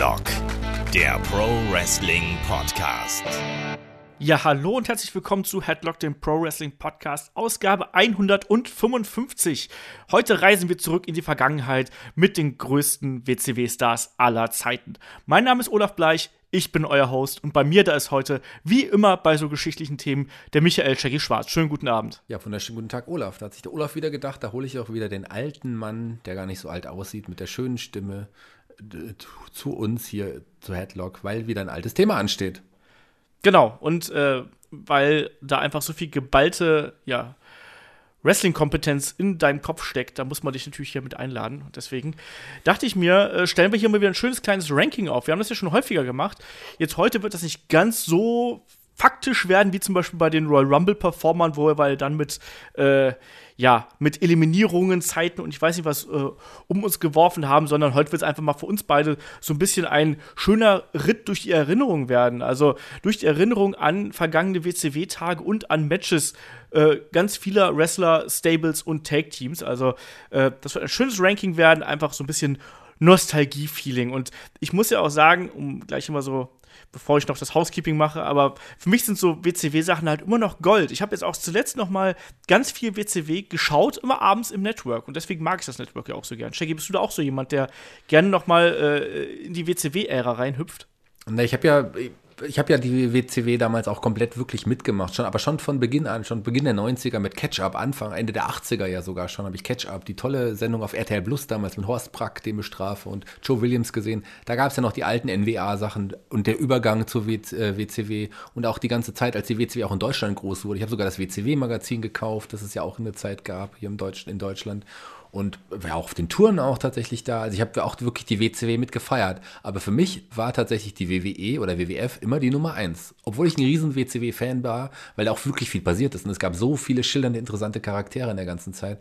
Headlock, der Pro Wrestling Podcast. Ja, hallo und herzlich willkommen zu Headlock, dem Pro Wrestling Podcast, Ausgabe 155. Heute reisen wir zurück in die Vergangenheit mit den größten WCW-Stars aller Zeiten. Mein Name ist Olaf Bleich, ich bin euer Host und bei mir da ist heute, wie immer bei so geschichtlichen Themen, der Michael Shaggy Schwarz. Schönen guten Abend. Ja, wunderschönen guten Tag, Olaf. Da hat sich der Olaf wieder gedacht, da hole ich auch wieder den alten Mann, der gar nicht so alt aussieht, mit der schönen Stimme zu uns hier zu Headlock, weil wieder ein altes Thema ansteht. Genau, und äh, weil da einfach so viel geballte, ja, Wrestling-Kompetenz in deinem Kopf steckt, da muss man dich natürlich hier mit einladen. Deswegen dachte ich mir, äh, stellen wir hier mal wieder ein schönes kleines Ranking auf. Wir haben das ja schon häufiger gemacht. Jetzt heute wird das nicht ganz so faktisch werden, wie zum Beispiel bei den Royal Rumble-Performern, wo wir dann mit äh, ja, mit Eliminierungen, Zeiten und ich weiß nicht was äh, um uns geworfen haben, sondern heute wird es einfach mal für uns beide so ein bisschen ein schöner Ritt durch die Erinnerung werden. Also durch die Erinnerung an vergangene WCW-Tage und an Matches äh, ganz vieler Wrestler, Stables und Tag-Teams. Also äh, das wird ein schönes Ranking werden, einfach so ein bisschen Nostalgie-Feeling. Und ich muss ja auch sagen, um gleich immer so bevor ich noch das Housekeeping mache. Aber für mich sind so WCW-Sachen halt immer noch Gold. Ich habe jetzt auch zuletzt noch mal ganz viel WCW geschaut, immer abends im Network. Und deswegen mag ich das Network ja auch so gern. Shaggy, bist du da auch so jemand, der gerne noch mal äh, in die WCW-Ära reinhüpft? Na, ich habe ja ich habe ja die WCW damals auch komplett wirklich mitgemacht, schon, aber schon von Beginn an, schon Beginn der 90er mit Catch-Up, Anfang, Ende der 80er ja sogar schon, habe ich Catch-Up, die tolle Sendung auf RTL Plus damals mit Horst Brack, dem Bestrafe und Joe Williams gesehen. Da gab es ja noch die alten NWA-Sachen und der Übergang zur WCW äh, und auch die ganze Zeit, als die WCW auch in Deutschland groß wurde. Ich habe sogar das WCW-Magazin gekauft, das es ja auch in der Zeit gab, hier im Deutsch, in Deutschland und war auch auf den Touren auch tatsächlich da. Also ich habe auch wirklich die WCW mitgefeiert. Aber für mich war tatsächlich die WWE oder WWF immer die Nummer eins. Obwohl ich ein riesen WCW-Fan war, weil da auch wirklich viel passiert ist. Und es gab so viele schildernde, interessante Charaktere in der ganzen Zeit.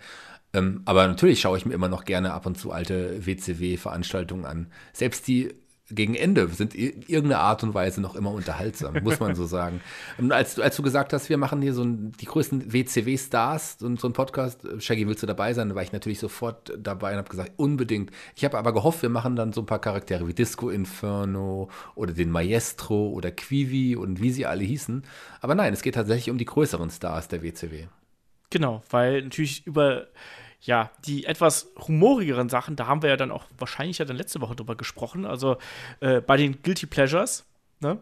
Ähm, aber natürlich schaue ich mir immer noch gerne ab und zu alte WCW-Veranstaltungen an. Selbst die gegen Ende sind in irgendeiner Art und Weise noch immer unterhaltsam, muss man so sagen. Und als, als du gesagt hast, wir machen hier so ein, die größten WCW-Stars, so, so ein Podcast, Shaggy, willst du dabei sein? Da war ich natürlich sofort dabei und habe gesagt, unbedingt. Ich habe aber gehofft, wir machen dann so ein paar Charaktere wie Disco Inferno oder den Maestro oder Quivi und wie sie alle hießen. Aber nein, es geht tatsächlich um die größeren Stars der WCW. Genau, weil natürlich über ja, die etwas humorigeren Sachen, da haben wir ja dann auch wahrscheinlich ja dann letzte Woche drüber gesprochen, also äh, bei den Guilty Pleasures, ne?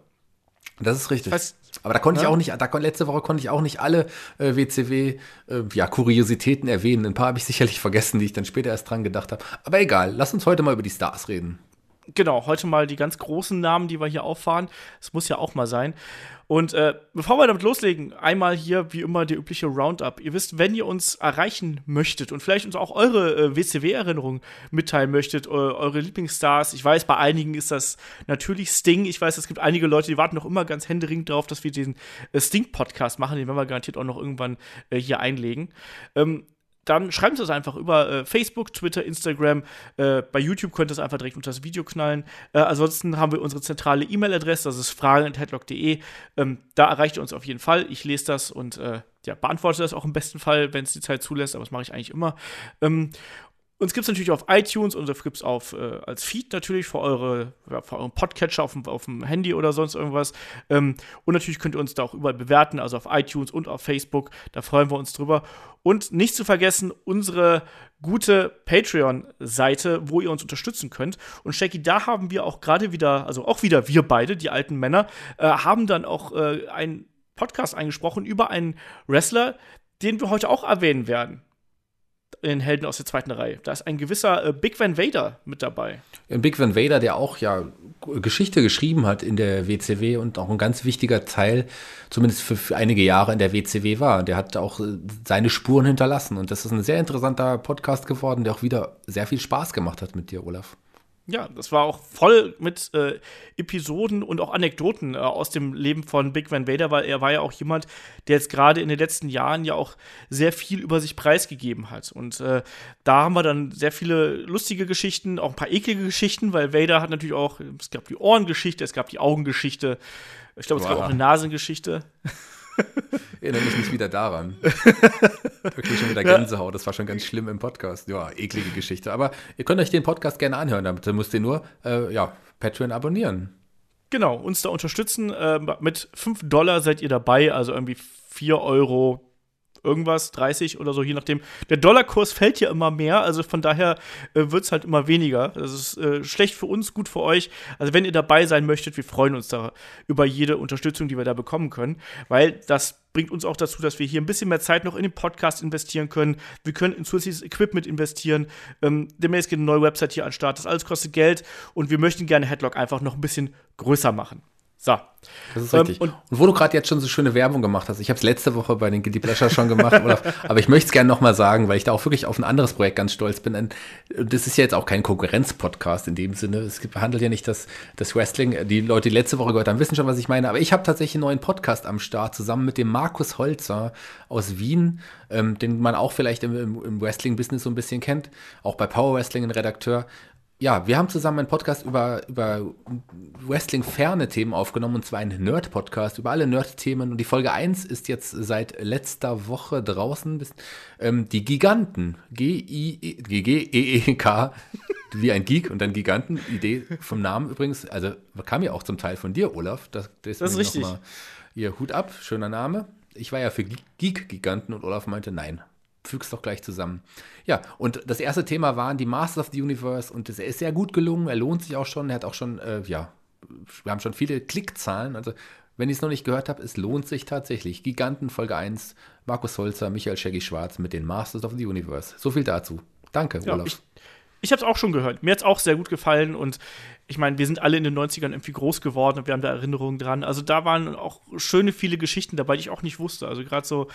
Das ist richtig. Weiß, aber da konnte ja? ich auch nicht, da letzte Woche konnte ich auch nicht alle äh, WCW äh, ja, Kuriositäten erwähnen. Ein paar habe ich sicherlich vergessen, die ich dann später erst dran gedacht habe. Aber egal, lass uns heute mal über die Stars reden. Genau, heute mal die ganz großen Namen, die wir hier auffahren. Das muss ja auch mal sein. Und äh, bevor wir damit loslegen, einmal hier wie immer der übliche Roundup. Ihr wisst, wenn ihr uns erreichen möchtet und vielleicht uns auch eure äh, WCW-Erinnerungen mitteilen möchtet, äh, eure Lieblingsstars. Ich weiß, bei einigen ist das natürlich Sting. Ich weiß, es gibt einige Leute, die warten noch immer ganz händeringend drauf, dass wir den äh, Sting-Podcast machen. Den werden wir garantiert auch noch irgendwann äh, hier einlegen. Ähm, dann schreibt uns das einfach über äh, Facebook, Twitter, Instagram. Äh, bei YouTube könnt ihr es einfach direkt unter das Video knallen. Äh, ansonsten haben wir unsere zentrale E-Mail-Adresse, das ist fragen.headlock.de. Ähm, da erreicht ihr uns auf jeden Fall. Ich lese das und äh, ja, beantworte das auch im besten Fall, wenn es die Zeit zulässt, aber das mache ich eigentlich immer. Ähm, uns gibt es natürlich auf iTunes, uns gibt es auf äh, als Feed natürlich für eure, ja, für euren Podcatcher auf, auf, dem Handy oder sonst irgendwas. Ähm, und natürlich könnt ihr uns da auch überall bewerten, also auf iTunes und auf Facebook. Da freuen wir uns drüber. Und nicht zu vergessen, unsere gute Patreon-Seite, wo ihr uns unterstützen könnt. Und Shaggy, da haben wir auch gerade wieder, also auch wieder wir beide, die alten Männer, äh, haben dann auch äh, einen Podcast eingesprochen über einen Wrestler, den wir heute auch erwähnen werden in Helden aus der zweiten Reihe. Da ist ein gewisser äh, Big Van Vader mit dabei. Ein Big Van Vader, der auch ja Geschichte geschrieben hat in der WCW und auch ein ganz wichtiger Teil, zumindest für, für einige Jahre in der WCW war. Der hat auch äh, seine Spuren hinterlassen. Und das ist ein sehr interessanter Podcast geworden, der auch wieder sehr viel Spaß gemacht hat mit dir, Olaf. Ja, das war auch voll mit äh, Episoden und auch Anekdoten äh, aus dem Leben von Big Van Vader, weil er war ja auch jemand, der jetzt gerade in den letzten Jahren ja auch sehr viel über sich preisgegeben hat. Und äh, da haben wir dann sehr viele lustige Geschichten, auch ein paar eklige Geschichten, weil Vader hat natürlich auch, es gab die Ohrengeschichte, es gab die Augengeschichte, ich glaube, es gab auch eine Nasengeschichte. Erinnere mich nicht wieder daran. Wirklich schon wieder Gänsehaut. Das war schon ganz schlimm im Podcast. Ja, eklige Geschichte. Aber ihr könnt euch den Podcast gerne anhören. Damit müsst ihr nur, äh, ja, Patreon abonnieren. Genau, uns da unterstützen. Äh, mit 5 Dollar seid ihr dabei, also irgendwie 4 Euro irgendwas, 30 oder so, je nachdem. Der Dollarkurs fällt ja immer mehr, also von daher äh, wird es halt immer weniger. Das ist äh, schlecht für uns, gut für euch. Also wenn ihr dabei sein möchtet, wir freuen uns da über jede Unterstützung, die wir da bekommen können, weil das bringt uns auch dazu, dass wir hier ein bisschen mehr Zeit noch in den Podcast investieren können. Wir können in zusätzliches Equipment investieren. Ähm, demnächst geht eine neue Website hier an den Start. Das alles kostet Geld und wir möchten gerne Headlock einfach noch ein bisschen größer machen. So. Das ist richtig. Ähm, und, und, wo du gerade jetzt schon so schöne Werbung gemacht hast, ich habe es letzte Woche bei den Guilty Pleasure schon gemacht, Olaf, aber ich möchte es gerne nochmal sagen, weil ich da auch wirklich auf ein anderes Projekt ganz stolz bin. Das ist ja jetzt auch kein Konkurrenz-Podcast in dem Sinne. Es behandelt ja nicht das, das Wrestling. Die Leute, die letzte Woche gehört haben, wissen schon, was ich meine. Aber ich habe tatsächlich einen neuen Podcast am Start, zusammen mit dem Markus Holzer aus Wien, ähm, den man auch vielleicht im, im Wrestling-Business so ein bisschen kennt. Auch bei Power Wrestling ein Redakteur ja, wir haben zusammen einen Podcast über, über Wrestling-ferne Themen aufgenommen, und zwar einen Nerd-Podcast über alle Nerd-Themen. Und die Folge 1 ist jetzt seit letzter Woche draußen. Ähm, die Giganten. G-I-G-G-E-E-K. Wie ein Geek und dann Giganten. Idee vom Namen übrigens. Also kam ja auch zum Teil von dir, Olaf. Das, das ist richtig. Mal ihr Hut ab, schöner Name. Ich war ja für Geek-Giganten und Olaf meinte nein füg's doch gleich zusammen. Ja, und das erste Thema waren die Masters of the Universe und er ist sehr gut gelungen, er lohnt sich auch schon, er hat auch schon, äh, ja, wir haben schon viele Klickzahlen, also wenn ich es noch nicht gehört habe, es lohnt sich tatsächlich. Giganten Folge 1, Markus Holzer, Michael Shaggy Schwarz mit den Masters of the Universe. So viel dazu. Danke, ja, Olaf. Ich, ich habe es auch schon gehört. Mir hat es auch sehr gut gefallen und ich meine, wir sind alle in den 90ern irgendwie groß geworden und wir haben da Erinnerungen dran. Also da waren auch schöne viele Geschichten dabei, die ich auch nicht wusste. Also gerade so,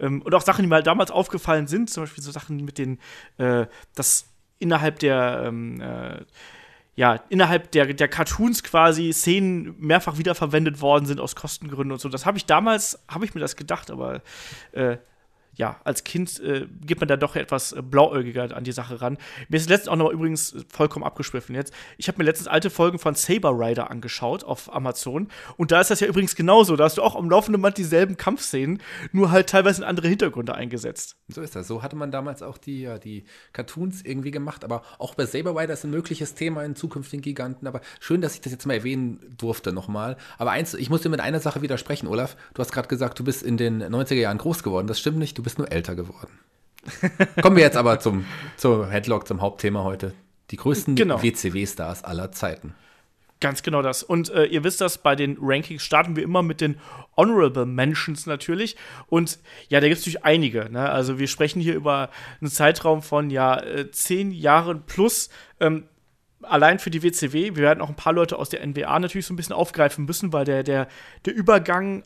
ähm, und auch Sachen, die mir damals aufgefallen sind, zum Beispiel so Sachen mit den, äh, dass innerhalb der, ähm, äh, ja, innerhalb der, der Cartoons quasi Szenen mehrfach wiederverwendet worden sind aus Kostengründen und so. Das habe ich damals, habe ich mir das gedacht, aber äh, ja, als Kind äh, geht man da doch etwas äh, blauäugiger an die Sache ran. Mir ist letztens auch noch übrigens vollkommen abgeschwiffen jetzt. Ich habe mir letztens alte Folgen von Saber Rider angeschaut auf Amazon und da ist das ja übrigens genauso. Da hast du auch am laufenden Band dieselben Kampfszenen, nur halt teilweise in andere Hintergründe eingesetzt. So ist das. So hatte man damals auch die, ja, die Cartoons irgendwie gemacht, aber auch bei Saber Rider ist ein mögliches Thema in zukünftigen Giganten. Aber schön, dass ich das jetzt mal erwähnen durfte nochmal. Aber eins, ich muss dir mit einer Sache widersprechen, Olaf. Du hast gerade gesagt, du bist in den 90er Jahren groß geworden. Das stimmt nicht. Du bist nur älter geworden. Kommen wir jetzt aber zum, zum Headlock, zum Hauptthema heute. Die größten genau. WCW-Stars aller Zeiten. Ganz genau das. Und äh, ihr wisst das, bei den Rankings starten wir immer mit den Honorable Mentions natürlich. Und ja, da gibt es natürlich einige. Ne? Also wir sprechen hier über einen Zeitraum von ja äh, zehn Jahren plus. Ähm, allein für die WCW. Wir werden auch ein paar Leute aus der NWA natürlich so ein bisschen aufgreifen müssen, weil der, der, der Übergang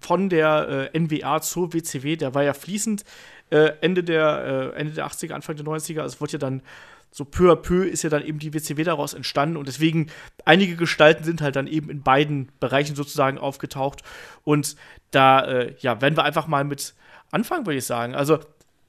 von der äh, NWA zur WCW, der war ja fließend äh, Ende, der, äh, Ende der 80er, Anfang der 90er. Also es wurde ja dann so peu à peu ist ja dann eben die WCW daraus entstanden und deswegen einige Gestalten sind halt dann eben in beiden Bereichen sozusagen aufgetaucht und da äh, ja werden wir einfach mal mit anfangen, würde ich sagen. Also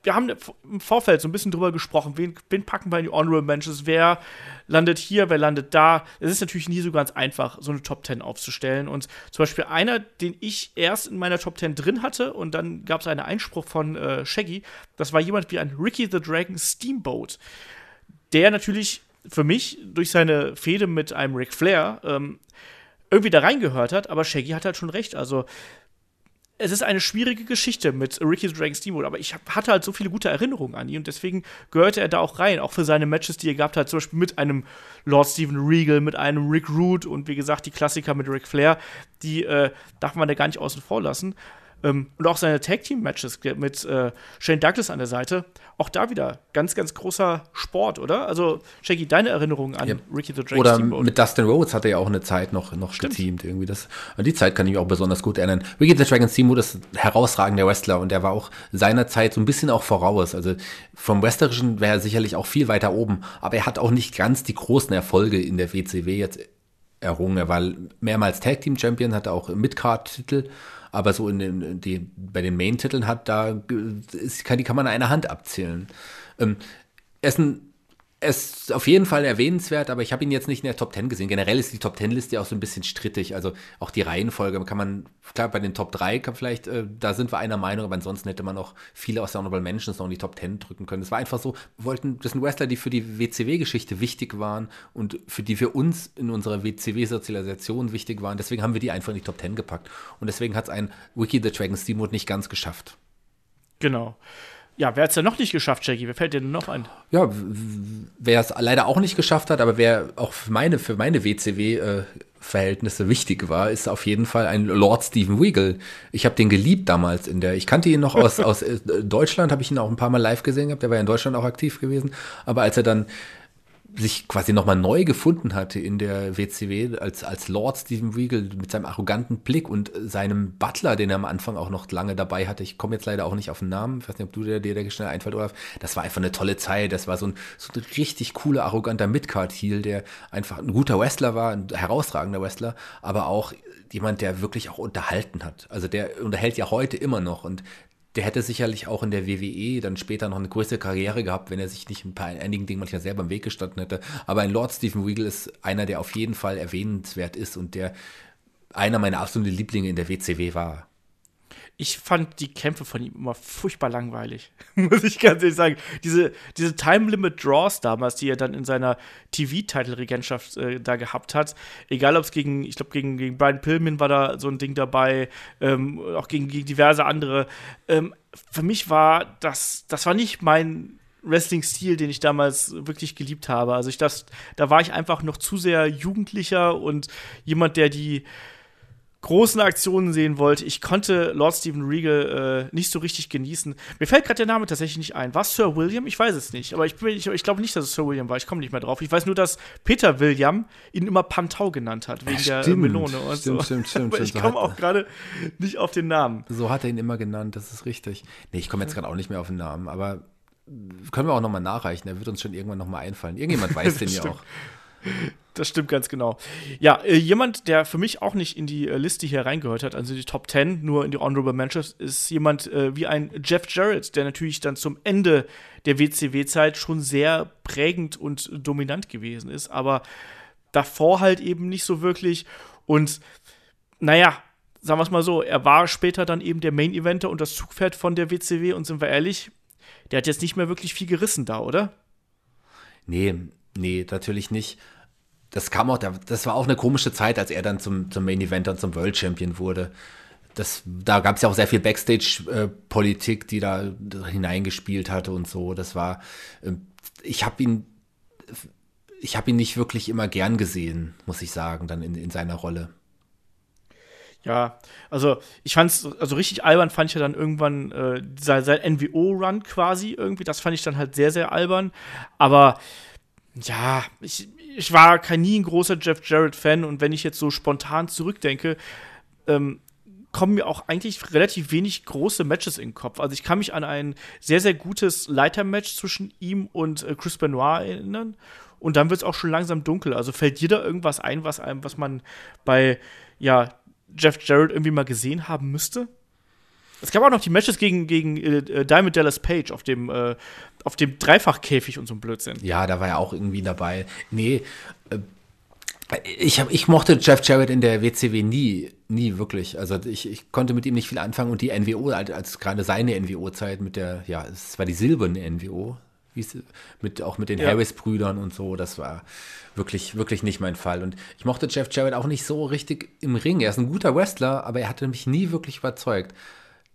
wir haben im Vorfeld so ein bisschen drüber gesprochen, wen, wen packen wir in die Honorable Mentions, wer landet hier, wer landet da. Es ist natürlich nie so ganz einfach, so eine Top 10 aufzustellen. Und zum Beispiel einer, den ich erst in meiner Top 10 drin hatte und dann gab es einen Einspruch von äh, Shaggy, das war jemand wie ein Ricky the Dragon Steamboat, der natürlich für mich durch seine Fehde mit einem Ric Flair ähm, irgendwie da reingehört hat, aber Shaggy hat halt schon recht. Also es ist eine schwierige Geschichte mit Ricky the Dragon Steamboat, aber ich hatte halt so viele gute Erinnerungen an ihn und deswegen gehörte er da auch rein, auch für seine Matches, die er gehabt hat, zum Beispiel mit einem Lord Steven Regal, mit einem Rick Root und wie gesagt die Klassiker mit Ric Flair, die äh, darf man da gar nicht außen vor lassen. Ähm, und auch seine Tag-Team-Matches mit äh, Shane Douglas an der Seite. Auch da wieder ganz, ganz großer Sport, oder? Also, Shaggy, deine Erinnerungen an ja. Ricky the Drake Oder Steamboat. mit Dustin Rhodes hat er ja auch eine Zeit noch, noch geteamt irgendwie. Das, und die Zeit kann ich mich auch besonders gut erinnern. Ricky the Dragon Steamboat ist ein herausragender Wrestler und der war auch seiner Zeit so ein bisschen auch voraus. Also vom Wrestlerischen wäre er sicherlich auch viel weiter oben, aber er hat auch nicht ganz die großen Erfolge in der WCW jetzt errungen. Er war mehrmals Tag Team Champion, hatte auch Midcard-Titel aber so in den, die, bei den Main-Titeln hat, da ist, kann, die kann man an einer Hand abzählen. Ähm, ist ein es ist auf jeden Fall erwähnenswert, aber ich habe ihn jetzt nicht in der Top 10 gesehen. Generell ist die Top 10 Liste auch so ein bisschen strittig. Also auch die Reihenfolge kann man, klar, bei den Top 3 kann vielleicht, äh, da sind wir einer Meinung, aber ansonsten hätte man auch viele aus der Honorable Mentions noch in die Top 10 drücken können. Es war einfach so, wollten, das sind Wrestler, die für die WCW-Geschichte wichtig waren und für die für uns in unserer WCW-Sozialisation wichtig waren. Deswegen haben wir die einfach in die Top 10 gepackt. Und deswegen hat es ein Wiki the Dragon Steamboat nicht ganz geschafft. Genau. Ja, wer hat es denn noch nicht geschafft, Jackie? Wer fällt dir denn noch ein? Ja, wer es leider auch nicht geschafft hat, aber wer auch für meine, für meine WCW-Verhältnisse äh, wichtig war, ist auf jeden Fall ein Lord Stephen Weagle. Ich habe den geliebt damals in der. Ich kannte ihn noch aus, aus äh, Deutschland, habe ich ihn auch ein paar Mal live gesehen gehabt. Der war ja in Deutschland auch aktiv gewesen. Aber als er dann sich quasi nochmal neu gefunden hatte in der WCW als, als Lord Stephen Regal mit seinem arroganten Blick und seinem Butler, den er am Anfang auch noch lange dabei hatte. Ich komme jetzt leider auch nicht auf den Namen. Ich weiß nicht, ob du dir der, der schnell einfällt, Olaf. Das war einfach eine tolle Zeit. Das war so ein, so ein richtig cooler, arroganter Midcard-Heel, der einfach ein guter Wrestler war, ein herausragender Wrestler, aber auch jemand, der wirklich auch unterhalten hat. Also der unterhält ja heute immer noch und der hätte sicherlich auch in der WWE dann später noch eine größere Karriere gehabt, wenn er sich nicht ein paar einigen Dingen manchmal selber im Weg gestanden hätte. Aber ein Lord Stephen Regal ist einer, der auf jeden Fall erwähnenswert ist und der einer meiner absoluten Lieblinge in der WCW war ich fand die Kämpfe von ihm immer furchtbar langweilig, muss ich ganz ehrlich sagen. Diese, diese Time Limit Draws damals, die er dann in seiner TV-Title-Regentschaft äh, da gehabt hat, egal ob es gegen, ich glaube, gegen, gegen Brian Pillman war da so ein Ding dabei, ähm, auch gegen, gegen diverse andere. Ähm, für mich war das, das war nicht mein Wrestling-Stil, den ich damals wirklich geliebt habe. Also ich das, da war ich einfach noch zu sehr Jugendlicher und jemand, der die großen Aktionen sehen wollte. Ich konnte Lord Stephen Regal äh, nicht so richtig genießen. Mir fällt gerade der Name tatsächlich nicht ein. War es Sir William? Ich weiß es nicht. Aber ich, ich, ich glaube nicht, dass es Sir William war. Ich komme nicht mehr drauf. Ich weiß nur, dass Peter William ihn immer Pantau genannt hat, wegen ja, der Melone und stimmt, so. Stimmt, stimmt, Aber ich komme auch gerade nicht auf den Namen. So hat er ihn immer genannt, das ist richtig. Nee, ich komme jetzt gerade auch nicht mehr auf den Namen, aber können wir auch nochmal nachreichen. Er wird uns schon irgendwann nochmal einfallen. Irgendjemand weiß den ja auch. Das stimmt ganz genau. Ja, äh, jemand, der für mich auch nicht in die äh, Liste hier reingehört hat, also die Top 10, nur in die Honorable Mentions, ist jemand äh, wie ein Jeff Jarrett, der natürlich dann zum Ende der WCW-Zeit schon sehr prägend und dominant gewesen ist, aber davor halt eben nicht so wirklich. Und naja, sagen wir es mal so, er war später dann eben der Main-Eventer und das Zugpferd von der WCW und sind wir ehrlich, der hat jetzt nicht mehr wirklich viel gerissen da, oder? Nee, nee, natürlich nicht das kam auch, das war auch eine komische Zeit, als er dann zum, zum Main Eventer und zum World Champion wurde. Das, da gab es ja auch sehr viel Backstage-Politik, äh, die da hineingespielt hatte und so. Das war, äh, ich habe ihn, ich habe ihn nicht wirklich immer gern gesehen, muss ich sagen, dann in, in seiner Rolle. Ja, also ich fand's, also richtig albern fand ich ja dann irgendwann äh, sein, sein NWO-Run quasi irgendwie. Das fand ich dann halt sehr, sehr albern. Aber ja, ich, ich war kein nie ein großer Jeff Jarrett-Fan und wenn ich jetzt so spontan zurückdenke, ähm, kommen mir auch eigentlich relativ wenig große Matches in den Kopf. Also ich kann mich an ein sehr, sehr gutes Leiter-Match zwischen ihm und äh, Chris Benoit erinnern. Und dann wird es auch schon langsam dunkel. Also fällt dir da irgendwas ein, was einem, was man bei ja, Jeff Jarrett irgendwie mal gesehen haben müsste? Es gab auch noch die Matches gegen, gegen äh, Diamond Dallas Page auf dem, äh, auf dem Dreifachkäfig und so ein Blödsinn. Ja, da war er auch irgendwie dabei. Nee, äh, ich, hab, ich mochte Jeff Jarrett in der WCW nie, nie wirklich. Also ich, ich konnte mit ihm nicht viel anfangen und die NWO, als, als gerade seine NWO-Zeit mit der, ja, es war die silberne NWO, mit, auch mit den ja. Harris-Brüdern und so, das war wirklich, wirklich nicht mein Fall. Und ich mochte Jeff Jarrett auch nicht so richtig im Ring. Er ist ein guter Wrestler, aber er hatte mich nie wirklich überzeugt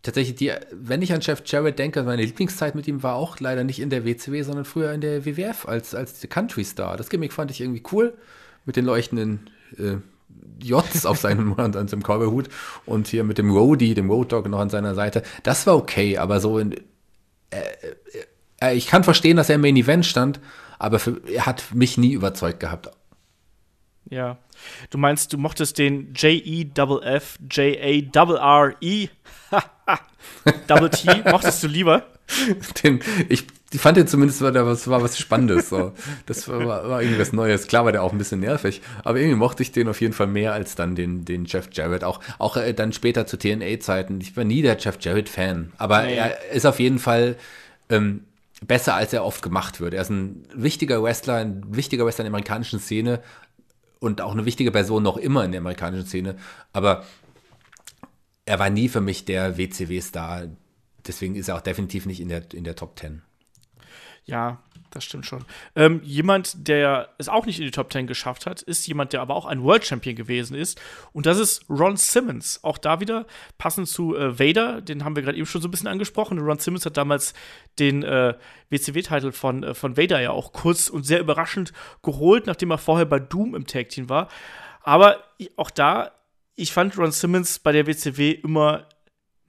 tatsächlich, die, wenn ich an Jeff Jarrett denke, meine Lieblingszeit mit ihm war auch leider nicht in der WCW, sondern früher in der WWF als, als Country Star. Das Gimmick fand ich irgendwie cool mit den leuchtenden äh, Jots auf seinem an seinem Cowboy-Hut und hier mit dem Roadie, dem Road Dog noch an seiner Seite. Das war okay, aber so in, äh, äh, ich kann verstehen, dass er im Main Event stand, aber für, er hat mich nie überzeugt gehabt. Ja. Du meinst, du mochtest den J-E-F-F, J-A-R-R-E, Double T, mochtest du lieber? Den, ich, ich fand den zumindest, war, das war was Spannendes. So. Das war, war irgendwie was Neues. Klar war der auch ein bisschen nervig, aber irgendwie mochte ich den auf jeden Fall mehr als dann den, den Jeff Jarrett. Auch, auch äh, dann später zu TNA-Zeiten. Ich war nie der Jeff Jarrett-Fan, aber nee. er ist auf jeden Fall. Ähm, besser, als er oft gemacht wird. Er ist ein wichtiger Wrestler, ein wichtiger Wrestler in der amerikanischen Szene und auch eine wichtige Person noch immer in der amerikanischen Szene. Aber er war nie für mich der WCW-Star. Deswegen ist er auch definitiv nicht in der, in der Top 10. Ja, das stimmt schon. Ähm, jemand, der es auch nicht in die Top 10 geschafft hat, ist jemand, der aber auch ein World Champion gewesen ist. Und das ist Ron Simmons. Auch da wieder passend zu äh, Vader, den haben wir gerade eben schon so ein bisschen angesprochen. Ron Simmons hat damals den äh, WCW-Titel von, äh, von Vader ja auch kurz und sehr überraschend geholt, nachdem er vorher bei Doom im Tag Team war. Aber auch da, ich fand Ron Simmons bei der WCW immer,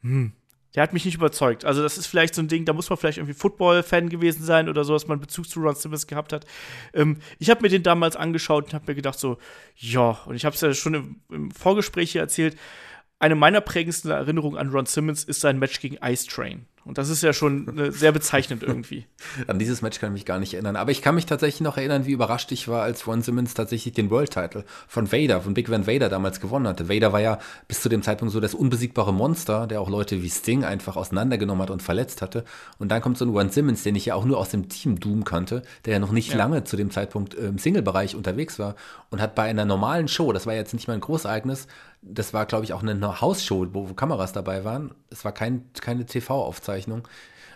hm, der hat mich nicht überzeugt. Also, das ist vielleicht so ein Ding, da muss man vielleicht irgendwie Football-Fan gewesen sein oder so, dass man Bezug zu Ron Simmons gehabt hat. Ähm, ich habe mir den damals angeschaut und habe mir gedacht, so, ja, und ich habe es ja schon im, im Vorgespräch hier erzählt. Eine meiner prägendsten Erinnerungen an Ron Simmons ist sein Match gegen Ice Train. Und das ist ja schon äh, sehr bezeichnend irgendwie. An dieses Match kann ich mich gar nicht erinnern. Aber ich kann mich tatsächlich noch erinnern, wie überrascht ich war, als Ron Simmons tatsächlich den World Title von Vader, von Big Van Vader damals gewonnen hatte. Vader war ja bis zu dem Zeitpunkt so das unbesiegbare Monster, der auch Leute wie Sting einfach auseinandergenommen hat und verletzt hatte. Und dann kommt so ein Ron Simmons, den ich ja auch nur aus dem Team Doom kannte, der ja noch nicht ja. lange zu dem Zeitpunkt im Single-Bereich unterwegs war und hat bei einer normalen Show, das war jetzt nicht mal ein Großereignis, das war, glaube ich, auch eine Hausshow, wo, wo Kameras dabei waren. Es war kein, keine TV-Aufzeichnung.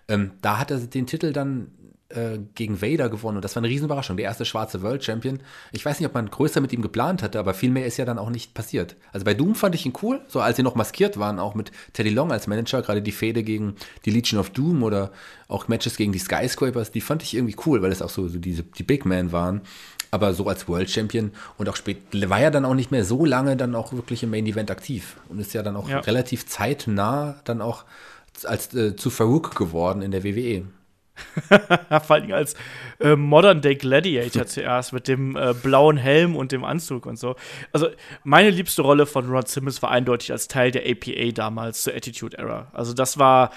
Ähm, da hat er den Titel dann äh, gegen Vader gewonnen und das war eine Riesenüberraschung. Der erste schwarze World Champion. Ich weiß nicht, ob man größer mit ihm geplant hatte, aber viel mehr ist ja dann auch nicht passiert. Also bei Doom fand ich ihn cool, so als sie noch maskiert waren, auch mit Teddy Long als Manager, gerade die Fehde gegen die Legion of Doom oder auch Matches gegen die Skyscrapers, die fand ich irgendwie cool, weil es auch so, so diese, die Big Men waren aber so als World Champion und auch später war ja dann auch nicht mehr so lange dann auch wirklich im Main Event aktiv und ist ja dann auch ja. relativ zeitnah dann auch als äh, zu Farouk geworden in der WWE. Vor allem als äh, Modern Day Gladiator zuerst mit dem äh, blauen Helm und dem Anzug und so. Also meine liebste Rolle von Rod Simmons war eindeutig als Teil der APA damals zur Attitude Era. Also das war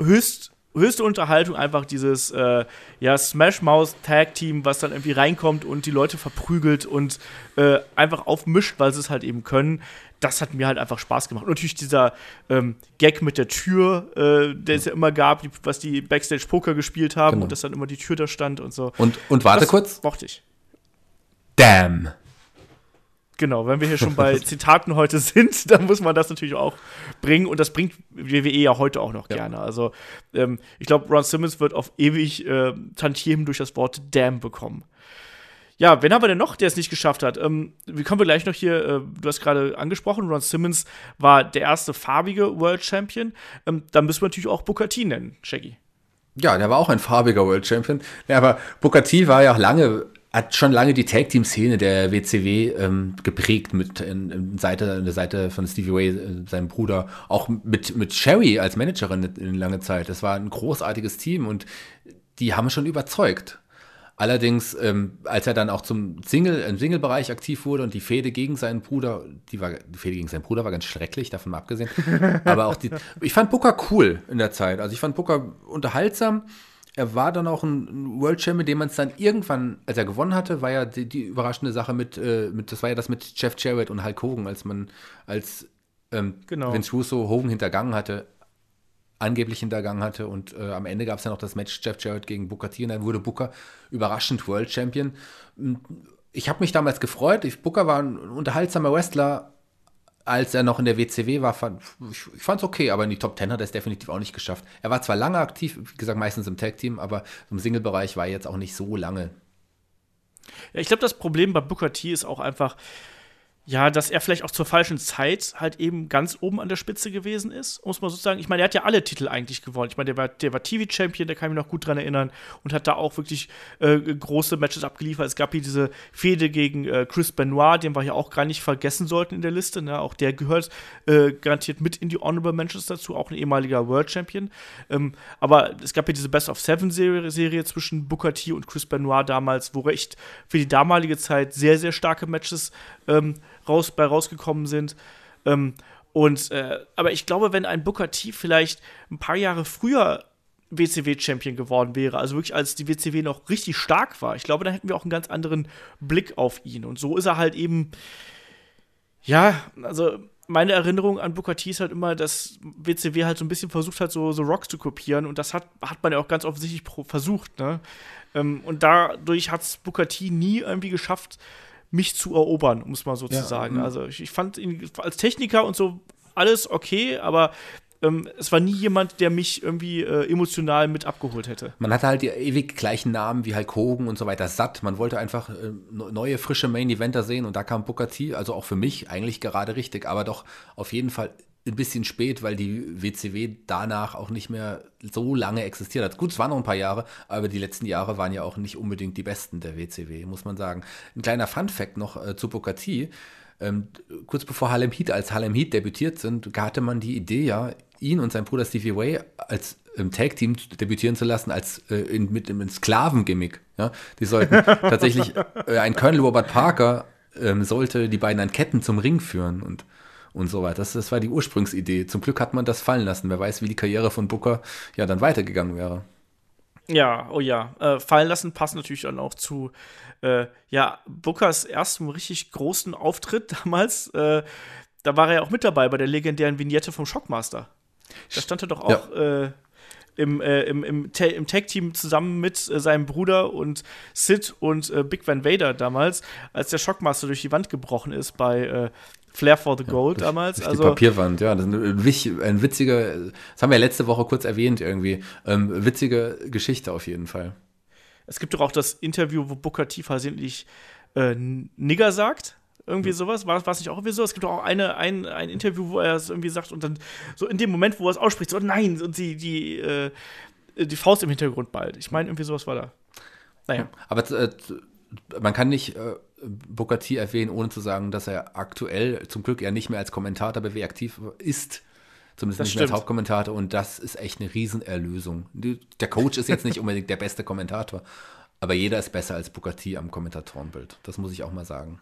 höchst höchste Unterhaltung einfach dieses äh, ja, Smash Mouse Tag Team, was dann irgendwie reinkommt und die Leute verprügelt und äh, einfach aufmischt, weil sie es halt eben können. Das hat mir halt einfach Spaß gemacht. Und natürlich dieser ähm, Gag mit der Tür, äh, der es ja immer gab, die, was die Backstage Poker gespielt haben genau. und dass dann immer die Tür da stand und so. Und, und warte das kurz. Mochte ich. Damn. Genau, wenn wir hier schon bei Zitaten heute sind, dann muss man das natürlich auch bringen. Und das bringt WWE ja heute auch noch ja. gerne. Also, ähm, ich glaube, Ron Simmons wird auf ewig äh, Tantiemen durch das Wort Damn bekommen. Ja, wen haben wir denn noch, der es nicht geschafft hat? Ähm, wie kommen wir gleich noch hier? Äh, du hast gerade angesprochen, Ron Simmons war der erste farbige World Champion. Ähm, da müssen wir natürlich auch Booker T nennen, Shaggy. Ja, der war auch ein farbiger World Champion. Ja, aber Booker T war ja auch lange hat schon lange die Tag Team Szene der WCW ähm, geprägt mit in, in Seite in der Seite von Stevie Way äh, seinem Bruder auch mit mit Sherry als Managerin in, in lange Zeit das war ein großartiges Team und die haben schon überzeugt allerdings ähm, als er dann auch zum Single im Single Bereich aktiv wurde und die Fehde gegen seinen Bruder die war die Fehde gegen seinen Bruder war ganz schrecklich davon mal abgesehen. Aber auch die ich fand Booker cool in der Zeit. Also ich fand Booker unterhaltsam. Er war dann auch ein World Champion, den man es dann irgendwann, als er gewonnen hatte, war ja die, die überraschende Sache mit, äh, mit, das war ja das mit Jeff Jarrett und Hulk Hogan, als man, als ähm, genau. Vince Russo Hogan hintergangen hatte, angeblich hintergangen hatte und äh, am Ende gab es ja noch das Match Jeff Jarrett gegen Booker T und dann wurde Booker überraschend World Champion. Ich habe mich damals gefreut. Ich, Booker war ein unterhaltsamer Wrestler, als er noch in der WCW war, fand, ich, ich fand es okay, aber in die Top 10 hat er es definitiv auch nicht geschafft. Er war zwar lange aktiv, wie gesagt, meistens im Tag-Team, aber im Single-Bereich war er jetzt auch nicht so lange. Ja, ich glaube, das Problem bei Booker T ist auch einfach, ja, dass er vielleicht auch zur falschen Zeit halt eben ganz oben an der Spitze gewesen ist, muss man so sagen. Ich meine, er hat ja alle Titel eigentlich gewonnen. Ich meine, der war, der war TV-Champion, der kann mich noch gut dran erinnern und hat da auch wirklich äh, große Matches abgeliefert. Es gab hier diese Fehde gegen äh, Chris Benoit, den wir hier auch gar nicht vergessen sollten in der Liste. Ne? Auch der gehört äh, garantiert mit in die Honorable Mentions dazu, auch ein ehemaliger World Champion. Ähm, aber es gab hier diese Best of Seven-Serie Serie zwischen Booker T und Chris Benoit damals, wo echt für die damalige Zeit sehr, sehr starke Matches ähm, raus, bei rausgekommen sind. Ähm, und, äh, aber ich glaube, wenn ein Booker T vielleicht ein paar Jahre früher WCW-Champion geworden wäre, also wirklich als die WCW noch richtig stark war, ich glaube, dann hätten wir auch einen ganz anderen Blick auf ihn. Und so ist er halt eben, ja, also meine Erinnerung an Booker T ist halt immer, dass WCW halt so ein bisschen versucht hat, so, so Rocks zu kopieren und das hat, hat man ja auch ganz offensichtlich versucht, ne? Ähm, und dadurch hat es Booker T nie irgendwie geschafft, mich zu erobern, um es mal so ja, zu sagen. Mhm. Also ich, ich, fand ihn als Techniker und so alles okay, aber ähm, es war nie jemand, der mich irgendwie äh, emotional mit abgeholt hätte. Man hatte halt die ewig gleichen Namen wie Hulk Hogan und so weiter satt. Man wollte einfach äh, neue, frische Main-Eventer sehen und da kam Booker T, also auch für mich eigentlich gerade richtig, aber doch auf jeden Fall ein bisschen spät, weil die WCW danach auch nicht mehr so lange existiert hat. Gut, es waren noch ein paar Jahre, aber die letzten Jahre waren ja auch nicht unbedingt die besten der WCW, muss man sagen. Ein kleiner Fun-Fact noch äh, zu T. Ähm, kurz bevor Harlem Heat, als Harlem Heat debütiert sind, hatte man die Idee ja, ihn und sein Bruder Stevie Way als im Tag-Team debütieren zu lassen, als äh, in, mit einem Sklavengimmick. Ja? Die sollten tatsächlich, äh, ein Colonel Robert Parker ähm, sollte die beiden an Ketten zum Ring führen und, und so weiter. Das, das war die Ursprungsidee. Zum Glück hat man das fallen lassen. Wer weiß, wie die Karriere von Booker ja dann weitergegangen wäre. Ja, oh ja. Äh, fallen lassen passt natürlich dann auch zu äh, ja, Bookers ersten richtig großen Auftritt damals. Äh, da war er ja auch mit dabei bei der legendären Vignette vom Shockmaster. Da stand er doch auch ja. äh, im, äh, im, im, im Tag-Team zusammen mit äh, seinem Bruder und Sid und Big Van Vader damals, als der Shockmaster durch die Wand gebrochen ist bei äh, Flair for the Gold ja, damals. Also, die Papierwand, ja. Das ist ein, ein witziger, das haben wir ja letzte Woche kurz erwähnt irgendwie. Ähm, witzige Geschichte auf jeden Fall. Es gibt doch auch das Interview, wo Booker T versehentlich äh, Nigger sagt. Irgendwie sowas. War das nicht auch irgendwie so? Es gibt doch auch eine, ein, ein Interview, wo er es irgendwie sagt und dann so in dem Moment, wo er es ausspricht, so nein, und die, die, äh, die Faust im Hintergrund bald. Ich meine, irgendwie sowas war da. Naja. Aber äh, man kann nicht äh, Booker T erwähnen, ohne zu sagen, dass er aktuell zum Glück ja nicht mehr als Kommentator bei aktiv ist. Zumindest das nicht stimmt. mehr als Hauptkommentator. Und das ist echt eine Riesenerlösung. Der Coach ist jetzt nicht unbedingt der beste Kommentator, aber jeder ist besser als Booker T am Kommentatorenbild. Das muss ich auch mal sagen.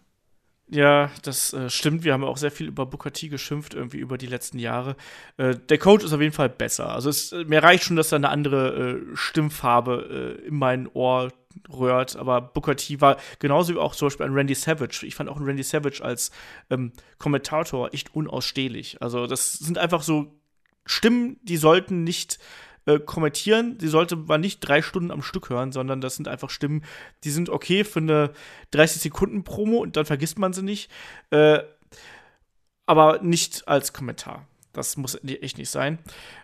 Ja, das äh, stimmt. Wir haben auch sehr viel über Booker T geschimpft, irgendwie über die letzten Jahre. Äh, der Coach ist auf jeden Fall besser. Also es, mir reicht schon, dass er eine andere äh, Stimmfarbe äh, in mein Ohr rührt. Aber Booker T war genauso wie auch zum Beispiel ein Randy Savage. Ich fand auch einen Randy Savage als ähm, Kommentator echt unausstehlich. Also das sind einfach so Stimmen, die sollten nicht äh, kommentieren. Die sollte man nicht drei Stunden am Stück hören, sondern das sind einfach Stimmen, die sind okay für eine 30 Sekunden Promo und dann vergisst man sie nicht. Äh, aber nicht als Kommentar. Das muss echt nicht sein.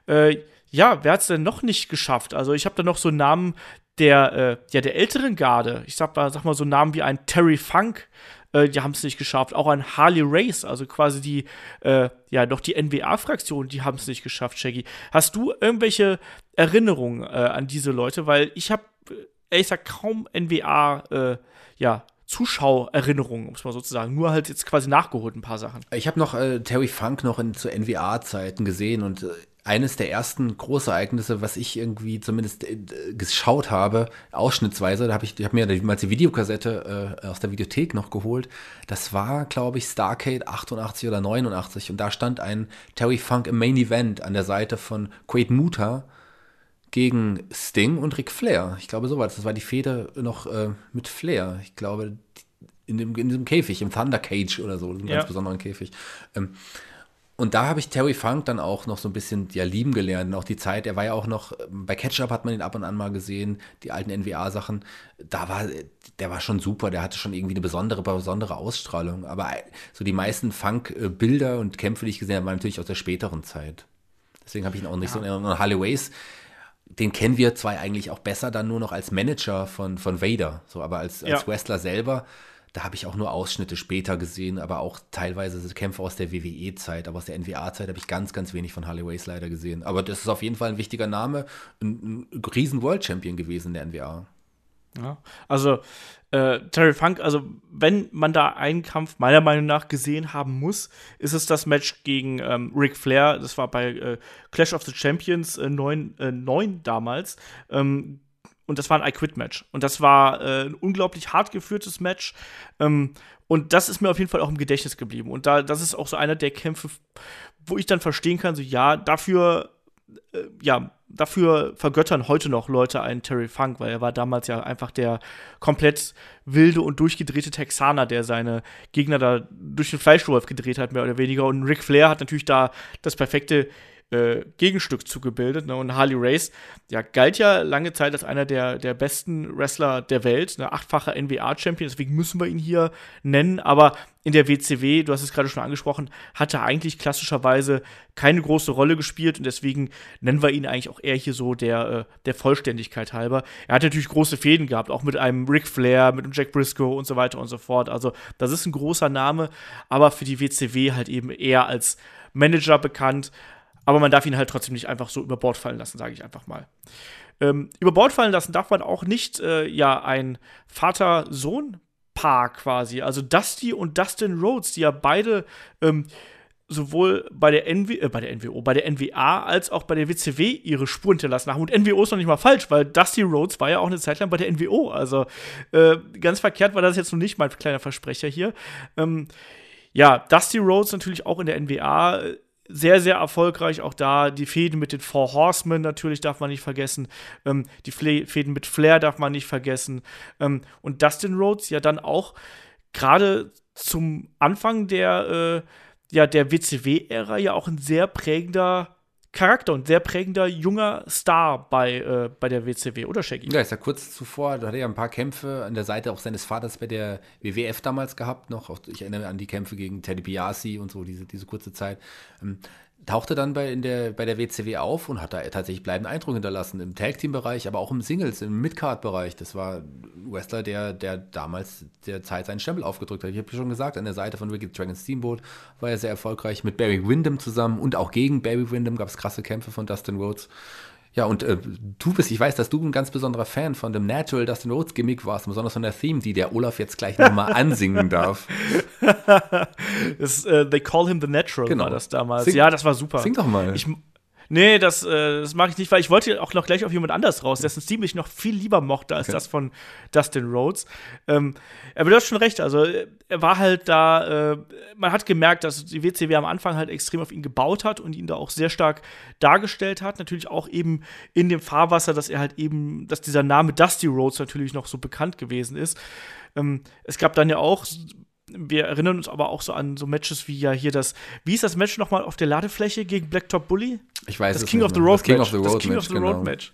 Äh, ja, wer hat es denn noch nicht geschafft? Also ich habe da noch so Namen der, äh, ja, der älteren Garde. Ich sag mal, sag mal so Namen wie ein Terry Funk, äh, die haben es nicht geschafft. Auch ein Harley Race, also quasi die, äh, ja, doch die NWA-Fraktion, die haben es nicht geschafft, Shaggy. Hast du irgendwelche Erinnerungen äh, an diese Leute? Weil ich habe, äh, ehrlich gesagt, kaum NWA, äh, ja, Zuschauererinnerungen, um es mal so zu sagen. Nur halt jetzt quasi nachgeholt ein paar Sachen. Ich habe noch äh, Terry Funk noch in, zu NWA-Zeiten gesehen und äh, eines der ersten Großereignisse, was ich irgendwie zumindest äh, geschaut habe, ausschnittsweise, da habe ich, ich habe mir damals die Videokassette äh, aus der Videothek noch geholt. Das war, glaube ich, Starcade 88 oder 89 und da stand ein Terry Funk im Main Event an der Seite von Quaid Muta gegen Sting und Ric Flair. Ich glaube, so war das. Das war die Fehde noch äh, mit Flair. Ich glaube, in, dem, in diesem Käfig, im Thunder Cage oder so, einem ja. ganz besonderen Käfig. Ähm, und da habe ich Terry Funk dann auch noch so ein bisschen ja lieben gelernt. Und auch die Zeit, er war ja auch noch, bei Ketchup hat man ihn ab und an mal gesehen, die alten NWA-Sachen. Da war, der war schon super, der hatte schon irgendwie eine besondere, besondere Ausstrahlung. Aber so die meisten Funk-Bilder und Kämpfe, die ich gesehen habe, waren natürlich aus der späteren Zeit. Deswegen habe ich ihn auch nicht ja. so in Erinnerung. Harley Ways, den kennen wir zwar eigentlich auch besser dann nur noch als Manager von, von Vader, so, aber als, als ja. Wrestler selber da habe ich auch nur Ausschnitte später gesehen, aber auch teilweise Kämpfe aus der WWE-Zeit, aber aus der NWA-Zeit habe ich ganz, ganz wenig von Harley Ways leider gesehen. Aber das ist auf jeden Fall ein wichtiger Name, ein, ein riesen World Champion gewesen in der NWA. Ja, also äh, Terry Funk, also wenn man da einen Kampf meiner Meinung nach gesehen haben muss, ist es das Match gegen ähm, Ric Flair. Das war bei äh, Clash of the Champions äh, 9, äh, 9 damals. Ähm, und das war ein I-Quit-Match. Und das war äh, ein unglaublich hart geführtes Match. Ähm, und das ist mir auf jeden Fall auch im Gedächtnis geblieben. Und da, das ist auch so einer der Kämpfe, wo ich dann verstehen kann, so ja, dafür, äh, ja, dafür vergöttern heute noch Leute einen Terry Funk, weil er war damals ja einfach der komplett wilde und durchgedrehte Texaner, der seine Gegner da durch den Fleischwolf gedreht hat, mehr oder weniger. Und Ric Flair hat natürlich da das perfekte äh, Gegenstück zugebildet. Ne? Und Harley Race, ja, galt ja lange Zeit als einer der, der besten Wrestler der Welt, ne? achtfacher NWA-Champion, deswegen müssen wir ihn hier nennen. Aber in der WCW, du hast es gerade schon angesprochen, hat er eigentlich klassischerweise keine große Rolle gespielt und deswegen nennen wir ihn eigentlich auch eher hier so der, äh, der Vollständigkeit halber. Er hat natürlich große Fäden gehabt, auch mit einem Ric Flair, mit einem Jack Briscoe und so weiter und so fort. Also, das ist ein großer Name, aber für die WCW halt eben eher als Manager bekannt aber man darf ihn halt trotzdem nicht einfach so über Bord fallen lassen, sage ich einfach mal. Ähm, über Bord fallen lassen darf man auch nicht, äh, ja, ein Vater-Sohn-Paar quasi. Also Dusty und Dustin Rhodes, die ja beide ähm, sowohl bei der, NW, äh, bei der NWO, bei der NWA als auch bei der WCW ihre Spuren hinterlassen haben. Und NWO ist noch nicht mal falsch, weil Dusty Rhodes war ja auch eine Zeit lang bei der NWO. Also äh, ganz verkehrt war das jetzt noch nicht mein kleiner Versprecher hier. Ähm, ja, Dusty Rhodes natürlich auch in der NWA sehr, sehr erfolgreich. Auch da die Fäden mit den Four Horsemen natürlich darf man nicht vergessen. Ähm, die Fäden mit Flair darf man nicht vergessen. Ähm, und Dustin Rhodes ja dann auch gerade zum Anfang der, äh, ja, der WCW-Ära ja auch ein sehr prägender Charakter und sehr prägender junger Star bei, äh, bei der WCW, oder Shaggy? Ja, ist ja kurz zuvor, da hat er ja ein paar Kämpfe an der Seite auch seines Vaters bei der WWF damals gehabt noch. Ich erinnere an die Kämpfe gegen Teddy Biasi und so, diese, diese kurze Zeit. Tauchte dann bei, in der, bei der WCW auf und hat da tatsächlich bleibenden Eindruck hinterlassen. Im Tag-Team-Bereich, aber auch im Singles, im Midcard-Bereich. Das war ein Wrestler, der, der damals der Zeit seinen Stempel aufgedrückt hat. Ich habe schon gesagt, an der Seite von Ricky Dragon Steamboat war er sehr erfolgreich mit Barry Windham zusammen und auch gegen Barry Windham gab es krasse Kämpfe von Dustin Rhodes. Ja, und äh, du bist, ich weiß, dass du ein ganz besonderer Fan von dem Natural Dustin Rhodes Gimmick warst, besonders von der Theme, die der Olaf jetzt gleich nochmal ansingen darf. das, uh, they call him the Natural genau. war das damals. Sing, ja, das war super. Sing doch mal. Ich, Nee, das, äh, das mache ich nicht, weil ich wollte auch noch gleich auf jemand anders raus, dessen Steam ich noch viel lieber mochte als okay. das von Dustin Rhodes. Ähm, aber du hast schon recht, also er war halt da, äh, man hat gemerkt, dass die WCW am Anfang halt extrem auf ihn gebaut hat und ihn da auch sehr stark dargestellt hat. Natürlich auch eben in dem Fahrwasser, dass er halt eben, dass dieser Name Dusty Rhodes natürlich noch so bekannt gewesen ist. Ähm, es gab dann ja auch wir erinnern uns aber auch so an so Matches wie ja hier das, wie ist das Match nochmal auf der Ladefläche gegen Blacktop Bully? Ich weiß das es King nicht of the Road das King Match. of the Road das King Match, of the genau. Road Match.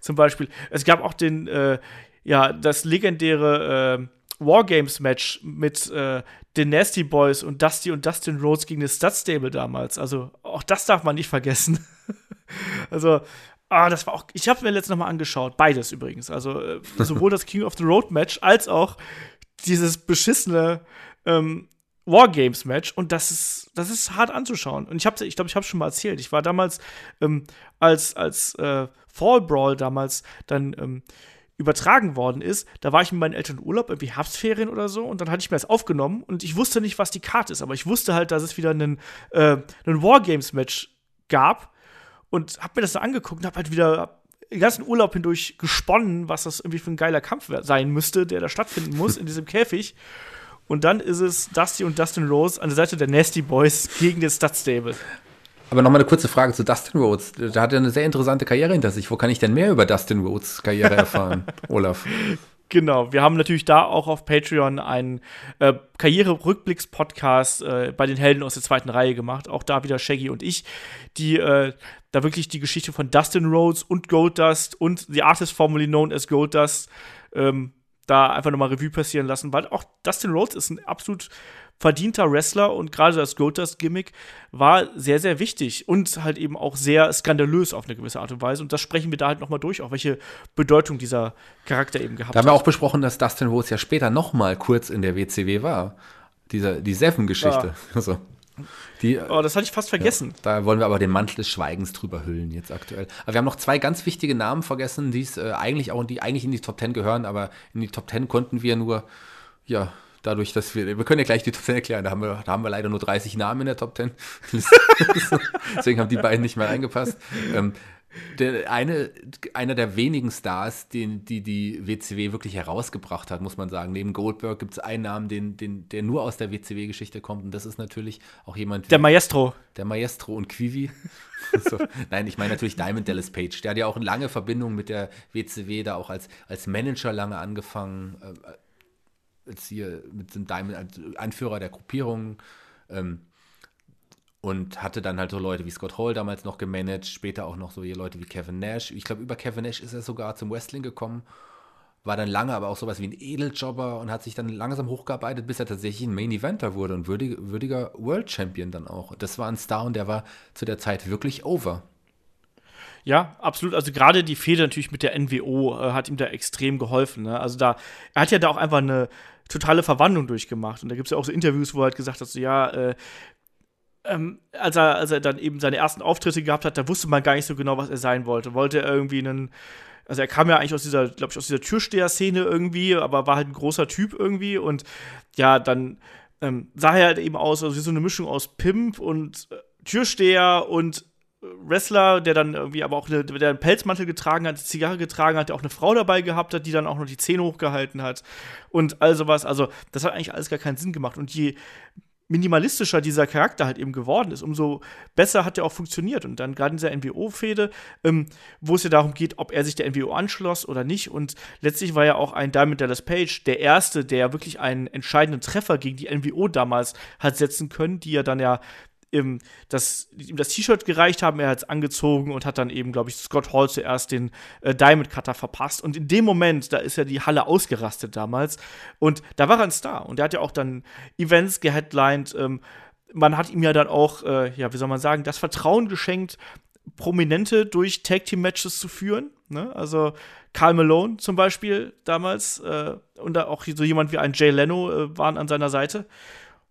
Zum Beispiel. Es gab auch den, äh, ja, das legendäre äh, Wargames Match mit äh, den Nasty Boys und Dusty und Dustin Rhodes gegen das Stable damals. Also auch das darf man nicht vergessen. also Ah, das war auch. Ich habe mir letztens noch mal angeschaut. Beides übrigens. Also äh, sowohl das King of the Road Match als auch dieses beschissene ähm, Wargames-Match und das ist, das ist hart anzuschauen. Und ich glaube, ich, glaub, ich habe schon mal erzählt. Ich war damals, ähm, als, als äh, Fall Brawl damals dann ähm, übertragen worden ist, da war ich mit meinen Eltern in Urlaub, irgendwie Herbstferien oder so, und dann hatte ich mir das aufgenommen und ich wusste nicht, was die Karte ist, aber ich wusste halt, dass es wieder einen, äh, einen Wargames-Match gab und hab mir das dann angeguckt und hab halt wieder den ganzen Urlaub hindurch gesponnen, was das irgendwie für ein geiler Kampf sein müsste, der da stattfinden muss in diesem Käfig. Und dann ist es Dusty und Dustin Rose an der Seite der Nasty Boys gegen den Stadtstable. Aber nochmal eine kurze Frage zu Dustin Rhodes. Da hat er eine sehr interessante Karriere hinter sich. Wo kann ich denn mehr über Dustin Rhodes Karriere erfahren, Olaf? Genau, wir haben natürlich da auch auf Patreon einen äh, Karriere-Rückblicks-Podcast äh, bei den Helden aus der zweiten Reihe gemacht. Auch da wieder Shaggy und ich, die äh, da wirklich die Geschichte von Dustin Rhodes und Goldust und The Artist formerly known as Goldust ähm, da einfach nochmal Revue passieren lassen, weil auch Dustin Rhodes ist ein absolut verdienter Wrestler und gerade das Goldust-Gimmick war sehr, sehr wichtig und halt eben auch sehr skandalös auf eine gewisse Art und Weise. Und das sprechen wir da halt nochmal durch, auch welche Bedeutung dieser Charakter eben gehabt hat. Da haben wir auch besprochen, dass Dustin Rhodes ja später nochmal kurz in der WCW war. Dieser, die Seven-Geschichte. Ja. Die, oh, das hatte ich fast vergessen. Ja, da wollen wir aber den Mantel des Schweigens drüber hüllen jetzt aktuell. Aber wir haben noch zwei ganz wichtige Namen vergessen, die äh, eigentlich auch die eigentlich in die Top Ten gehören, aber in die Top Ten konnten wir nur, ja, dadurch, dass wir, wir können ja gleich die Top Ten erklären, da haben wir, da haben wir leider nur 30 Namen in der Top Ten. Deswegen haben die beiden nicht mehr eingepasst. Ähm, der eine, einer der wenigen Stars, den, die die WCW wirklich herausgebracht hat, muss man sagen. Neben Goldberg gibt es einen Namen, den, den, der nur aus der WCW-Geschichte kommt. Und das ist natürlich auch jemand wie Der Maestro. der Maestro und Quivi. so, nein, ich meine natürlich Diamond Dallas Page. Der hat ja auch eine lange Verbindung mit der WCW, da auch als, als Manager lange angefangen. Äh, als hier mit dem Diamond, als Anführer der Gruppierung. Ähm, und hatte dann halt so Leute wie Scott Hall damals noch gemanagt, später auch noch so Leute wie Kevin Nash. Ich glaube, über Kevin Nash ist er sogar zum Wrestling gekommen, war dann lange aber auch sowas wie ein Edeljobber und hat sich dann langsam hochgearbeitet, bis er tatsächlich ein Main Eventer wurde und würdig, würdiger World Champion dann auch. Das war ein Star und der war zu der Zeit wirklich over. Ja, absolut. Also gerade die Fehde natürlich mit der NWO äh, hat ihm da extrem geholfen. Ne? Also da, er hat ja da auch einfach eine totale Verwandlung durchgemacht. Und da gibt es ja auch so Interviews, wo er halt gesagt hat, so, ja, äh, ähm, als, er, als er dann eben seine ersten Auftritte gehabt hat, da wusste man gar nicht so genau, was er sein wollte. Wollte er irgendwie einen, also er kam ja eigentlich aus dieser, glaube ich, aus dieser Türsteher-Szene irgendwie, aber war halt ein großer Typ irgendwie und ja, dann ähm, sah er halt eben aus, also wie so eine Mischung aus Pimp und äh, Türsteher und äh, Wrestler, der dann irgendwie aber auch eine, der einen Pelzmantel getragen hat, Zigarre getragen hat, der auch eine Frau dabei gehabt hat, die dann auch noch die Zähne hochgehalten hat und all sowas. Also, das hat eigentlich alles gar keinen Sinn gemacht. Und je minimalistischer dieser Charakter halt eben geworden ist, umso besser hat er auch funktioniert. Und dann gerade in dieser NWO-Fehde, ähm, wo es ja darum geht, ob er sich der NWO anschloss oder nicht. Und letztlich war ja auch ein Diamond Dallas Page der Erste, der wirklich einen entscheidenden Treffer gegen die NWO damals hat setzen können, die ja dann ja ihm das, das T-Shirt gereicht haben, er hat es angezogen und hat dann eben, glaube ich, Scott Hall zuerst den äh, Diamond Cutter verpasst. Und in dem Moment, da ist ja die Halle ausgerastet damals. Und da war er ein Star. Und er hat ja auch dann Events geheadlined. Ähm, man hat ihm ja dann auch, äh, ja, wie soll man sagen, das Vertrauen geschenkt, Prominente durch Tag Team Matches zu führen. Ne? Also Karl Malone zum Beispiel damals äh, und auch so jemand wie ein Jay Leno äh, waren an seiner Seite.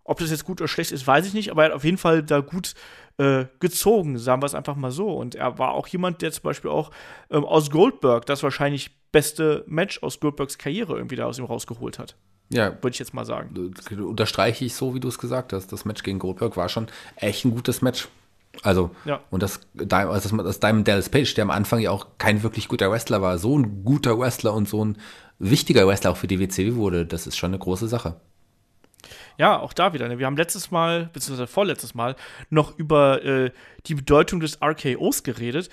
Ob das jetzt gut oder schlecht ist, weiß ich nicht, aber er hat auf jeden Fall da gut äh, gezogen, sagen wir es einfach mal so. Und er war auch jemand, der zum Beispiel auch ähm, aus Goldberg das wahrscheinlich beste Match aus Goldbergs Karriere irgendwie da aus ihm rausgeholt hat. Ja, Würde ich jetzt mal sagen. unterstreiche ich so, wie du es gesagt hast. Das Match gegen Goldberg war schon echt ein gutes Match. Also, Ja. und das, das, das Diamond Dallas Page, der am Anfang ja auch kein wirklich guter Wrestler war, so ein guter Wrestler und so ein wichtiger Wrestler auch für die WCW wurde, das ist schon eine große Sache. Ja, auch da wieder. Ne? Wir haben letztes Mal, beziehungsweise vorletztes Mal, noch über äh, die Bedeutung des RKOs geredet.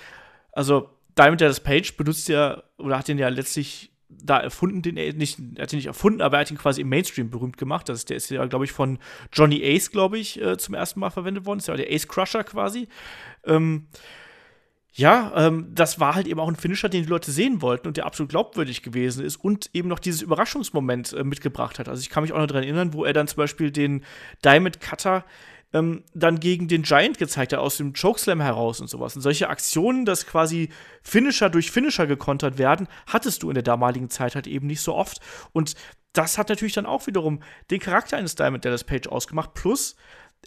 Also, Diamond Dallas Page benutzt ja, oder hat den ja letztlich da erfunden, den er nicht, hat ihn nicht erfunden, aber er hat ihn quasi im Mainstream berühmt gemacht. Das ist, der ist ja, glaube ich, von Johnny Ace, glaube ich, äh, zum ersten Mal verwendet worden. Das ist ja der Ace Crusher quasi. Ähm, ja, ähm, das war halt eben auch ein Finisher, den die Leute sehen wollten und der absolut glaubwürdig gewesen ist und eben noch dieses Überraschungsmoment äh, mitgebracht hat. Also ich kann mich auch noch daran erinnern, wo er dann zum Beispiel den Diamond Cutter ähm, dann gegen den Giant gezeigt hat, aus dem Chokeslam heraus und sowas. Und solche Aktionen, dass quasi Finisher durch Finisher gekontert werden, hattest du in der damaligen Zeit halt eben nicht so oft. Und das hat natürlich dann auch wiederum den Charakter eines Diamond Dallas Page ausgemacht. Plus,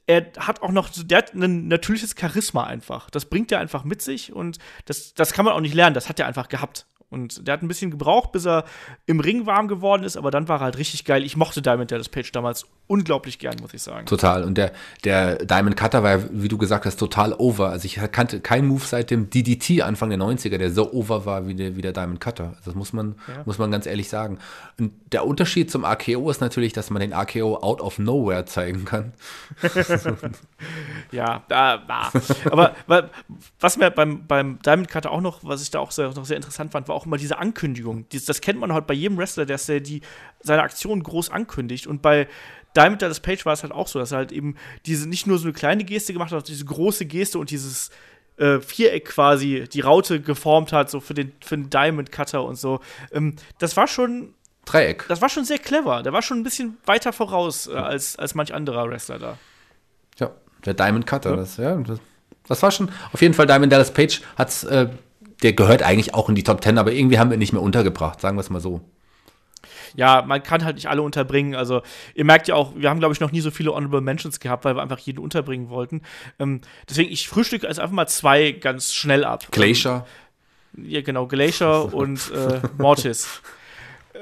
er hat auch noch, der hat ein natürliches Charisma einfach. Das bringt er einfach mit sich und das, das kann man auch nicht lernen. Das hat er einfach gehabt. Und der hat ein bisschen gebraucht, bis er im Ring warm geworden ist, aber dann war er halt richtig geil. Ich mochte Diamond Dallas Page damals unglaublich gern, muss ich sagen. Total. Und der, der Diamond Cutter war, wie du gesagt hast, total over. Also ich kannte keinen Move seit dem DDT Anfang der 90er, der so over war wie der, wie der Diamond Cutter. Das muss man, Ja. muss man ganz ehrlich sagen. Und der Unterschied zum AKO ist natürlich, dass man den AKO out of nowhere zeigen kann. Ja, da, da. aber wa- was mir beim, beim Diamond Cutter auch noch, was ich da auch sehr, noch sehr interessant fand, war auch immer diese Ankündigung. Dies, das kennt man halt bei jedem Wrestler, dass der die, seine Aktion groß ankündigt. Und bei Diamond Dallas Page war es halt auch so, dass er halt eben diese nicht nur so eine kleine Geste gemacht hat, sondern diese große Geste und dieses äh, Viereck quasi, die Raute geformt hat, so für den, für den Diamond Cutter und so. Ähm, das war schon Dreieck. das war schon sehr clever. Der war schon ein bisschen weiter voraus äh, als, als manch anderer Wrestler da. Ja, der Diamond Cutter. Das, ja, das, das war schon, auf jeden Fall Diamond Dallas Page hat's, äh, der gehört eigentlich auch in die Top Ten, aber irgendwie haben wir ihn nicht mehr untergebracht, sagen wir es mal so. Ja, man kann halt nicht alle unterbringen. Also, ihr merkt ja auch, wir haben, glaube ich, noch nie so viele Honorable Mentions gehabt, weil wir einfach jeden unterbringen wollten. Ähm, deswegen, ich frühstücke also einfach mal zwei ganz schnell ab. Glacier. Ja, genau, Glacier und äh, Mortis.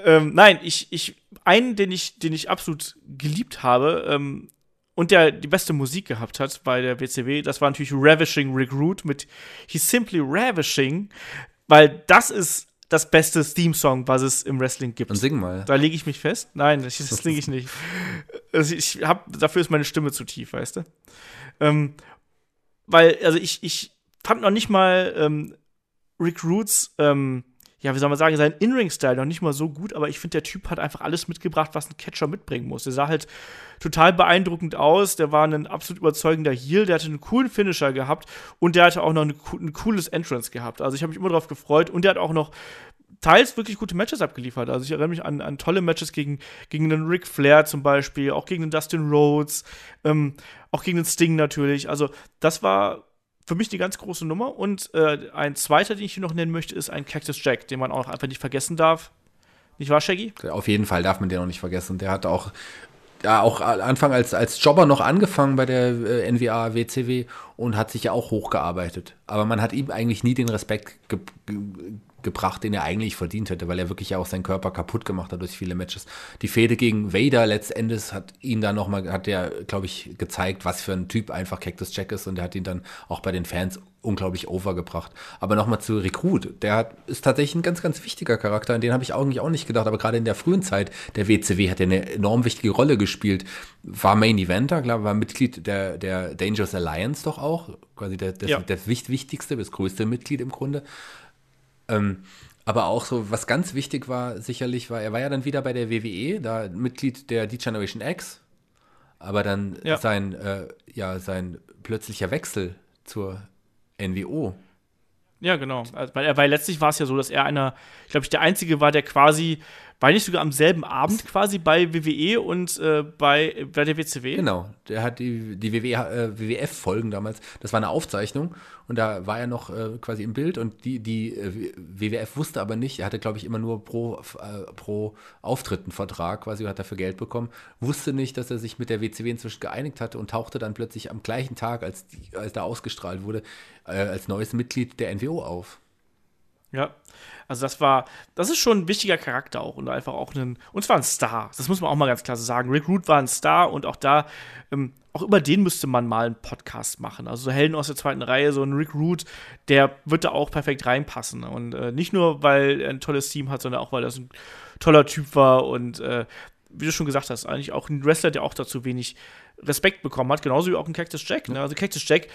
ähm, nein, ich, ich, einen, den ich, den ich absolut geliebt habe, ähm, und der die beste Musik gehabt hat bei der WCW, das war natürlich Ravishing Rick Root mit He's Simply Ravishing, weil das ist das beste Theme-Song, was es im Wrestling gibt. Und sing mal. Da lege ich mich fest. Nein, das, das singe ich nicht. Also ich hab, dafür ist meine Stimme zu tief, weißt du? Ähm, weil, also ich, ich fand noch nicht mal ähm, Rick Roots, ähm, ja, wie soll man sagen, seinen In-Ring-Style noch nicht mal so gut, aber ich finde, der Typ hat einfach alles mitgebracht, was ein Catcher mitbringen muss. Der sah halt total beeindruckend aus, der war ein absolut überzeugender Heel, der hatte einen coolen Finisher gehabt und der hatte auch noch eine, ein cooles Entrance gehabt. Also ich habe mich immer darauf gefreut und der hat auch noch teils wirklich gute Matches abgeliefert. Also ich erinnere mich an, an tolle Matches gegen, gegen den Ric Flair zum Beispiel, auch gegen den Dustin Rhodes, ähm, auch gegen den Sting natürlich. Also das war für mich die ganz große Nummer. Und äh, ein zweiter, den ich hier noch nennen möchte, ist ein Cactus Jack, den man auch einfach nicht vergessen darf. Nicht wahr, Shaggy? Auf jeden Fall darf man den auch nicht vergessen. Der hat auch, ja, auch Anfang als, als Jobber noch angefangen bei der äh, NWA WCW und hat sich ja auch hochgearbeitet. Aber man hat ihm eigentlich nie den Respekt ge gebracht, den er eigentlich verdient hätte, weil er wirklich ja auch seinen Körper kaputt gemacht hat durch viele Matches. Die Fehde gegen Vader letztendlich hat ihn dann nochmal, hat der, glaube ich, gezeigt, was für ein Typ einfach Cactus Jack ist und er hat ihn dann auch bei den Fans unglaublich overgebracht. Aber nochmal zu Recruit, der hat, ist tatsächlich ein ganz, ganz wichtiger Charakter, an den habe ich eigentlich auch nicht gedacht, aber gerade in der frühen Zeit der WCW hat er eine enorm wichtige Rolle gespielt. War Main Eventer, glaube war Mitglied der, der Dangerous Alliance doch auch, quasi der, das, ja. das wichtigste, das größte Mitglied im Grunde. Ähm, aber auch so, was ganz wichtig war, sicherlich war, er war ja dann wieder bei der WWE, da Mitglied der D-Generation X, aber dann ja. sein, äh, ja, sein plötzlicher Wechsel zur NWO. Ja, genau. Also, weil, weil letztlich war es ja so, dass er einer, ich glaube, ich der Einzige war, der quasi war nicht sogar am selben Abend quasi bei WWE und äh, bei, bei der WCW? Genau, der hat die, die WWE, äh, WWF-Folgen damals, das war eine Aufzeichnung und da war er noch äh, quasi im Bild und die, die äh, WWF wusste aber nicht, er hatte glaube ich immer nur pro, äh, pro Auftritt einen Vertrag, quasi hat dafür Geld bekommen, wusste nicht, dass er sich mit der WCW inzwischen geeinigt hatte und tauchte dann plötzlich am gleichen Tag, als, die, als da ausgestrahlt wurde, äh, als neues Mitglied der NWO auf. Ja, also das war, das ist schon ein wichtiger Charakter auch und einfach auch ein, und zwar ein Star. Das muss man auch mal ganz klar so sagen. Rick Root war ein Star und auch da, ähm, auch über den müsste man mal einen Podcast machen. Also so Helden aus der zweiten Reihe, so ein Rick Root, der wird da auch perfekt reinpassen. Und äh, nicht nur, weil er ein tolles Team hat, sondern auch, weil er ein toller Typ war und äh, wie du schon gesagt hast, eigentlich auch ein Wrestler, der auch dazu wenig Respekt bekommen hat, genauso wie auch ein Cactus Jack. Ne? Also Cactus Jack,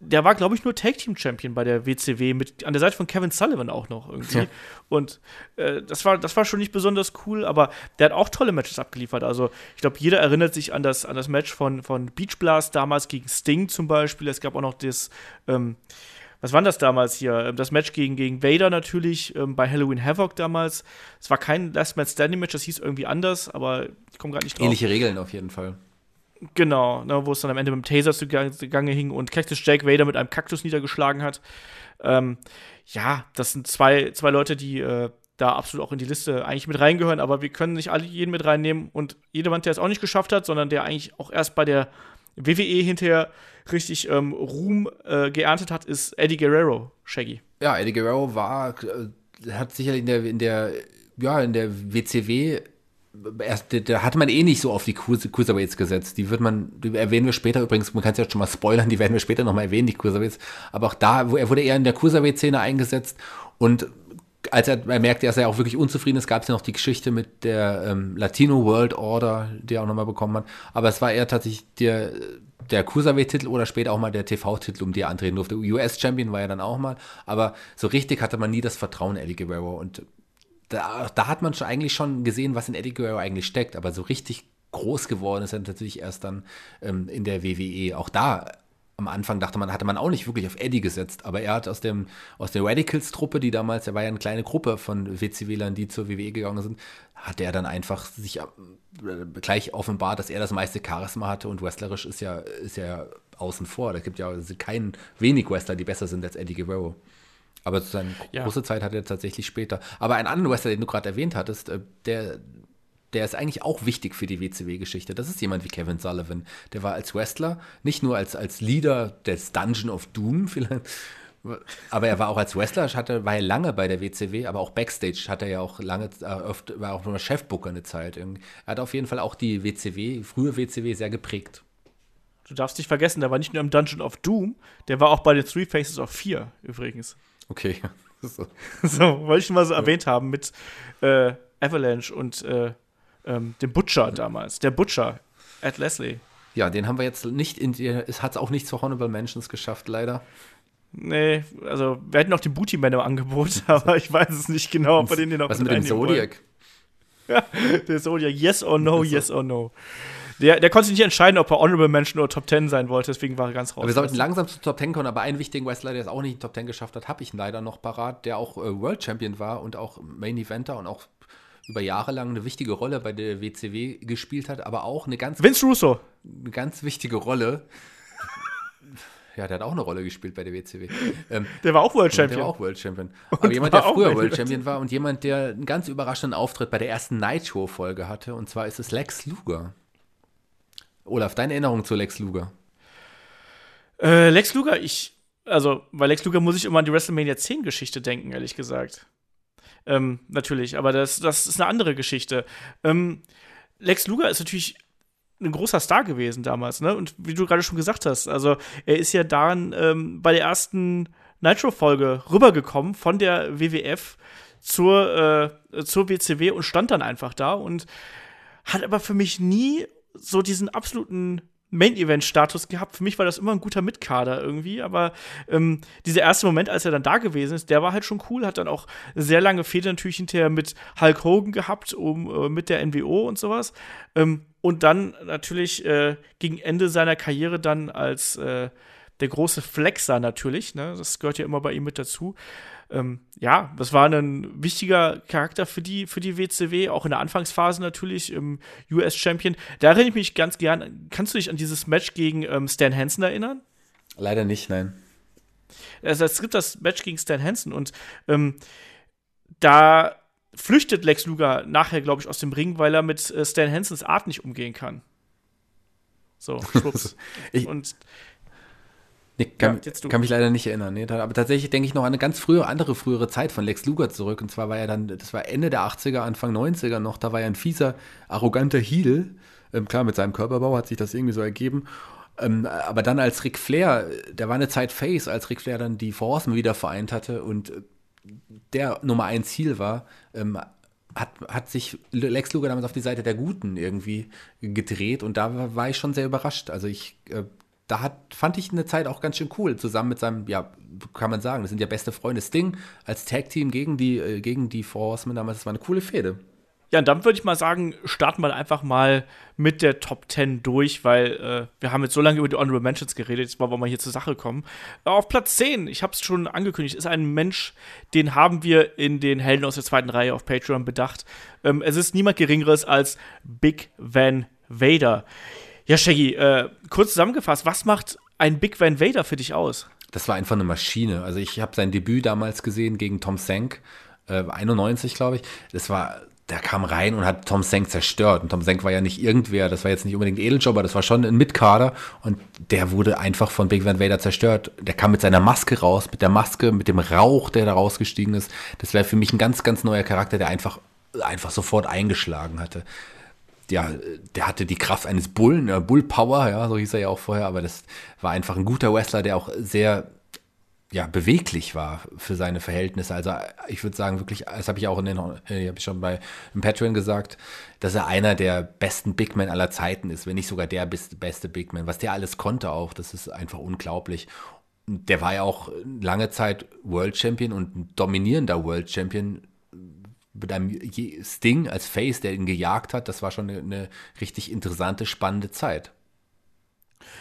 der war, glaube ich, nur Tag Team Champion bei der WCW, mit, an der Seite von Kevin Sullivan auch noch irgendwie. Ja. Und äh, das, war, das war schon nicht besonders cool, aber der hat auch tolle Matches abgeliefert. Also ich glaube, jeder erinnert sich an das, an das Match von, von Beach Blast damals gegen Sting zum Beispiel. Es gab auch noch das, ähm, was war das damals hier? Ähm, das Match gegen, gegen Vader natürlich, ähm, bei Halloween Havoc damals. Es war kein Last Man Standing Match, das hieß irgendwie anders, aber ich komme gar nicht drauf. Ähnliche Regeln auf jeden Fall. Genau, ne, wo es dann am Ende mit dem Taser zu Gange hing und Cactus Jack Vader mit einem Kaktus niedergeschlagen hat. Ähm, ja, das sind zwei, zwei Leute, die äh, da absolut auch in die Liste eigentlich mit reingehören, aber wir können nicht alle jeden mit reinnehmen und jemand, der es auch nicht geschafft hat, sondern der eigentlich auch erst bei der WWE hinterher richtig ähm, Ruhm äh, geerntet hat, ist Eddie Guerrero, Shaggy. Ja, Eddie Guerrero war, äh, hat sicherlich in der, in der, ja, in der WCW erst, da hatte man eh nicht so auf die Cruiserweights gesetzt. Die wird man, die erwähnen wir später übrigens, man kann es ja schon mal spoilern, die werden wir später nochmal erwähnen, die Cruiserweights. Aber auch da, wo er wurde eher in der Cruiserweight-Szene eingesetzt und als er, er merkte, dass er auch wirklich unzufrieden ist, gab es ja noch die Geschichte mit der ähm, Latino World Order, die er auch nochmal bekommen hat. Aber es war eher tatsächlich der, der Cruiserweight-Titel oder später auch mal der TV-Titel, um die er antreten durfte. US-Champion war er dann auch mal. Aber so richtig hatte man nie das Vertrauen Eddie Guerrero. Und da, da hat man schon eigentlich schon gesehen, was in Eddie Guerrero eigentlich steckt, aber so richtig groß geworden ist er natürlich erst dann ähm, in der WWE. Auch da am Anfang dachte man, hatte man auch nicht wirklich auf Eddie gesetzt, aber er hat aus dem aus der Radicals-Truppe, die damals, er war ja eine kleine Gruppe von WCW-Lern, die zur WWE gegangen sind, hat er dann einfach sich äh, gleich offenbart, dass er das meiste Charisma hatte und wrestlerisch ist ja ist ja außen vor. Da gibt ja keinen wenig Wrestler, die besser sind als Eddie Guerrero. Aber seine ja. große Zeit hat er tatsächlich später. Aber ein anderer Wrestler, den du gerade erwähnt hattest, äh, der, der ist eigentlich auch wichtig für die WCW-Geschichte. Das ist jemand wie Kevin Sullivan. Der war als Wrestler, nicht nur als, als Leader des Dungeon of Doom vielleicht, aber er war auch als Wrestler, hatte, war er lange bei der WCW, aber auch Backstage hat er ja auch lange, äh, oft, war auch nur Chefbooker eine Zeit. Er hat auf jeden Fall auch die WCW, frühe WCW sehr geprägt. Du darfst nicht vergessen, der war nicht nur im Dungeon of Doom, der war auch bei den Three Faces of Fear übrigens. Okay. so. so, wollte ich mal so ja. erwähnt haben mit äh, Avalanche und äh, ähm, dem Butcher damals. Der Butcher, Ed Leslie. Ja, den haben wir jetzt nicht in die, es hat es auch nicht zu Honorable Mentions geschafft, leider. Nee, also wir hätten noch den Booty Man im Angebot, aber ich weiß es nicht genau, ob wir den hier noch Was mit dem Zodiac? Ja, der Zodiac, yes or no, yes or no. Der, der konnte sich nicht entscheiden, ob er Honorable Mention oder Top 10 sein wollte, deswegen war er ganz raus. Aber wir sollten langsam zu Top 10 kommen, aber einen wichtigen Wrestler, der es auch nicht in Top 10 geschafft hat, habe ich leider noch parat, der auch äh, World Champion war und auch Main Eventer und auch über Jahre lang eine wichtige Rolle bei der WCW gespielt hat, aber auch eine ganz Vince Russo. Eine ganz wichtige Rolle. ja, der hat auch eine Rolle gespielt bei der WCW. Ähm, der war auch World Champion. Der war auch World Champion. Aber jemand, der früher World Champion war und jemand, der einen ganz überraschenden Auftritt bei der ersten Nitro-Folge hatte, und zwar ist es Lex Luger. Olaf, deine Erinnerung zu Lex Luger? Äh, Lex Luger, ich, also, bei Lex Luger muss ich immer an die WrestleMania 10 Geschichte denken, ehrlich gesagt. Ähm, natürlich, aber das, das ist eine andere Geschichte. Ähm, Lex Luger ist natürlich ein großer Star gewesen damals, ne? Und wie du gerade schon gesagt hast, also er ist ja dann ähm, bei der ersten Nitro-Folge rübergekommen von der WWF zur, äh, zur WCW und stand dann einfach da und hat aber für mich nie so diesen absoluten Main-Event-Status gehabt. Für mich war das immer ein guter Mitkader irgendwie, aber ähm, dieser erste Moment, als er dann da gewesen ist, der war halt schon cool, hat dann auch sehr lange Fehde natürlich hinterher mit Hulk Hogan gehabt, um, äh, mit der NWO und sowas. Ähm, und dann natürlich äh, gegen Ende seiner Karriere dann als äh, der große Flexer natürlich, ne? das gehört ja immer bei ihm mit dazu, ähm, ja, das war ein wichtiger Charakter für die, für die WCW, auch in der Anfangsphase natürlich, im US-Champion. Da erinnere ich mich ganz gern. Kannst du dich an dieses Match gegen ähm, Stan Hansen erinnern? Leider nicht, nein. Also, es gibt das Match gegen Stan Hansen und ähm, da flüchtet Lex Luger nachher, glaube ich, aus dem Ring, weil er mit äh, Stan Hansens Art nicht umgehen kann. So, schwupps. ich, und Nee, kann, ja, kann, mich leider nicht erinnern. Nee, aber tatsächlich denke ich noch an eine ganz frühe, andere frühere Zeit von Lex Luger zurück. Und zwar war er dann, das war Ende der 80er, Anfang 90er noch, da war er ein fieser, arroganter Heel. Ähm, klar, mit seinem Körperbau hat sich das irgendwie so ergeben. Ähm, aber dann als Ric Flair, der war eine Zeit Face, als Ric Flair dann die Force wieder vereint hatte und der Nummer 1 Ziel war, ähm, hat, hat sich Lex Luger damals auf die Seite der Guten irgendwie gedreht und da war, war ich schon sehr überrascht. Also ich äh, da hat, fand ich eine Zeit auch ganz schön cool, zusammen mit seinem, ja, kann man sagen, das sind ja beste Freunde. Sting als Tag-Team gegen die, äh, gegen die Four Horsemen damals, das war eine coole Fehde. Ja, und dann würde ich mal sagen, starten wir einfach mal mit der Top 10 durch, weil äh, wir haben jetzt so lange über die Honorable Mentions geredet, jetzt wollen wir mal hier zur Sache kommen. Auf Platz 10, ich habe es schon angekündigt, ist ein Mensch, den haben wir in den Helden aus der zweiten Reihe auf Patreon bedacht. Ähm, es ist niemand Geringeres als Big Van Vader. Ja, Shaggy, äh, kurz zusammengefasst, was macht ein Big Van Vader für dich aus? Das war einfach eine Maschine. Also ich habe sein Debüt damals gesehen gegen Tom Sank, äh, 91 glaube ich. Das war, der kam rein und hat Tom Sank zerstört. Und Tom Sank war ja nicht irgendwer, das war jetzt nicht unbedingt Edeljob, aber das war schon ein Mitkader. Und der wurde einfach von Big Van Vader zerstört. Der kam mit seiner Maske raus, mit der Maske, mit dem Rauch, der da rausgestiegen ist. Das wäre für mich ein ganz, ganz neuer Charakter, der einfach einfach sofort eingeschlagen hatte ja, der hatte die Kraft eines Bullen, äh, Bull Power, ja, so hieß er ja auch vorher, aber das war einfach ein guter Wrestler, der auch sehr ja, beweglich war für seine Verhältnisse. Also ich würde sagen, wirklich, das habe ich auch in den, äh, habe ich schon bei im Patreon gesagt, dass er einer der besten Big Men aller Zeiten ist, wenn nicht sogar der beste Big Man. Was der alles konnte auch, das ist einfach unglaublich. Der war ja auch lange Zeit World Champion und ein dominierender World Champion mit einem Sting als Face, der ihn gejagt hat, das war schon eine, eine richtig interessante, spannende Zeit.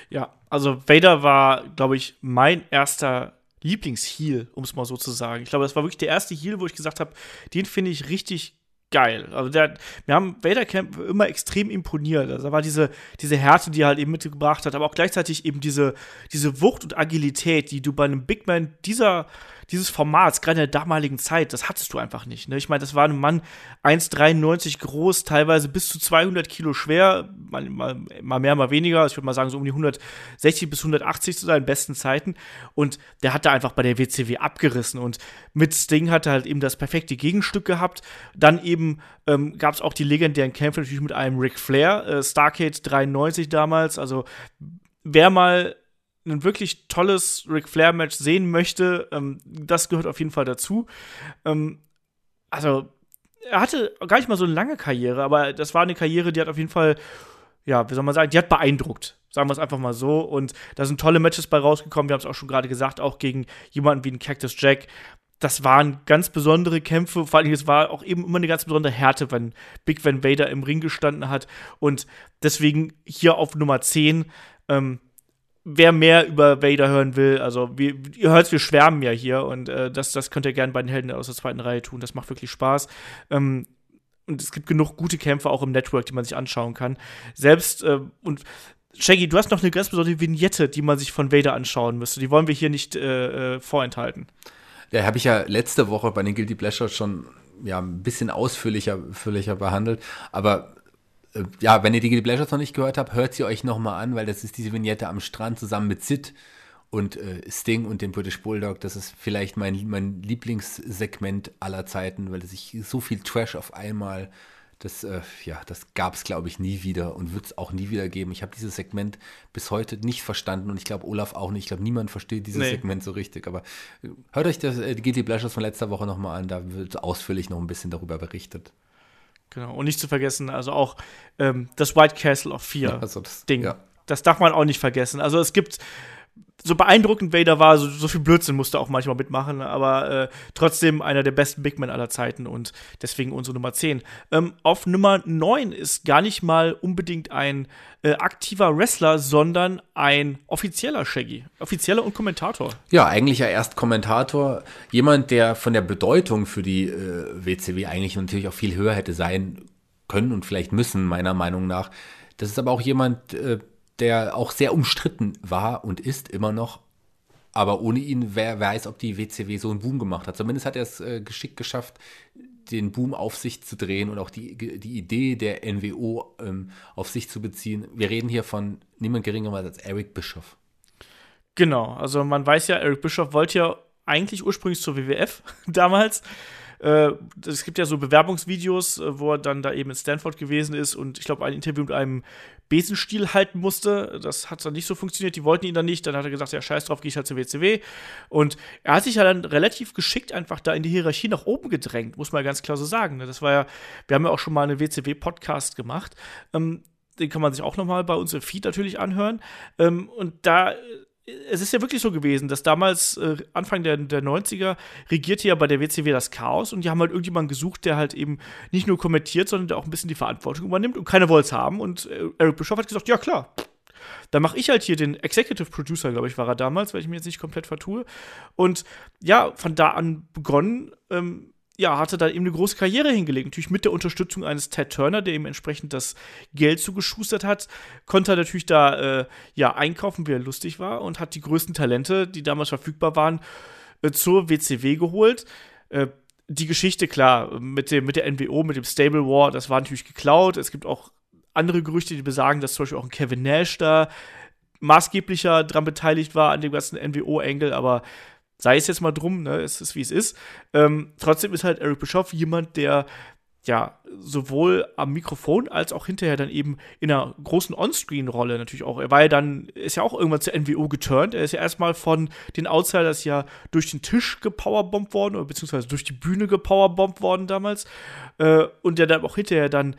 Ja, also Vader war, glaube ich, mein erster Lieblingsheel, um es mal so zu sagen. Ich glaube, das war wirklich der erste Heel, wo ich gesagt habe, den finde ich richtig geil. Also der, wir haben Vader Camp immer extrem imponiert. Also da war diese, diese Härte, die er halt eben mitgebracht hat, aber auch gleichzeitig eben diese, diese Wucht und Agilität, die du bei einem Big Man dieser dieses Formats, gerade in der damaligen Zeit, das hattest du einfach nicht. Ne? Ich meine, das war ein Mann 1,93 groß, teilweise bis zu 200 Kilo schwer, mal, mal, mal mehr, mal weniger. Ich würde mal sagen, so um die 160 bis 180 zu seinen besten Zeiten. Und der hat da einfach bei der WCW abgerissen. Und mit Sting hat er halt eben das perfekte Gegenstück gehabt. Dann eben ähm, gab es auch die legendären Kämpfe natürlich mit einem Ric Flair, äh, Starcade 93 damals, also wer mal ein wirklich tolles Ric Flair-Match sehen möchte, ähm, das gehört auf jeden Fall dazu. Ähm, also, er hatte gar nicht mal so eine lange Karriere, aber das war eine Karriere, die hat auf jeden Fall, ja, wie soll man sagen, die hat beeindruckt. Sagen wir es einfach mal so. Und da sind tolle Matches bei rausgekommen. Wir haben es auch schon gerade gesagt, auch gegen jemanden wie einen Cactus Jack. Das waren ganz besondere Kämpfe. Vor allem, es war auch eben immer eine ganz besondere Härte, wenn Big Van Vader im Ring gestanden hat. Und deswegen hier auf Nummer 10. Ähm, wer mehr über Vader hören will, also wir, ihr hört, wir schwärmen ja hier und äh, das, das könnt ihr gerne bei den Helden aus der zweiten Reihe tun. Das macht wirklich Spaß. Ähm, und es gibt genug gute Kämpfe auch im Network, die man sich anschauen kann. Selbst äh, und Shaggy, du hast noch eine ganz besondere Vignette, die man sich von Vader anschauen müsste. Die wollen wir hier nicht äh, äh vorenthalten. Ja, habe ich ja letzte Woche bei den Guilty Pleasures schon ja, ein bisschen ausführlicher, ausführlicher behandelt. Aber ja, wenn ihr die Guilty Pleasures noch nicht gehört habt, hört sie euch nochmal an, weil das ist diese Vignette am Strand zusammen mit Sid und äh, Sting und dem British Bulldog. Das ist vielleicht mein, mein Lieblingssegment aller Zeiten, weil sich so viel Trash auf einmal, das, äh, ja, das gab es, glaube ich, nie wieder und wird es auch nie wieder geben. Ich habe dieses Segment bis heute nicht verstanden und ich glaube, Olaf auch nicht. Ich glaube, niemand versteht dieses nee. Segment so richtig. Aber äh, hört euch das äh, Guilty Pleasures von letzter Woche nochmal an, da wird ausführlich noch ein bisschen darüber berichtet. Genau, und nicht zu vergessen, also auch ähm, das White Castle of Fear also das, Ding. Ja. Das darf man auch nicht vergessen. Also es gibt so beeindruckend Vader war, so, so viel Blödsinn musste auch manchmal mitmachen, aber äh, trotzdem einer der besten Big Men aller Zeiten und deswegen unsere Nummer 10. Ähm, auf Nummer 9 ist gar nicht mal unbedingt ein äh, aktiver Wrestler, sondern ein offizieller Shaggy. Offizieller und Kommentator. Ja, eigentlich ja erst Kommentator. Jemand, der von der Bedeutung für die äh, WCW eigentlich natürlich auch viel höher hätte sein können und vielleicht müssen, meiner Meinung nach. Das ist aber auch jemand, äh, der auch sehr umstritten war und ist immer noch. Aber ohne ihn, wer weiß, ob die WCW so einen Boom gemacht hat. Zumindest hat er es äh, geschickt geschafft, den Boom auf sich zu drehen und auch die, die Idee der NWO ähm, auf sich zu beziehen. Wir reden hier von niemand geringerem als Eric Bischoff. Genau, also man weiß ja, Eric Bischoff wollte ja eigentlich ursprünglich zur WWF damals es gibt ja so Bewerbungsvideos, äh, wo er dann da eben in Stanford gewesen ist und ich glaube, ein Interview mit einem Besenstiel halten musste. Das hat dann nicht so funktioniert, die wollten ihn dann nicht. Dann hat er gesagt, ja, scheiß drauf, gehe ich halt zur WCW. Und er hat sich ja dann relativ geschickt einfach da in die Hierarchie nach oben gedrängt, muss man ganz klar so sagen. Das war ja, wir haben ja auch schon mal einen WCW-Podcast gemacht. Ähm, den kann man sich auch noch mal bei uns im Feed natürlich anhören. Ähm, und da es ist ja wirklich so gewesen, dass damals, äh, Anfang der, der 90er, regierte ja bei der WCW das Chaos und die haben halt irgendjemanden gesucht, der halt eben nicht nur kommentiert, sondern der auch ein bisschen die Verantwortung übernimmt und keiner wollte es haben. Und äh, Eric Bischoff hat gesagt: Ja, klar. Dann mache ich halt hier den Executive Producer, glaube ich, war er damals, weil ich mir jetzt nicht komplett vertue. Und ja, von da an begonnen, ähm, ja, hatte da eben eine große Karriere hingelegt. Natürlich mit der Unterstützung eines Ted Turner, der ihm entsprechend das Geld zugeschustert hat, konnte er natürlich da äh, ja einkaufen, wie er lustig war und hat die größten Talente, die damals verfügbar waren, äh, zur WCW geholt. Äh, die Geschichte, klar, mit, dem, mit der NWO, mit dem Stable War, das war natürlich geklaut. Es gibt auch andere Gerüchte, die besagen, dass zum Beispiel auch ein Kevin Nash da maßgeblicher dran beteiligt war an dem ganzen NWO-Engel, aber sei es jetzt mal drum, ne, es ist wie es ist. Ähm, trotzdem ist halt Eric Bischoff jemand, der ja sowohl am Mikrofon als auch hinterher dann eben in einer großen On-Screen-Rolle natürlich auch. Er war ja dann, ist ja auch irgendwann zur NWO geturnt. Er ist ja erstmal von den Outsiders ja durch den Tisch gepowerbombt worden, oder beziehungsweise durch die Bühne gepowerbombt worden damals. Äh, und der dann auch hinterher dann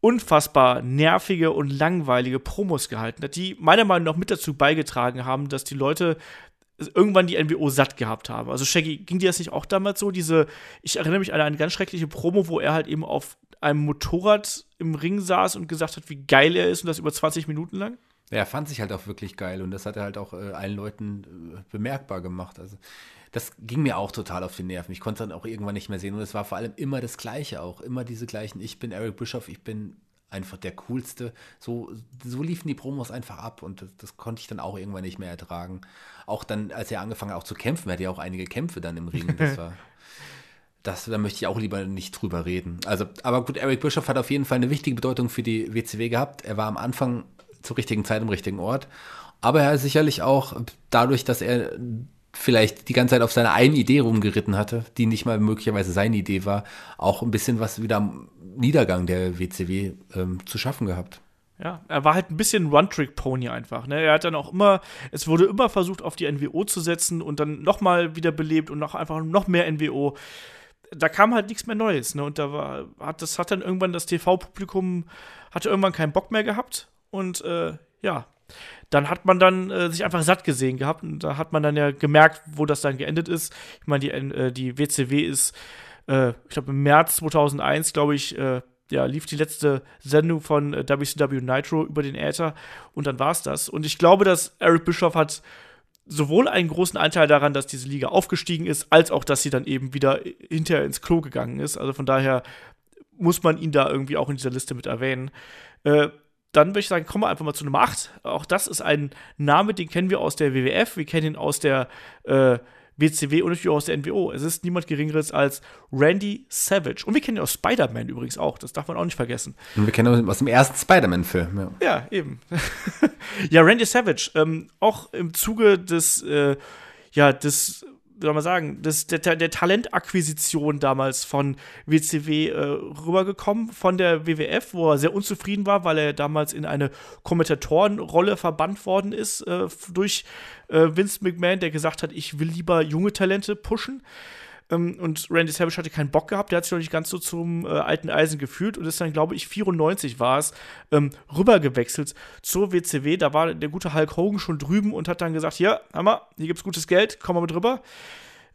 unfassbar nervige und langweilige Promos gehalten hat, die meiner Meinung nach mit dazu beigetragen haben, dass die Leute irgendwann die NWO satt gehabt haben. Also Shaggy, ging dir das nicht auch damals so? Diese, ich erinnere mich an eine ganz schreckliche Promo, wo er halt eben auf einem Motorrad im Ring saß und gesagt hat, wie geil er ist und das über 20 Minuten lang? Ja, er fand sich halt auch wirklich geil und das hat er halt auch äh, allen Leuten äh, bemerkbar gemacht. Also das ging mir auch total auf die Nerven. Ich konnte dann auch irgendwann nicht mehr sehen und es war vor allem immer das Gleiche auch. Immer diese gleichen, ich bin Eric Bischoff, ich bin einfach der coolste. So, so liefen die Promos einfach ab und das, das, konnte ich dann auch irgendwann nicht mehr ertragen. Auch dann, als er angefangen hat auch zu kämpfen, er hatte ja auch einige Kämpfe dann im Ring. Das war. das, da möchte ich auch lieber nicht drüber reden. Also, aber gut, Eric Bischoff hat auf jeden Fall eine wichtige Bedeutung für die WCW gehabt. Er war am Anfang zur richtigen Zeit im richtigen Ort. Aber er ist sicherlich auch dadurch, dass er vielleicht die ganze Zeit auf seiner einen Idee rumgeritten hatte, die nicht mal möglicherweise seine Idee war, auch ein bisschen was wieder Niedergang der WCW ähm, zu schaffen gehabt. Ja, er war halt ein bisschen One-Trick-Pony einfach. Ne? Er hat dann auch immer, es wurde immer versucht, auf die NWO zu setzen und dann nochmal wiederbelebt und noch einfach noch mehr NWO. Da kam halt nichts mehr Neues. Ne? Und da war, hat, das hat dann irgendwann das TV-Publikum, hatte irgendwann keinen Bock mehr gehabt. Und äh, ja, dann hat man dann äh, sich einfach satt gesehen gehabt. Und da hat man dann ja gemerkt, wo das dann geendet ist. Ich meine, die, äh, die WCW ist, äh, ich glaube, im März 2001, glaube ich, äh, ja, lief die letzte Sendung von äh, WCW Nitro über den Äther und dann war es das. Und ich glaube, dass Eric Bischoff hat sowohl einen großen Anteil daran, dass diese Liga aufgestiegen ist, als auch, dass sie dann eben wieder hinterher ins Klo gegangen ist. Also von daher muss man ihn da irgendwie auch in dieser Liste mit erwähnen. Äh, dann würde ich sagen, kommen wir einfach mal zu Nummer 8. Auch das ist ein Name, den kennen wir aus der WWF, wir kennen ihn aus der äh, WCW und natürlich auch aus der NWO. Es ist niemand Geringeres als Randy Savage. Und wir kennen ihn aus Spider-Man übrigens auch. Das darf man auch nicht vergessen. Und wir kennen ihn aus dem ersten Spider-Man-Film. Ja. ja. eben. ja, Randy Savage. Ähm, auch im Zuge des, äh, ja, des soll man sagen, das, der, der Talentakquisition damals von WCW äh, rübergekommen, von der WWF, wo er sehr unzufrieden war, weil er damals in eine Kommentatorenrolle verbannt worden ist äh, durch äh, Vince McMahon, der gesagt hat, ich will lieber junge Talente pushen. Ähm, und Randy Savage hatte keinen Bock gehabt, der hat sich noch nicht ganz so zum äh, alten Eisen gefühlt und ist dann, glaube ich, 94 war es, ähm, rübergewechselt zur WCW. Da war der gute Hulk Hogan schon drüben und hat dann gesagt: Ja, Hammer, hier gibt's gutes Geld, komm mal mit rüber.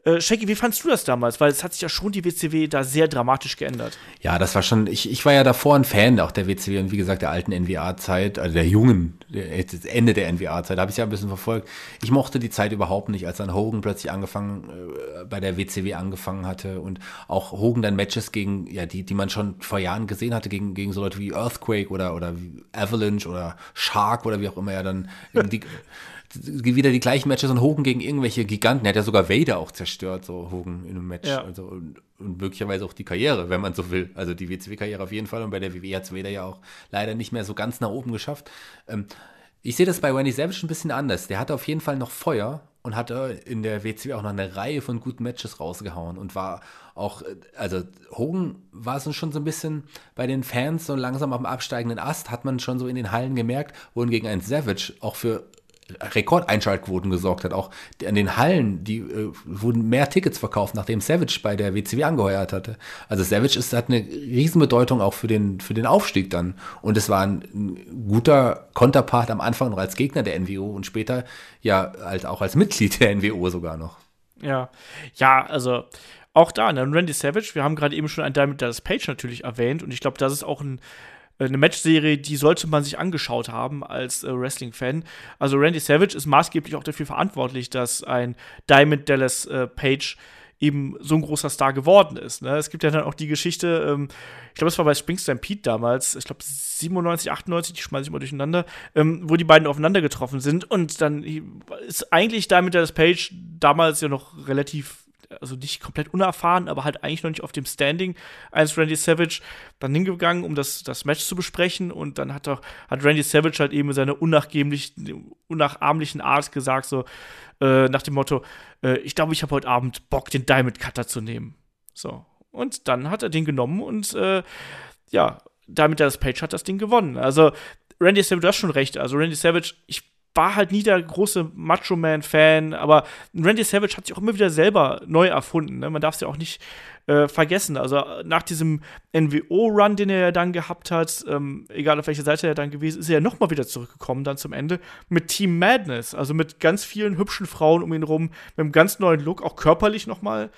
Äh, Shaggy, wie fandest du das damals? Weil es hat sich ja schon die WCW da sehr dramatisch geändert. Ja, das war schon, ich, ich war ja davor ein Fan auch der WCW und wie gesagt der alten NWA-Zeit, also der jungen, der, das Ende der NWA-Zeit, habe ich ja ein bisschen verfolgt. Ich mochte die Zeit überhaupt nicht, als dann Hogan plötzlich angefangen, äh, bei der WCW angefangen hatte und auch Hogan dann Matches gegen, ja, die, die man schon vor Jahren gesehen hatte, gegen, gegen so Leute wie Earthquake oder, oder Avalanche oder Shark oder wie auch immer er dann die, wieder die gleichen Matches und Hogan gegen irgendwelche Giganten. Er hat ja sogar Vader auch zerstört, so Hogan in einem Match. Ja. Also, und, und, möglicherweise auch die Karriere, wenn man so will. Also die WCW-Karriere auf jeden Fall. Und bei der WWE hat es Vader ja auch leider nicht mehr so ganz nach oben geschafft. Ähm, ich sehe das bei Wendy Savage ein bisschen anders. Der hatte auf jeden Fall noch Feuer und hatte in der WCW auch noch eine Reihe von guten Matches rausgehauen und war auch, also Hogan war es schon so ein bisschen bei den Fans so langsam auf dem absteigenden Ast, hat man schon so in den Hallen gemerkt, wohingegen ein Savage auch für Rekordeinschaltquoten gesorgt hat. Auch an den Hallen, die äh, wurden mehr Tickets verkauft, nachdem Savage bei der WCW angeheuert hatte. Also Savage ist, hat eine Riesenbedeutung auch für den, für den Aufstieg dann. Und es war ein, ein guter Konterpart am Anfang noch als Gegner der NWO und später ja halt auch als Mitglied der NWO sogar noch. Ja, ja, also auch da, ne? Randy Savage, wir haben gerade eben schon ein Diamond Dallas Page natürlich erwähnt und ich glaube, das ist auch ein eine Matchserie, die sollte man sich angeschaut haben als äh, Wrestling-Fan. Also Randy Savage ist maßgeblich auch dafür verantwortlich, dass ein Diamond Dallas äh, Page eben so ein großer Star geworden ist. Ne? Es gibt ja dann auch die Geschichte, ähm, ich glaube, es war bei Spring Stampede damals, ich glaube 97, 98, die schmeiße ich mal durcheinander, ähm, wo die beiden aufeinander getroffen sind und dann ist eigentlich Diamond Dallas Page damals ja noch relativ also nicht komplett unerfahren, aber halt eigentlich noch nicht auf dem Standing eines Randy Savage dann hingegangen, um das, das Match zu besprechen. Und dann hat, auch, hat Randy Savage halt eben seine unnachahmlichen Art gesagt, so äh, nach dem Motto, äh, ich glaube, ich habe heute Abend Bock, den Diamond Cutter zu nehmen. So. Und dann hat er den genommen und äh, ja, damit das Page hat das Ding gewonnen. Also Randy Savage, du hast schon recht. Also Randy Savage, ich war halt nie der große Macho Man-Fan, aber Randy Savage hat sich auch immer wieder selber neu erfunden. Ne? Man darf es ja auch nicht äh, vergessen. Also nach diesem NWO-Run, den er ja dann gehabt hat, ähm, egal auf welcher Seite er dann gewesen ist, ist er ja nochmal wieder zurückgekommen dann zum Ende mit Team Madness, also mit ganz vielen hübschen Frauen um ihn rum, mit einem ganz neuen Look, auch körperlich nochmal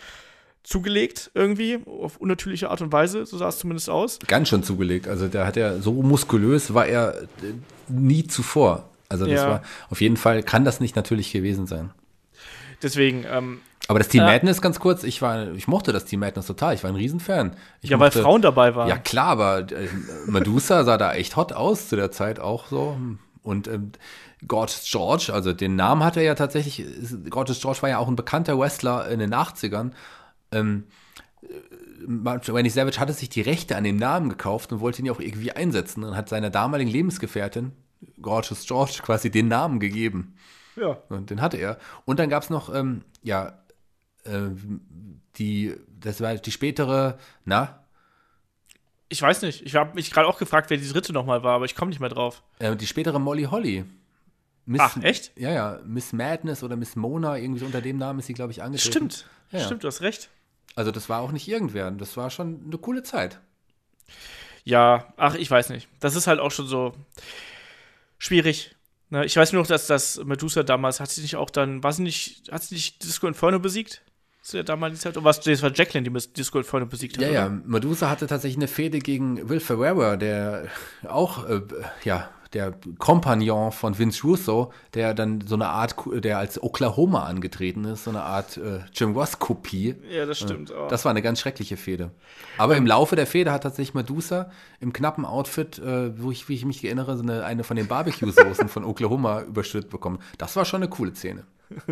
zugelegt irgendwie, auf unnatürliche Art und Weise, so sah es zumindest aus. Ganz schon zugelegt, also der hat ja so muskulös war er äh, nie zuvor. Also das ja. war auf jeden Fall, kann das nicht natürlich gewesen sein. Deswegen, ähm, aber das Team äh, Madness, ganz kurz, ich war, ich mochte das Team Madness total, ich war ein Riesenfan. Ich ja, mochte, weil Frauen dabei waren. Ja, klar, aber äh, Medusa sah da echt hot aus zu der Zeit auch so. Und ähm, Gorgeous George, also den Namen hat er ja tatsächlich, Gorgeous George war ja auch ein bekannter Wrestler in den 80ern. Ähm, Randy Savage hatte sich die Rechte an dem Namen gekauft und wollte ihn ja auch irgendwie einsetzen und hat seiner damaligen Lebensgefährtin, Gorgeous George quasi den Namen gegeben. Ja. Und den hatte er. Und dann gab es noch, ähm, ja, äh, die, das war die spätere, na? ich weiß nicht. Ich habe mich gerade auch gefragt, wer die dritte nochmal war, aber ich komme nicht mehr drauf. Äh, die spätere Molly Holly. Miss, Ach, echt? Ja, ja. Miss Madness oder Miss Mona, irgendwie so unter dem Namen ist sie, glaube ich, angetreten. Stimmt. Ja, ja. Stimmt, du hast recht. Also das war auch nicht irgendwer. Das war schon eine coole Zeit. Ja, ach, ich weiß nicht. Das ist halt auch schon so schwierig. Ne? Ich weiß nur noch, dass das Medusa damals, hat sie nicht auch dann, war sie nicht, hat sie nicht Disco Inferno besiegt? Zu der damaligen Zeit? Oder was, das war Jacqueline, die Disco Inferno besiegt hat, Ja, oder? ja. Medusa hatte tatsächlich eine Fehde gegen Will Ferrera, der auch, äh, ja, der Kompagnon von Vince Russo, der dann so eine Art, der als Oklahoma angetreten ist, so eine Art äh, Jim Ross-Kopie. Ja, das stimmt. auch. Das war eine ganz schreckliche Fehde. Aber im Laufe der Fehde hat tatsächlich Medusa im knappen Outfit, äh, wo ich, wie ich mich erinnere, so eine, eine von den Barbecue-Soßen von Oklahoma überschüttet bekommen. Das war schon eine coole Szene.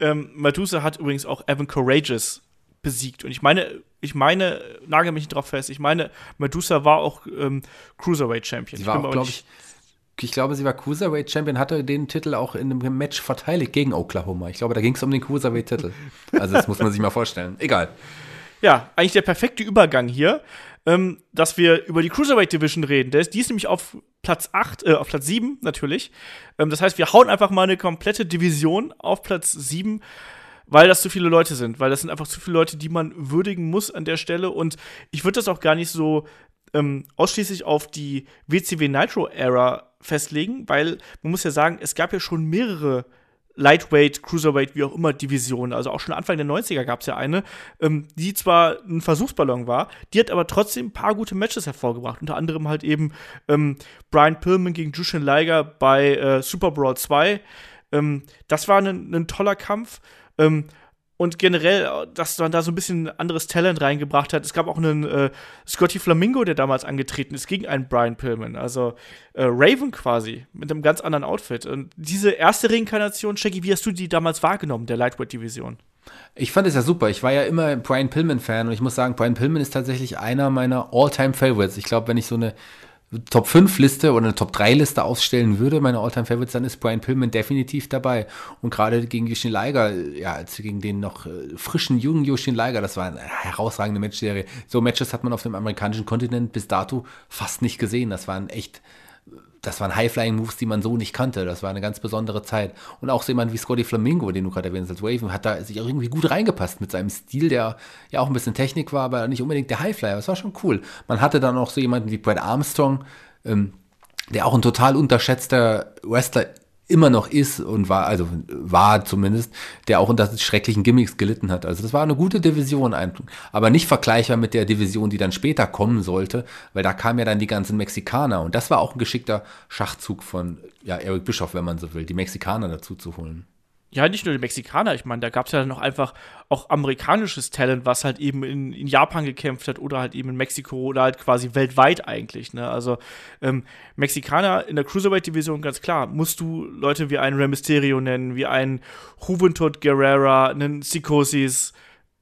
Ähm, Medusa hat übrigens auch Evan Courageous besiegt. Und ich meine, ich meine, nagel mich nicht drauf fest, ich meine, Medusa war auch ähm, Cruiserweight Champion. Sie war aber glaube nicht- ich, ich glaube, sie war Cruiserweight Champion, hatte den Titel auch in einem Match verteidigt gegen Oklahoma. Ich glaube, da ging es um den Cruiserweight-Titel. Also das muss man sich mal vorstellen. Egal. Ja, eigentlich der perfekte Übergang hier, ähm, dass wir über die Cruiserweight Division reden. Der ist, die ist nämlich auf Platz 8, äh, auf Platz 7 natürlich. Ähm, das heißt, wir hauen einfach mal eine komplette Division auf Platz 7, weil das zu viele Leute sind. Weil das sind einfach zu viele Leute, die man würdigen muss an der Stelle. Und ich würde das auch gar nicht so ähm, ausschließlich auf die WCW Nitro Era festlegen, weil man muss ja sagen, es gab ja schon mehrere Lightweight, Cruiserweight, wie auch immer Divisionen. Also auch schon Anfang der 90er gab es ja eine, ähm, die zwar ein Versuchsballon war, die hat aber trotzdem ein paar gute Matches hervorgebracht. Unter anderem halt eben ähm, Brian Pillman gegen Jushin Liger bei äh, Super Brawl 2. Ähm, das war ein, ein toller Kampf. Ähm, und generell, äh, dass man da so ein bisschen anderes Talent reingebracht hat. Es gab auch einen äh, Scotty Flamingo, der damals angetreten ist gegen einen Brian Pillman. Also äh, Raven quasi, mit einem ganz anderen Outfit. Und diese erste Reinkarnation, Shaggy, wie hast du die damals wahrgenommen, der Lightweight-Division? Ich fand es ja super. Ich war ja immer Brian Pillman-Fan und ich muss sagen, Brian Pillman ist tatsächlich einer meiner All-Time-Favorites. Ich glaube, wenn ich so eine Top 5 Liste oder eine Top 3 Liste aufstellen würde, meine All-Time Favorites, dann ist Brian Pillman definitiv dabei. Und gerade gegen Yoshin Liger, ja, als gegen den noch äh, frischen, jungen Yoshin Liger, das war eine herausragende Matchserie. So Matches hat man auf dem amerikanischen Kontinent bis dato fast nicht gesehen. Das waren echt das waren High-Flying-Moves, die man so nicht kannte. Das war eine ganz besondere Zeit. Und auch so jemand wie Scotty Flamingo, den du gerade erwähnt hast, als Raven, hat da sich auch irgendwie gut reingepasst mit seinem Stil, der ja auch ein bisschen Technik war, aber nicht unbedingt der Highflyer. Das war schon cool. Man hatte dann auch so jemanden wie Brad Armstrong, ähm, der auch ein total unterschätzter Wrestler immer noch ist und war, also war zumindest, der auch unter schrecklichen Gimmicks gelitten hat. Also das war eine gute Division, aber nicht vergleichbar mit der Division, die dann später kommen sollte, weil da kamen ja dann die ganzen Mexikaner und das war auch ein geschickter Schachzug von ja, Eric Bischoff, wenn man so will, die Mexikaner dazu zu holen. Ja, nicht nur die Mexikaner, ich meine, da gab es ja dann noch einfach auch amerikanisches Talent, was halt eben in, in, Japan gekämpft hat oder halt eben in Mexiko oder halt quasi weltweit eigentlich. Ne? Also ähm, Mexikaner in der Cruiserweight-Division, ganz klar, musst du Leute wie einen Rey Mysterio nennen, wie einen Juventud Guerrera, einen Psychosis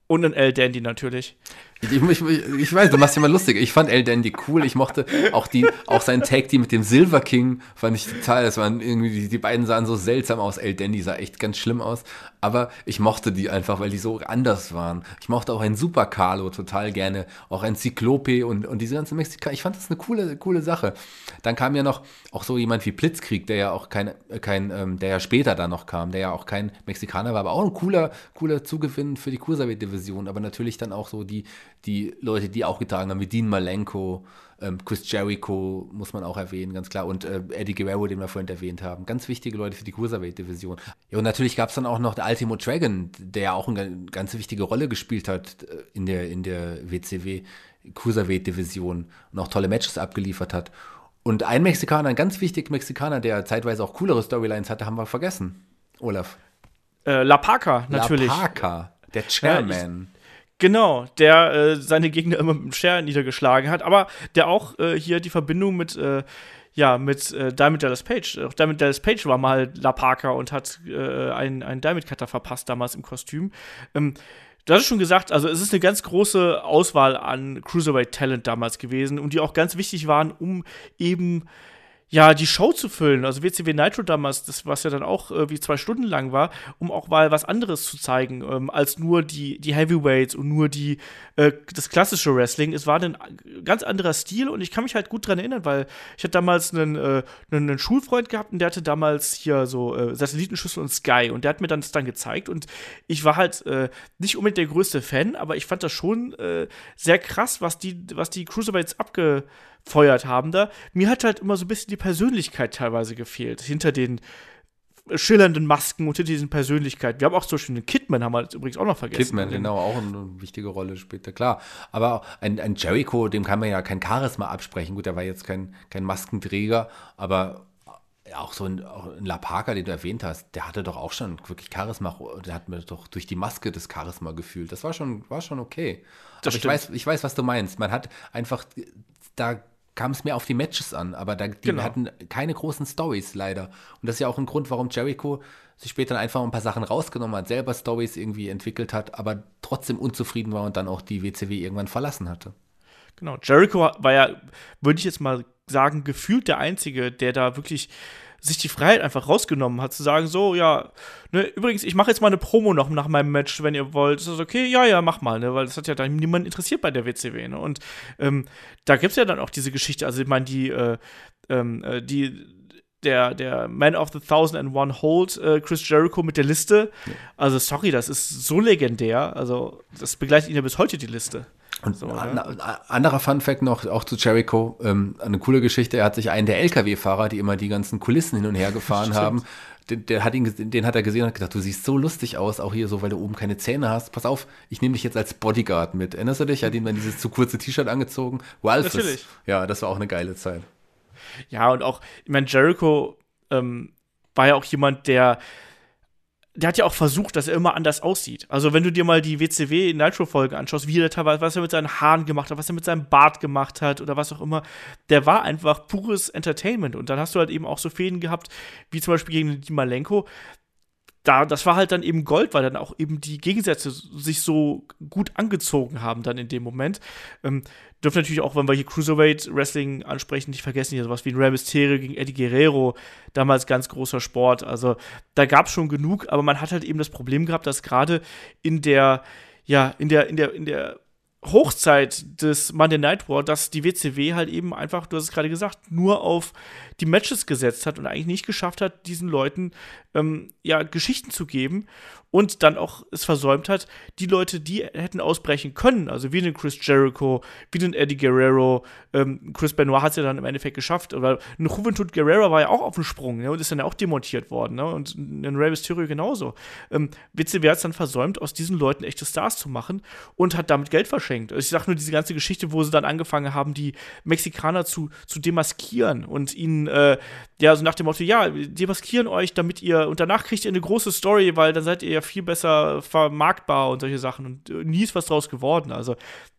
und einen El Dandy natürlich. Ich, ich, ich, weiß, du machst dich mal lustig. Ich fand El Dandy cool. Ich mochte auch die, auch sein Tag Team mit dem Silver King fand ich total. Das waren irgendwie, die, die beiden sahen so seltsam aus. El Dandy sah echt ganz schlimm aus. Aber ich mochte die einfach, weil die so anders waren. Ich mochte auch einen Super Carlo total gerne. Auch ein Cyclope und, und diese ganzen Mexikaner. Ich fand das eine coole, coole Sache. Dann kam ja noch auch so jemand wie Blitzkrieg, der ja auch kein, kein, ähm, der ja später dann noch kam, der ja auch kein Mexikaner war, aber auch ein cooler, cooler Zugewinn für die Cruiserweight-Division. Aber natürlich dann auch so die, die Leute, die auch getragen haben, wie Dean Malenko, ähm, Chris Jericho, muss man auch erwähnen, ganz klar, und äh, Eddie Guerrero, den wir vorhin erwähnt haben. Ganz wichtige Leute für die Cruiserweight-Division. Ja, und natürlich gab es dann auch noch der Ultimo Dragon, der auch eine ganz wichtige Rolle gespielt hat äh, in der, in der WCW Cruiserweight-Division und auch tolle Matches abgeliefert hat. Und ein Mexikaner, ein ganz wichtiger Mexikaner, der zeitweise auch coolere Storylines hatte, haben wir vergessen. Olaf. Äh, La Parca, natürlich. La Parca, der Chairman. Ja, Genau, der äh, seine Gegner immer mit dem Share niedergeschlagen hat, aber der auch äh, hier die Verbindung mit, äh, ja, mit äh, Diamond Dallas Page. Auch Diamond Dallas Page war mal La Parca und hat äh, einen, einen Diamond Cutter verpasst damals im Kostüm. Ähm, Du hast schon gesagt, also es ist eine ganz große Auswahl an Cruiserweight Talent damals gewesen und die auch ganz wichtig waren, um eben ja, die Show zu füllen. Also WCW Nitro damals, das was ja dann auch äh, wie zwei Stunden lang war, um auch mal was anderes zu zeigen, ähm, als nur die, die Heavyweights und nur die, äh, das klassische Wrestling. Es war ein ganz anderer Stil und ich kann mich halt gut dran erinnern, weil ich hatte damals einen, äh, einen, einen Schulfreund gehabt und der hatte damals hier so äh, Satellitenschüssel und Sky und der hat mir dann das dann gezeigt und ich war halt äh, nicht unbedingt der größte Fan, aber ich fand das schon äh, sehr krass, was die, was die Cruiserweights abge feuert haben da. Mir hat halt immer so ein bisschen die Persönlichkeit teilweise gefehlt. Hinter den schillernden Masken und hinter diesen Persönlichkeiten. Wir haben auch zum Beispiel den Kidman, haben wir übrigens auch noch vergessen. Kidman, genau, auch eine wichtige Rolle später, klar. Aber ein, ein Jericho, dem kann man ja kein Charisma absprechen. Gut, der war jetzt kein, kein Maskenträger, aber auch so ein, auch ein La Parker, den du erwähnt hast, der hatte doch auch schon wirklich Charisma, der hat mir doch durch die Maske das Charisma gefühlt. Das war schon, war schon okay. Das aber ich weiß, ich weiß, was du meinst. Man hat einfach da kam es mir auf die Matches an, aber da, die genau. hatten keine großen Stories leider. Und das ist ja auch ein Grund, warum Jericho sich später einfach ein paar Sachen rausgenommen hat, selber Stories irgendwie entwickelt hat, aber trotzdem unzufrieden war und dann auch die WCW irgendwann verlassen hatte. Genau, Jericho war ja, würde ich jetzt mal sagen, gefühlt der Einzige, der da wirklich sich die Freiheit einfach rausgenommen hat, zu sagen, so, ja, ne, übrigens, ich mache jetzt mal eine Promo noch nach meinem Match, wenn ihr wollt. Ist das okay? Ja, ja, mach mal, ne, weil das hat ja dann niemand interessiert bei der WCW, ne, und ähm, da gibt es ja dann auch diese Geschichte, also ich meine, die, äh, ähm, äh, die, der, der Man of the Thousand and One Hold, äh, Chris Jericho mit der Liste. Also, sorry, das ist so legendär. Also, das begleitet ihn ja bis heute, die Liste. Und so, ein anderer Fun Fact noch, auch zu Jericho, ähm, eine coole Geschichte, er hat sich einen der LKW-Fahrer, die immer die ganzen Kulissen hin und her gefahren haben, den, der hat ihn, den hat er gesehen und hat gesagt, du siehst so lustig aus, auch hier so, weil du oben keine Zähne hast. Pass auf, ich nehme dich jetzt als Bodyguard mit. Erinnerst du dich? Er hat ihm dann dieses zu kurze T-Shirt angezogen. Ralphus. Natürlich. Ja, das war auch eine geile Zeit. Ja, und auch, ich meine, Jericho ähm, war ja auch jemand, der der hat ja auch versucht, dass er immer anders aussieht. Also, wenn du dir mal die WCW Nitro-Folge anschaust, wie er teilweise, was er mit seinen Haaren gemacht hat, was er mit seinem Bart gemacht hat oder was auch immer, der war einfach pures Entertainment. Und dann hast du halt eben auch so Fäden gehabt, wie zum Beispiel gegen die Malenko, da, das war halt dann eben Gold, weil dann auch eben die Gegensätze sich so gut angezogen haben dann in dem Moment. Ähm, dürfen natürlich auch, wenn wir hier Cruiserweight Wrestling ansprechen, nicht vergessen, hier sowas wie ein Rey Mysterio gegen Eddie Guerrero, damals ganz großer Sport. Also da gab es schon genug, aber man hat halt eben das Problem gehabt, dass gerade in der, ja, in der, in der, in der Hochzeit des Monday Night War, dass die WCW halt eben einfach, du hast es gerade gesagt, nur auf die Matches gesetzt hat und eigentlich nicht geschafft hat, diesen Leuten ähm, ja Geschichten zu geben und dann auch es versäumt hat, die Leute, die hätten ausbrechen können, also wie den Chris Jericho, wie den Eddie Guerrero, ähm, Chris Benoit hat es ja dann im Endeffekt geschafft, aber ein Juventud Guerrero war ja auch auf dem Sprung ne, und ist dann ja auch demontiert worden ne, und ein Rey Mysterio genauso. Ähm, WCW hat es dann versäumt, aus diesen Leuten echte Stars zu machen und hat damit Geld verschenkt. Ich sag nur diese ganze Geschichte, wo sie dann angefangen haben, die Mexikaner zu, zu demaskieren und ihnen, äh, ja, so nach dem Motto, ja, demaskieren euch, damit ihr, und danach kriegt ihr eine große Story, weil dann seid ihr ja viel besser vermarktbar und solche Sachen. Und äh, nie ist was draus geworden. Also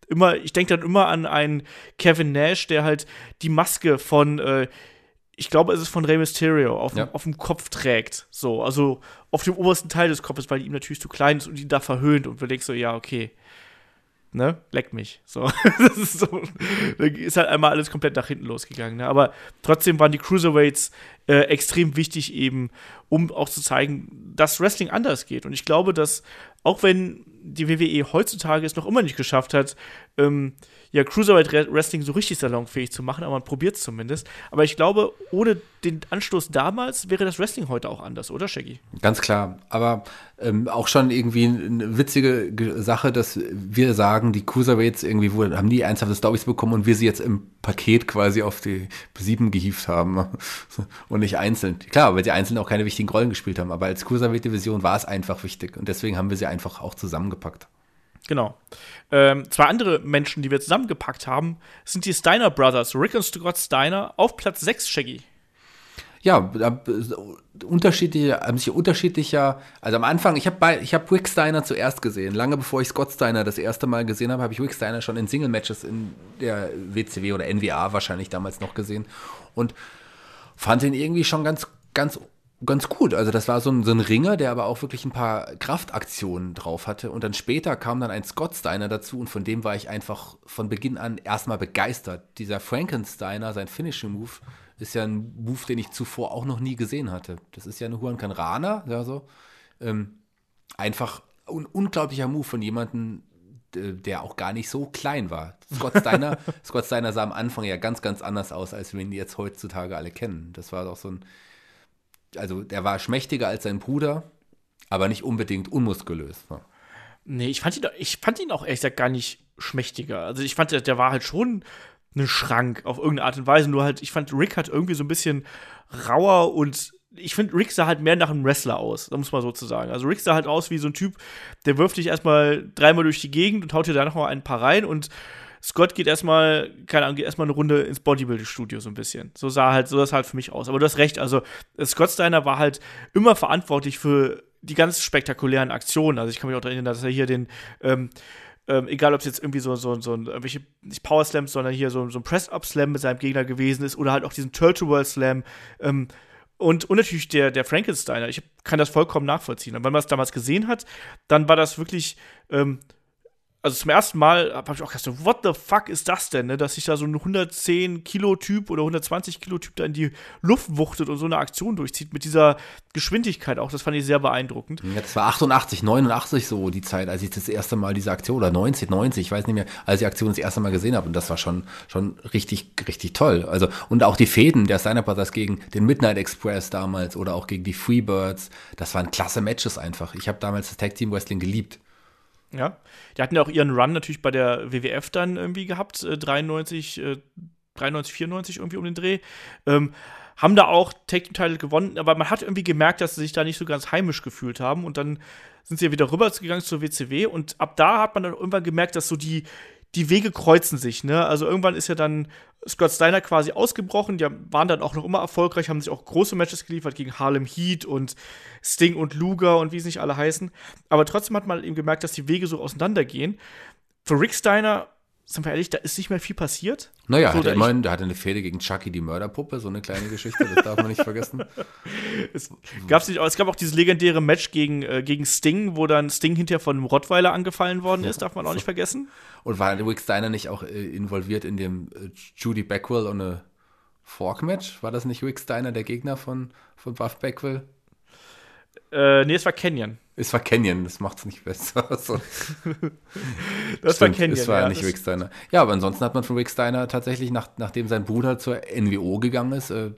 immer, ich denke dann immer an einen Kevin Nash, der halt die Maske von, äh, ich glaube, es ist von Rey Mysterio, auf, ja. auf dem Kopf trägt. So, also auf dem obersten Teil des Kopfes, weil die ihm natürlich zu klein ist und ihn da verhöhnt. Und du denkst so, ja, okay ne, leck mich. So, das ist so, ist halt einmal alles komplett nach hinten losgegangen. Ne? Aber trotzdem waren die Cruiserweights äh, extrem wichtig eben, um auch zu zeigen, dass Wrestling anders geht. Und ich glaube, dass auch wenn die WWE heutzutage es noch immer nicht geschafft hat, ähm, ja, Cruiserweight Wrestling so richtig salonfähig zu machen, aber man probiert es zumindest. Aber ich glaube, ohne den Anstoß damals wäre das Wrestling heute auch anders, oder Shaggy? Ganz klar. Aber ähm, auch schon irgendwie eine witzige Sache, dass wir sagen, die Cruiserweights irgendwie wo, haben die ernsthafte Stories bekommen und wir sie jetzt im Paket quasi auf die sieben gehievt haben und nicht einzeln. Klar, weil sie einzeln auch keine wichtigen Rollen gespielt haben, aber als Cruiserweight-Division war es einfach wichtig und deswegen haben wir sie einfach auch zusammengepackt. Genau. Ähm, zwei andere Menschen, die wir zusammengepackt haben, sind die Steiner Brothers, Rick und Scott Steiner, auf Platz 6, Shaggy. Ja, unterschiedliche, haben sich unterschiedlicher, also am Anfang, ich habe ich hab Rick Steiner zuerst gesehen. Lange bevor ich Scott Steiner das erste Mal gesehen habe, habe ich Rick Steiner schon in Single-Matches in der WCW oder NWA wahrscheinlich damals noch gesehen und fand ihn irgendwie schon ganz, ganz ganz gut. Also das war so ein, so ein Ringer, der aber auch wirklich ein paar Kraftaktionen drauf hatte. Und dann später kam dann ein Scott Steiner dazu und von dem war ich einfach von Beginn an erstmal begeistert. Dieser Frankensteiner, sein Finishing Move, ist ja ein Move, den ich zuvor auch noch nie gesehen hatte. Das ist ja eine Huan Rana, ja so. Ähm, einfach ein unglaublicher Move von jemandem, der auch gar nicht so klein war. Scott Steiner, Scott Steiner sah am Anfang ja ganz, ganz anders aus, als wir ihn jetzt heutzutage alle kennen. Das war doch so ein, also der war schmächtiger als sein Bruder, aber nicht unbedingt unmuskulös. Ne? Nee, ich fand ihn, ich fand ihn auch ehrlich gesagt gar nicht schmächtiger. Also ich fand, der, war halt schon ein Schrank auf irgendeine Art und Weise. Nur halt, ich fand, Rick hat irgendwie so ein bisschen rauer und ich finde, Rick sah halt mehr nach einem Wrestler aus, muss man so zu sagen. Also Rick sah halt aus wie so ein Typ, der wirft dich erstmal dreimal durch die Gegend und haut dir da noch mal ein paar rein und Scott geht erstmal, keine Ahnung, geht erstmal eine Runde ins Bodybuilding-Studio so ein bisschen. So sah halt, so das halt für mich aus. Aber du hast recht, also Scott Steiner war halt immer verantwortlich für die ganz spektakulären Aktionen. Also ich kann mich auch daran erinnern, dass er hier den, ähm, ähm, egal ob es jetzt irgendwie so, so, so ein, welche, nicht Power Slams, sondern hier so, so ein Press-Up-Slam mit seinem Gegner gewesen ist oder halt auch diesen Turtle-World-Slam, ähm, und, und natürlich der, der Frankensteiner. Ich kann das vollkommen nachvollziehen. Und wenn man es damals gesehen hat, dann war das wirklich ähm, also zum ersten Mal habe ich auch gedacht, what the fuck ist das denn, ne? dass sich da so ein 110 Kilo Typ oder 120 Kilo Typ da in die Luft wuchtet und so eine Aktion durchzieht mit dieser Geschwindigkeit auch. Das fand ich sehr beeindruckend. Ja, das war 88, 89 so die Zeit, als ich das erste Mal diese Aktion oder 90, 90, ich weiß nicht mehr, als ich die Aktion das erste Mal gesehen habe und das war schon schon richtig richtig toll. Also und auch die Fäden der Steiner Brothers gegen den Midnight Express damals oder auch gegen die Freebirds, das waren klasse Matches einfach. Ich habe damals das Tag Team Wrestling geliebt. Ja. Die hatten ja auch ihren Run natürlich bei der WWF dann irgendwie gehabt, äh, 93, äh, 93, 94 irgendwie um den Dreh. Ähm, haben da auch Take Team Title gewonnen, aber man hat irgendwie gemerkt, dass sie sich da nicht so ganz heimisch gefühlt haben und dann sind sie ja wieder rübergegangen zur WCW und ab da hat man dann irgendwann gemerkt, dass so die, die Wege kreuzen sich, ne? Also irgendwann ist ja dann Scott Steiner quasi ausgebrochen, die waren dann auch noch immer erfolgreich, haben sich auch große Matches geliefert gegen Harlem Heat und Sting und Luger und wie sie nicht alle heißen. Aber trotzdem hat man eben gemerkt, dass die Wege so auseinandergehen. Für Rick Steiner sind wir ehrlich, da ist nicht mehr viel passiert. Naja, so, hat er immerhin, der hatte eine Fehde gegen Chucky, die Mörderpuppe, so eine kleine Geschichte, das darf man nicht vergessen. es, gab's nicht, es gab auch dieses legendäre Match gegen, äh, gegen Sting, wo dann Sting hinterher von einem Rottweiler angefallen worden ist, darf man auch nicht vergessen. Und war Rick Steiner nicht auch äh, involviert in dem äh, Judy Backwell und eine Fork-Match? War das nicht Rick Steiner, der Gegner von, von Buff Backwell? Äh, nee, es war Canyon. Es war Canyon, das macht es nicht besser. So. das Stimmt, war Canyon. Es war ja, nicht Rick Steiner. Ja, aber ansonsten hat man von Rick Steiner tatsächlich, nach, nachdem sein Bruder zur NWO gegangen ist, äh,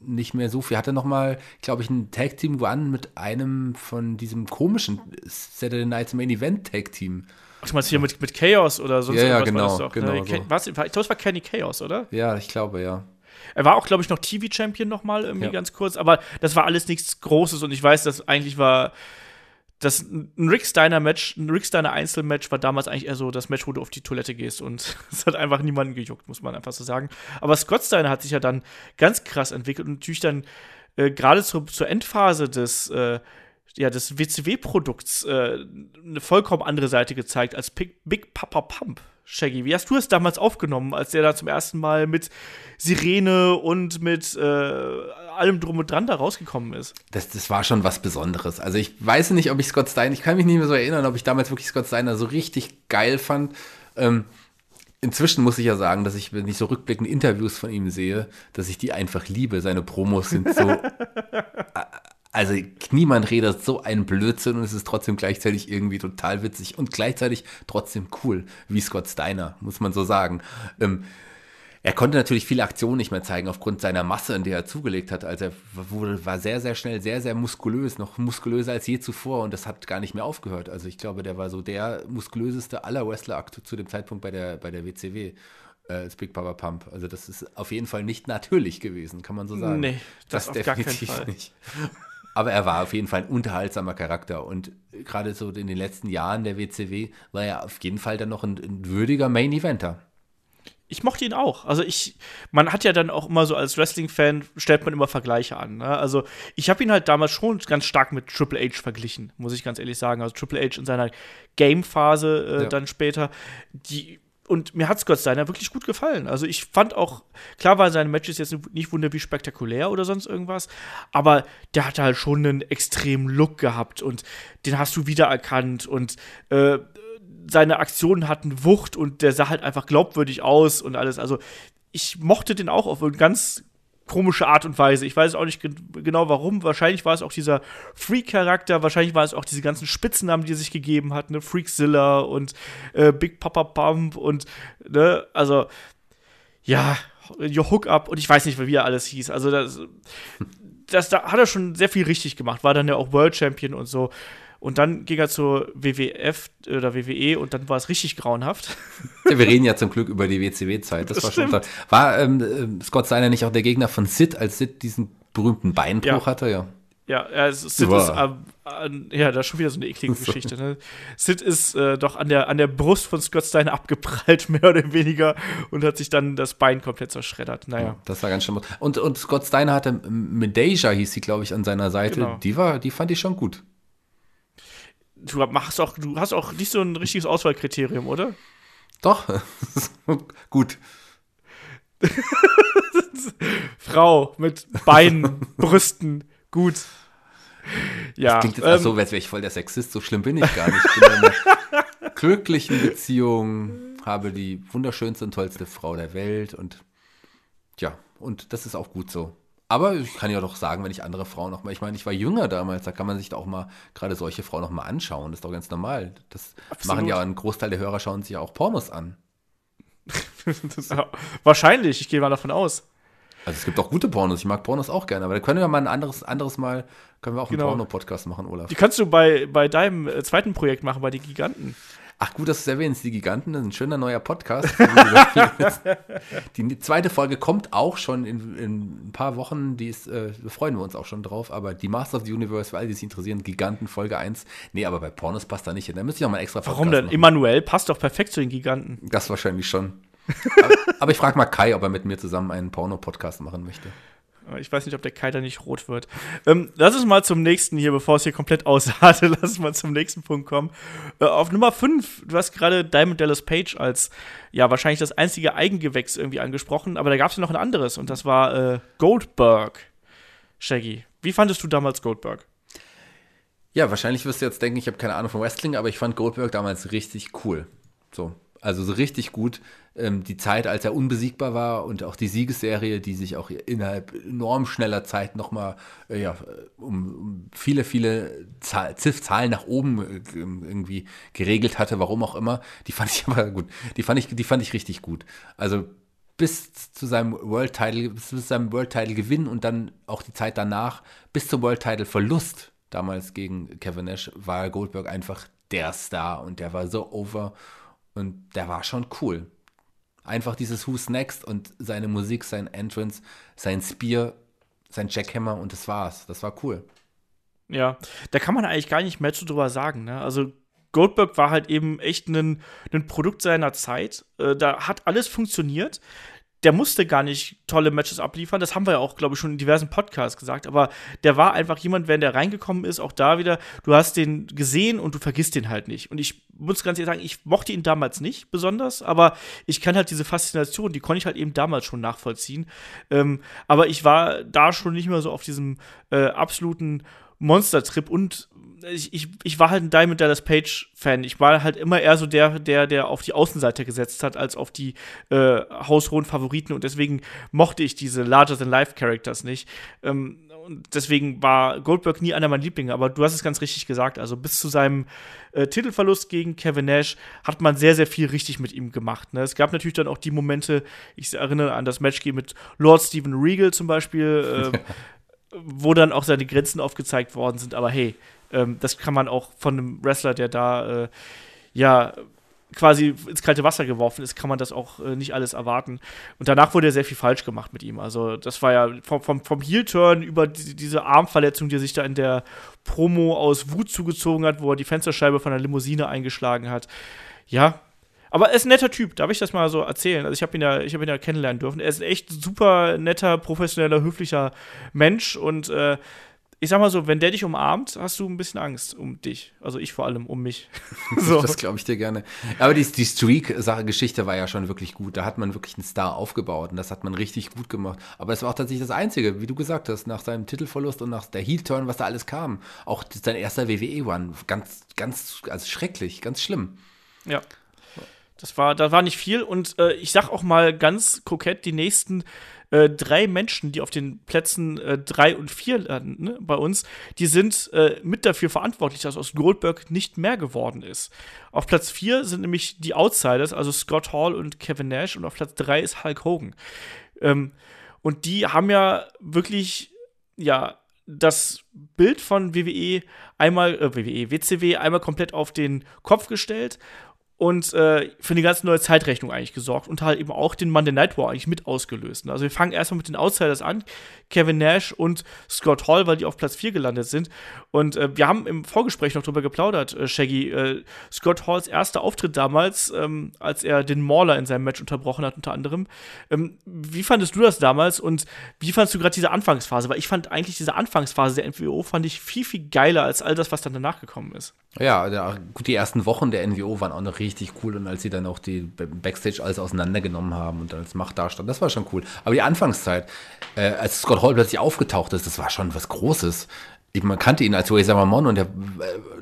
nicht mehr so viel. Hatte noch mal, glaube ich, ein Tag Team Run mit einem von diesem komischen Saturday Night's Main Event Tag Team. Ach, du meinst hier mit, mit Chaos oder sonst ja, ja, genau, war genau ne? so. ich glaube, es war Kenny Chaos, oder? Ja, ich glaube, ja. Er war auch, glaube ich, noch TV-Champion noch mal irgendwie ja. ganz kurz, aber das war alles nichts Großes und ich weiß, dass eigentlich war das ein Rick Steiner Match, ein Rick Steiner Einzelmatch war damals eigentlich eher so das Match, wo du auf die Toilette gehst und es hat einfach niemanden gejuckt, muss man einfach so sagen. Aber Scott Steiner hat sich ja dann ganz krass entwickelt und natürlich dann äh, gerade zur, zur Endphase des äh, ja, des WCW-Produkts äh, eine vollkommen andere Seite gezeigt als Big, Big Papa Pump. Shaggy, wie hast du es damals aufgenommen, als der da zum ersten Mal mit Sirene und mit äh, allem drum und dran da rausgekommen ist? Das, das war schon was Besonderes. Also ich weiß nicht, ob ich Scott Steiner, ich kann mich nicht mehr so erinnern, ob ich damals wirklich Scott Steiner so richtig geil fand. Ähm, inzwischen muss ich ja sagen, dass ich, wenn ich so rückblickende Interviews von ihm sehe, dass ich die einfach liebe. Seine Promos sind so Also niemand redet so einen Blödsinn und es ist trotzdem gleichzeitig irgendwie total witzig und gleichzeitig trotzdem cool, wie Scott Steiner, muss man so sagen. Ähm, er konnte natürlich viele Aktionen nicht mehr zeigen aufgrund seiner Masse, in der er zugelegt hat. Also er wurde, war sehr, sehr schnell, sehr, sehr muskulös, noch muskulöser als je zuvor und das hat gar nicht mehr aufgehört. Also ich glaube, der war so der muskulöseste aller Wrestler zu dem Zeitpunkt bei der, bei der WCW äh, Big Papa Pump. Also das ist auf jeden Fall nicht natürlich gewesen, kann man so sagen. Nee, das, das definitiv nicht. Aber er war auf jeden Fall ein unterhaltsamer Charakter. Und gerade so in den letzten Jahren der WCW war er auf jeden Fall dann noch ein, ein würdiger Main-Eventer. Ich mochte ihn auch. Also ich, man hat ja dann auch immer so als Wrestling-Fan stellt man immer Vergleiche an. Ne? Also ich habe ihn halt damals schon ganz stark mit Triple H verglichen, muss ich ganz ehrlich sagen. Also Triple H in seiner Game-Phase äh, ja. dann später, die und mir hat Scott Steiner wirklich gut gefallen. Also ich fand auch, klar war seine Matches jetzt nicht wunder wie spektakulär oder sonst irgendwas, aber der hatte halt schon einen extremen Look gehabt und den hast du wiedererkannt und äh, seine Aktionen hatten Wucht und der sah halt einfach glaubwürdig aus und alles. Also ich mochte den auch auf eine ganz komische Art und Weise. Ich weiß auch nicht genau warum. Wahrscheinlich war es auch dieser Freak-Charakter, wahrscheinlich war es auch diese ganzen Spitznamen, die er sich gegeben hat, ne? Freakzilla und äh, Big Papa Pump und, ne, also, ja, Your Hookup und ich weiß nicht, wie er alles hieß. Also, das, das da hat er schon sehr viel richtig gemacht. War dann ja auch World Champion und so. Und dann ging er zur WWF oder WWE und dann war es richtig grauenhaft. Ja, wir reden ja zum Glück über die WCW-Zeit. Das, das, war schon. War ähm, äh, Scott Steiner nicht auch der Gegner von Sid, als Sid diesen berühmten Beinbruch ja. hatte? Ja. Ja, also Sid wow. ist, äh, ja, da ist schon wieder so eine eklige Geschichte. Ne? Sid ist äh, doch an der, an der Brust von Scott Steiner abgeprallt, mehr oder weniger, und hat sich dann das Bein komplett zerschreddert. Naja. Ja, das war ganz schlimm. Und, und Scott Steiner hatte Medeja, hieß sie, glaube ich, an seiner Seite. Genau. Die, war, die fand ich schon gut du machst auch, du hast auch nicht so ein richtiges Auswahlkriterium, oder? Doch. Gut. Frau mit Beinen, Brüsten, gut. Ja. Das klingt jetzt ähm, so, als wäre ich voll der Sexist. So schlimm bin ich gar nicht. Ich bin in einer glücklichen Beziehung, habe die wunderschönste und tollste Frau der Welt und ja, und das ist auch gut so. Aber ich kann ja doch sagen, wenn ich andere Frauen noch mal, ich meine, ich war jünger damals, da kann man sich da auch mal gerade solche Frauen noch mal anschauen. Das ist doch ganz normal. Das Absolut. machen ja ein Großteil der Hörer schauen sich ja auch Pornos an. wahrscheinlich, ich gehe mal davon aus. Also es gibt auch gute Pornos, ich mag Pornos auch gerne, aber da können wir mal ein anderes, anderes Mal, können wir auch genau. einen Porno-Podcast machen, Olaf. Die kannst du bei, bei deinem äh, zweiten Projekt machen, bei den Giganten. Ach gut, dass du es erwähnst, die Giganten, das ist ein schöner neuer Podcast. die zweite Folge kommt auch schon in, in ein paar Wochen, die ist, äh, freuen wir uns auch schon drauf, aber die Master of the Universe, für alle, die sich interessieren, Giganten, Folge 1. Nee, aber bei Pornos passt da nicht hin. Da müsste ich auch mal extra Warum Podcast denn? Machen. Emanuel passt doch perfekt zu den Giganten. Das wahrscheinlich schon. aber, aber ich frage mal Kai, ob er mit mir zusammen einen Porno-Podcast machen möchte. Ich weiß nicht, ob der da nicht rot wird. Ähm, lass uns mal zum nächsten hier, bevor es hier komplett ausartet, lass uns mal zum nächsten Punkt kommen. Äh, auf Nummer 5, du hast gerade Diamond Dallas Page als ja wahrscheinlich das einzige Eigengewächs irgendwie angesprochen, aber da gab es ja noch ein anderes und das war äh, Goldberg. Shaggy, wie fandest du damals Goldberg? Ja, wahrscheinlich wirst du jetzt denken, ich habe keine Ahnung von Wrestling, aber ich fand Goldberg damals richtig cool. So, also so richtig gut. Ähm, die Zeit, als er unbesiegbar war und auch die Siegesserie, die sich auch innerhalb enorm schneller Zeit nochmal äh, ja, um, um, viele, viele Zahl, Zahlen nach oben äh, irgendwie geregelt hatte, warum auch immer. Die fand ich aber gut. Die fand ich, die fand ich richtig gut. Also bis zu seinem World Title, bis zu seinem World Title Gewinn und dann auch die Zeit danach, bis zum World Title Verlust damals gegen Kevin Nash, war Goldberg einfach der Star und der war so over und der war schon cool. Einfach dieses Who's Next und seine Musik, sein Entrance, sein Spear, sein Jackhammer und das war's. Das war cool. Ja, da kann man eigentlich gar nicht mehr zu drüber sagen. Ne? Also Goldberg war halt eben echt ein, ein Produkt seiner Zeit. Äh, da hat alles funktioniert der musste gar nicht tolle Matches abliefern. Das haben wir ja auch, glaube ich, schon in diversen Podcasts gesagt. Aber der war einfach jemand, wenn der reingekommen ist, auch da wieder, du hast den gesehen und du vergisst den halt nicht. Und ich muss ganz ehrlich sagen, ich mochte ihn damals nicht besonders, aber ich kann halt diese Faszination, die konnte ich halt eben damals schon nachvollziehen. Ähm, aber ich war da schon nicht mehr so auf diesem äh, absoluten Monster-Trip und ich, ich, ich war halt ein Diamond Dallas Page-Fan. Ich war halt immer eher so der, der, der auf die Außenseite gesetzt hat, als auf die äh, haushohen Favoriten. Und deswegen mochte ich diese Larger-than-Life-Characters nicht. Ähm, und deswegen war Goldberg nie einer meiner Lieblinge. Aber du hast es ganz richtig gesagt. Also bis zu seinem äh, Titelverlust gegen Kevin Nash hat man sehr, sehr viel richtig mit ihm gemacht. Ne? Es gab natürlich dann auch die Momente, ich erinnere an das Match mit Lord Steven Regal zum Beispiel. Äh, wo dann auch seine Grenzen aufgezeigt worden sind. Aber hey, ähm, das kann man auch von einem Wrestler, der da äh, ja quasi ins kalte Wasser geworfen ist, kann man das auch äh, nicht alles erwarten. Und danach wurde ja sehr viel falsch gemacht mit ihm. Also das war ja vom, vom, vom Heel-Turn über die, diese Armverletzung, die er sich da in der Promo aus Wut zugezogen hat, wo er die Fensterscheibe von der Limousine eingeschlagen hat. Ja, aber er ist ein netter Typ, darf ich das mal so erzählen? Also ich habe ihn ja, habe ihn ja kennenlernen dürfen. Er ist ein echt super netter, professioneller, höflicher Mensch und äh, ich sag mal so, wenn der dich umarmt, hast du ein bisschen Angst um dich. Also ich vor allem um mich. so. Das glaube ich dir gerne. Aber die, die Streak-Geschichte war ja schon wirklich gut. Da hat man wirklich einen Star aufgebaut und das hat man richtig gut gemacht. Aber es war auch tatsächlich das Einzige, wie du gesagt hast, nach seinem Titelverlust und nach der Heel-Turn, was da alles kam. Auch sein erster WWE-One. Ganz, ganz, also schrecklich, ganz schlimm. Ja. Das war, da war nicht viel. Und äh, ich sag auch mal ganz kokett, die nächsten äh, drei Menschen, die auf den Plätzen äh, drei und vier landen ne, bei uns, die sind äh, mit dafür verantwortlich, dass aus Goldberg nicht mehr geworden ist. Auf Platz vier sind nämlich die Outsiders, also Scott Hall und Kevin Nash, und auf Platz drei ist Hulk Hogan. Ähm, und die haben ja wirklich, ja, das Bild von WWE einmal, äh, WWE, WCW einmal komplett auf den Kopf gestellt und äh, für eine ganz neue Zeitrechnung eigentlich gesorgt und halt eben auch den Monday Night War eigentlich mit ausgelöst. Also wir fangen erstmal mit den Outsiders an, Kevin Nash und Scott Hall, weil die auf Platz 4 gelandet sind. Und äh, wir haben im Vorgespräch noch drüber geplaudert, äh, Shaggy. Äh, Scott Halls erster Auftritt damals, ähm, als er den Mauler in seinem Match unterbrochen hat, unter anderem. Ähm, wie fandest du das damals und wie fandest du gerade diese Anfangsphase? Weil ich fand eigentlich diese Anfangsphase der NWO fand ich viel, viel geiler als all das, was dann danach gekommen ist. Ja, gut, die ersten Wochen der NWO waren auch noch richtig richtig cool und als sie dann auch die Backstage alles auseinandergenommen haben und dann als Macht dastand, das war schon cool. Aber die Anfangszeit, äh, als Scott Hall plötzlich aufgetaucht ist, das war schon was Großes. Ich, man kannte ihn als Razor Ramon und der, äh,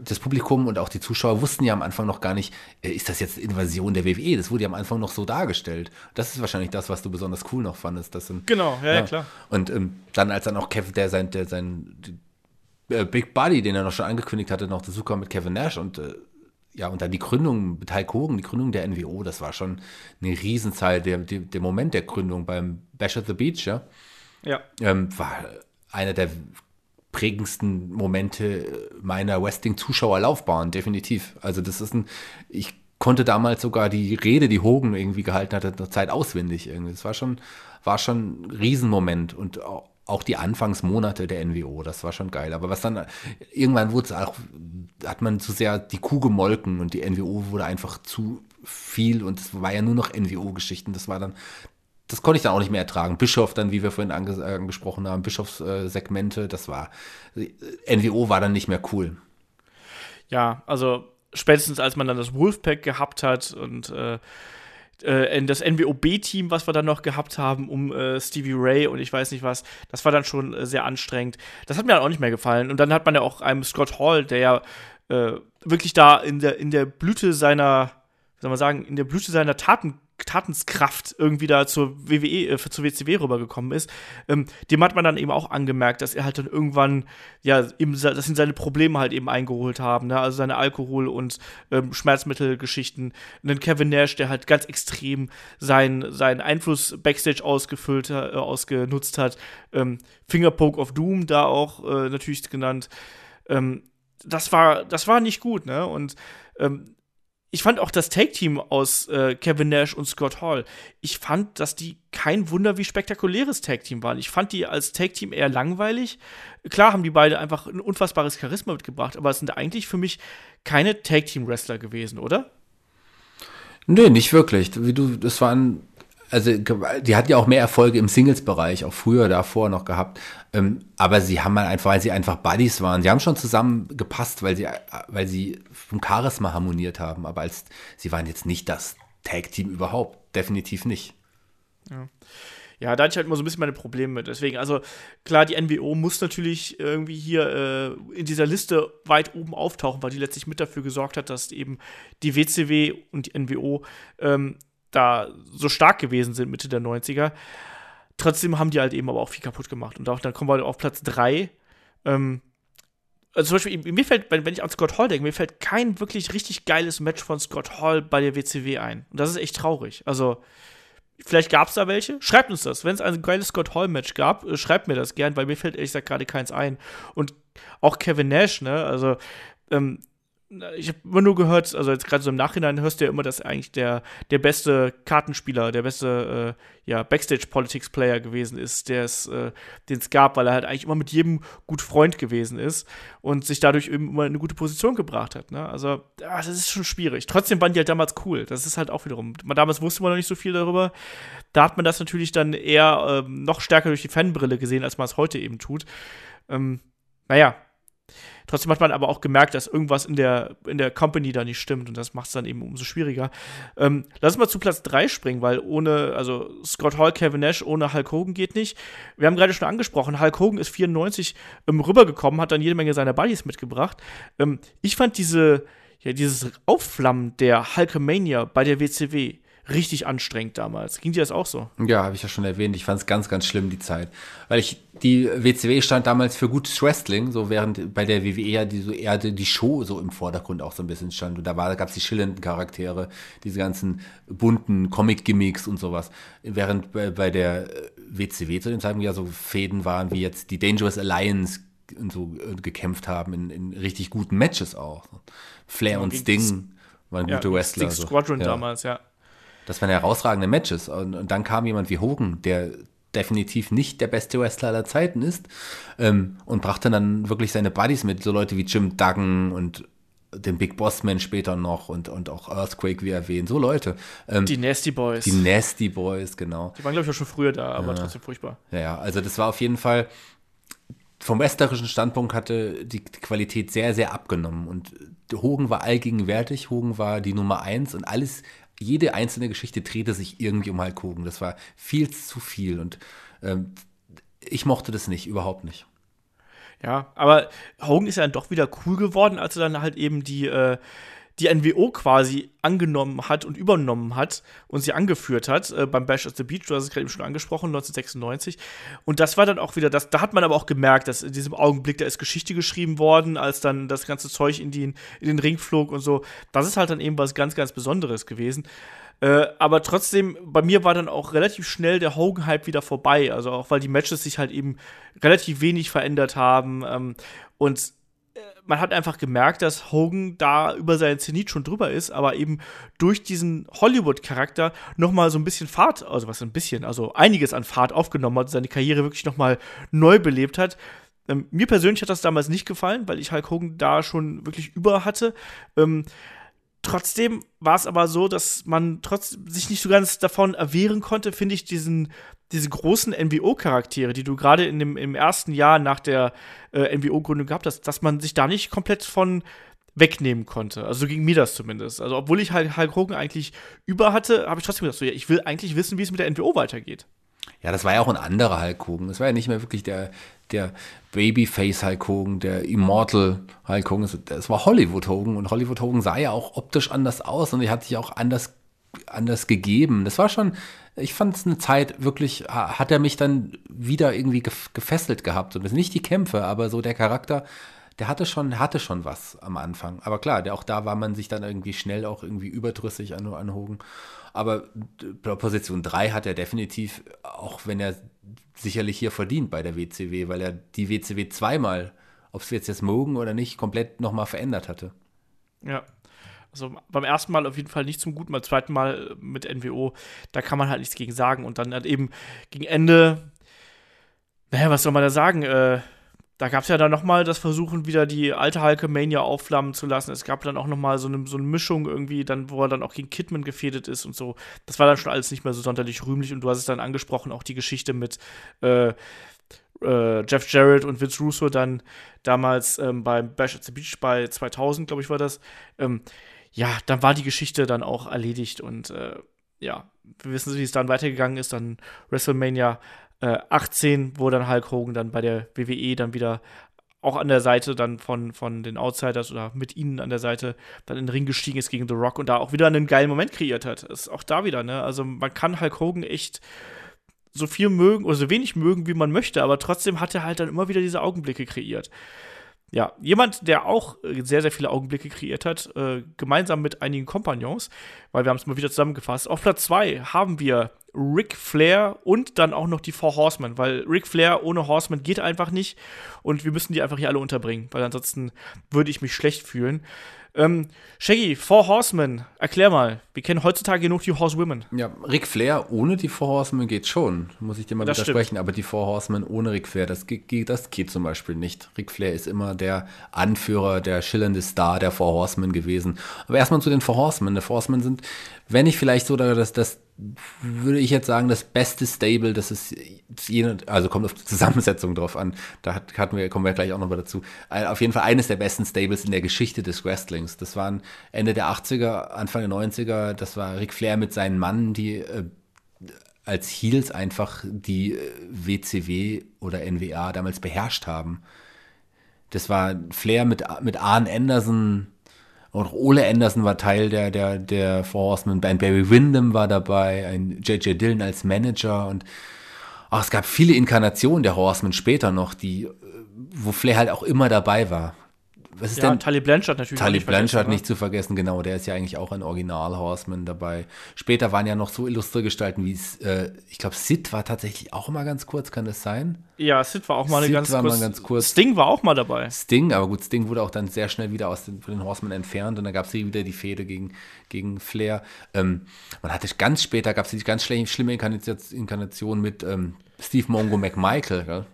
das Publikum und auch die Zuschauer wussten ja am Anfang noch gar nicht, äh, ist das jetzt Invasion der WWE? Das wurde ja am Anfang noch so dargestellt. Das ist wahrscheinlich das, was du besonders cool noch fandest. Das sind, genau, ja, ja. ja klar. Und ähm, dann als dann auch Kevin, der sein, der sein äh, Big Buddy, den er noch schon angekündigt hatte, noch dazu kam mit Kevin Nash und äh, ja, und dann die Gründung Hogan, die Gründung der NWO, das war schon eine Riesenzahl. Der, der, der Moment der Gründung beim Bash at the Beach, ja, ja. Ähm, war einer der prägendsten Momente meiner Wrestling-Zuschauerlaufbahn, definitiv. Also das ist ein, ich konnte damals sogar die Rede, die Hogan irgendwie gehalten hatte, der Zeit auswendig irgendwie. Das war schon, war schon ein Riesenmoment und auch, auch die Anfangsmonate der NWO, das war schon geil. Aber was dann, irgendwann wurde es auch, hat man zu sehr die Kuh gemolken und die NWO wurde einfach zu viel und es war ja nur noch NWO-Geschichten. Das war dann, das konnte ich dann auch nicht mehr ertragen. Bischof dann, wie wir vorhin ange angesprochen haben, Bischofssegmente, das war, NWO war dann nicht mehr cool. Ja, also spätestens als man dann das Wolfpack gehabt hat und äh, äh, das NWOB-Team, was wir dann noch gehabt haben, um äh, Stevie Ray und ich weiß nicht was, das war dann schon äh, sehr anstrengend. Das hat mir dann auch nicht mehr gefallen. Und dann hat man ja auch einem Scott Hall, der ja äh, wirklich da in der, in der Blüte seiner, wie soll man sagen, in der Blüte seiner Taten Tatenskraft irgendwie da zur WWE, äh, zur WCW rübergekommen ist, ähm, dem hat man dann eben auch angemerkt, dass er halt dann irgendwann, ja, eben, dass ihn seine Probleme halt eben eingeholt haben, ne? also seine Alkohol- und ähm, Schmerzmittelgeschichten. Und dann Kevin Nash, der halt ganz extrem seinen, seinen Einfluss Backstage ausgefüllt, äh, ausgenutzt hat. Ähm, Fingerpoke of Doom da auch äh, natürlich genannt. Ähm, das war, das war nicht gut, ne? Und ähm, ich fand auch das Take-Team aus äh, Kevin Nash und Scott Hall. Ich fand, dass die kein Wunder wie spektakuläres Take-Team waren. Ich fand die als Take-Team eher langweilig. Klar haben die beide einfach ein unfassbares Charisma mitgebracht, aber es sind eigentlich für mich keine Take-Team-Wrestler gewesen, oder? Nee, nicht wirklich. Wie du, das waren also die hat ja auch mehr Erfolge im Singles-Bereich, auch früher davor noch gehabt. Ähm, aber sie haben halt einfach, weil sie einfach Buddies waren. Sie haben schon zusammen gepasst, weil sie, weil sie vom Charisma harmoniert haben. Aber als sie waren jetzt nicht das Tag-Team überhaupt. Definitiv nicht. Ja. Ja, da hatte ich halt immer so ein bisschen meine Probleme mit. Deswegen, also klar, die NWO muss natürlich irgendwie hier äh, in dieser Liste weit oben auftauchen, weil die letztlich mit dafür gesorgt hat, dass eben die WCW und die NWO ähm, da so stark gewesen sind, Mitte der 90er. Trotzdem haben die halt eben aber auch viel kaputt gemacht. Und auch, dann kommen wir halt auf Platz 3. Ähm, also zum Beispiel, mir fällt, wenn, ich an Scott Hall denke, mir fällt kein wirklich richtig geiles Match von Scott Hall bei der WCW ein. Und das ist echt traurig. Also, vielleicht gab es da welche. Schreibt uns das. Wenn es ein geiles Scott Hall-Match gab, äh, schreibt mir das gern, weil mir fällt ehrlich gesagt gerade keins ein. Und auch Kevin Nash, ne? Also, ähm, ich habe immer nur gehört, also jetzt gerade so im Nachhinein hörst du ja immer, dass eigentlich der, der beste Kartenspieler, der beste äh, ja, Backstage-Politics-Player gewesen ist, der es, äh, den es gab, weil er halt eigentlich immer mit jedem gut Freund gewesen ist und sich dadurch eben immer in eine gute Position gebracht hat. Ne? Also, ja, das ist schon schwierig. Trotzdem waren die halt damals cool. Das ist halt auch wiederum. Damals wusste man noch nicht so viel darüber. Da hat man das natürlich dann eher ähm, noch stärker durch die Fanbrille gesehen, als man es heute eben tut. Ähm, naja, Trotzdem hat man aber auch gemerkt, dass irgendwas in der, in der Company da nicht stimmt und das macht es dann eben umso schwieriger. Ähm, lass uns mal zu Platz 3 springen, weil ohne, also Scott Hall, Kevin Nash ohne Hulk Hogan geht nicht. Wir haben gerade schon angesprochen, Hulk Hogan ist 94 ähm, rübergekommen, hat dann jede Menge seiner Buddies mitgebracht. Ähm, ich fand diese, ja, dieses Aufflammen der Hulkamania bei der WCW richtig anstrengend damals. Ging dir das auch so? Ja, habe ich ja schon erwähnt. Ich fand es ganz, ganz schlimm, die Zeit. Weil ich, die WCW stand damals für gutes Wrestling, so während bei der WWE ja die, so eher die Show so im Vordergrund auch so ein bisschen stand. Und da gab es die schillernden Charaktere, diese ganzen bunten Comic-Gimmicks und sowas. Während bei, bei der WCW zu dem Zeitpunkt ja so Fäden waren, wie jetzt die Dangerous Alliance und so äh, gekämpft haben in, in richtig guten Matches auch. Flair ja, und Sting waren ja, gute Wrestler. Sting Squadron ja. damals, ja. Das waren herausragende Matches. Und, und, dann kam jemand wie Hogan, der definitiv nicht der beste Wrestler aller Zeiten ist, ähm, und brachte dann wirklich seine Buddies mit, so Leute wie Jim Duggan und den Big Boss Man später noch und, und auch Earthquake, wie erwähnt, so Leute. Ähm, die Nasty Boys. Die Nasty Boys, genau. Die waren, glaube ich, auch schon früher da, aber ja. trotzdem furchtbar. Ja, ja, also das war auf jeden Fall, vom wrestlerischen Standpunkt hatte die Qualität sehr, sehr abgenommen und Hogan war allgegenwärtig, Hogan war die Nummer eins und alles jede einzelne Geschichte drehte sich irgendwie um Hulk Hogan. Das war viel zu viel und ähm, ich mochte das nicht, überhaupt nicht. Ja, aber Hogan ist ja dann doch wieder cool geworden, als er dann halt eben die, äh, die NWO quasi angenommen hat und übernommen hat und sie angeführt hat äh, beim Bash at the Beach, du hast es gerade eben schon angesprochen, 1996. Und das war dann auch wieder das, da hat man aber auch gemerkt, dass in diesem Augenblick, da ist Geschichte geschrieben worden, als dann das ganze Zeug in, die, in den Ring flog und so. Das ist halt dann eben was ganz, ganz Besonderes gewesen. Äh, aber trotzdem, bei mir war dann auch relativ schnell der Hogan-Hype wieder vorbei. Also auch weil die Matches sich halt eben relativ wenig verändert haben. Ähm, und man hat einfach gemerkt, dass Hogan da über seinen Zenit schon drüber ist, aber eben durch diesen Hollywood-Charakter noch mal so ein bisschen Fahrt, also was ein bisschen, also einiges an Fahrt aufgenommen hat, seine Karriere wirklich noch mal neu belebt hat. Ähm, mir persönlich hat das damals nicht gefallen, weil ich Hulk Hogan da schon wirklich über hatte. Ähm, Trotzdem war es aber so, dass man trotz sich nicht so ganz davon erwehren konnte, finde ich, diesen, diese großen NWO-Charaktere, die du gerade im ersten Jahr nach der äh, NWO-Gründung gehabt hast, dass man sich da nicht komplett von wegnehmen konnte. Also so ging mir das zumindest. Also obwohl ich Hulk Hogan eigentlich über hatte, habe ich trotzdem gedacht, so, ja, ich will eigentlich wissen, wie es mit der NWO weitergeht. Ja, das war ja auch ein anderer Hulk Hogan. Das war ja nicht mehr wirklich der, der Babyface Hulk Hogan, der Immortal Hulk Hogan. Das war Hollywood Hogan und Hollywood Hogan sah ja auch optisch anders aus und er hat sich auch anders, anders gegeben. Das war schon, ich fand es eine Zeit wirklich, hat er mich dann wieder irgendwie gefesselt gehabt. Das sind nicht die Kämpfe, aber so der Charakter, der hatte schon, hatte schon was am Anfang. Aber klar, der, auch da war man sich dann irgendwie schnell auch irgendwie überdrüssig an, an Hogan. Aber Position 3 hat er definitiv, auch wenn er sicherlich hier verdient bei der WCW, weil er die WCW zweimal, ob es jetzt jetzt mogen oder nicht, komplett nochmal verändert hatte. Ja. Also beim ersten Mal auf jeden Fall nicht zum Guten, beim zweiten Mal mit NWO, da kann man halt nichts gegen sagen. Und dann hat eben gegen Ende, naja, was soll man da sagen? Äh, da gab es ja dann nochmal das Versuchen, wieder die alte Hulkamania aufflammen zu lassen. Es gab dann auch nochmal so eine, so eine Mischung irgendwie, dann, wo er dann auch gegen Kidman gefädet ist und so. Das war dann schon alles nicht mehr so sonderlich rühmlich. Und du hast es dann angesprochen, auch die Geschichte mit äh, äh, Jeff Jarrett und Vince Russo dann damals ähm, beim Bash at the Beach bei 2000, glaube ich, war das. Ähm, ja, dann war die Geschichte dann auch erledigt und äh, ja, wir wissen, wie es dann weitergegangen ist. Dann WrestleMania äh, 18, wo dann Hulk Hogan dann bei der WWE dann wieder auch an der Seite dann von, von den Outsiders oder mit ihnen an der Seite dann in den Ring gestiegen ist gegen The Rock und da auch wieder einen geilen Moment kreiert hat. ist auch da wieder, ne? Also man kann Hulk Hogan echt so viel mögen oder so wenig mögen, wie man möchte, aber trotzdem hat er halt dann immer wieder diese Augenblicke kreiert. Ja, jemand, der auch äh, sehr, sehr viele Augenblicke kreiert hat, äh, gemeinsam mit einigen Kompagnons, weil wir haben es mal wieder zusammengefasst. Auf Platz 2 haben wir Ric Flair und dann auch noch die Four Horsemen, weil Ric Flair ohne Horsemen geht einfach nicht und wir müssen die einfach hier alle unterbringen, weil ansonsten würde ich mich schlecht fühlen. Ähm, Shaggy, Four Horsemen, erklär mal. Wir kennen heutzutage genug die Horsewomen. Ja, Ric Flair ohne die Four Horsemen geht schon, muss ich dir mal das widersprechen. Stimmt. Aber die Four Horsemen ohne Ric Flair, das geht, das geht zum Beispiel nicht. Ric Flair ist immer der Anführer, der schillernde Star der Four Horsemen gewesen. Aber erstmal zu den Four Horsemen. Die Four Horsemen sind, wenn nicht vielleicht so das, das würde ich jetzt sagen, das beste Stable, das ist, also kommt auf die Zusammensetzung drauf an, da hatten wir, kommen wir gleich auch noch mal dazu. Auf jeden Fall eines der besten Stables in der Geschichte des Wrestlings. Das waren Ende der 80er, Anfang der 90er, das war Ric Flair mit seinen Mann, die äh, als Heels einfach die äh, WCW oder NWA damals beherrscht haben. Das war Flair mit, mit Arn Anderson, Und Ole Anderson war Teil der, der, der Four Horsemen Band. Barry Windham war dabei, ein J.J. Dillon als Manager und ach, es gab viele Inkarnationen der Horsemen später noch, die, wo Flair halt auch immer dabei war was ist ja, denn? Tully Blanchard natürlich. Tully Blanchard nicht zu vergessen, genau. Der ist ja eigentlich auch ein Original Horseman dabei. Später waren ja noch so illustre Gestalten wie, äh, ich glaube, Sid war tatsächlich auch mal ganz kurz, kann das sein? Ja, Sid war auch mal, eine ganz, war kurz, mal ganz kurz. Sting war auch mal dabei. Sting, aber gut, Sting wurde auch dann sehr schnell wieder aus den, von den Horsemen entfernt und dann gab es wieder die Fehde gegen, gegen Flair. Ähm, man hatte ganz später, gab es die ganz schlimme Inkarnation mit ähm, Steve Mongo McMichael, gell?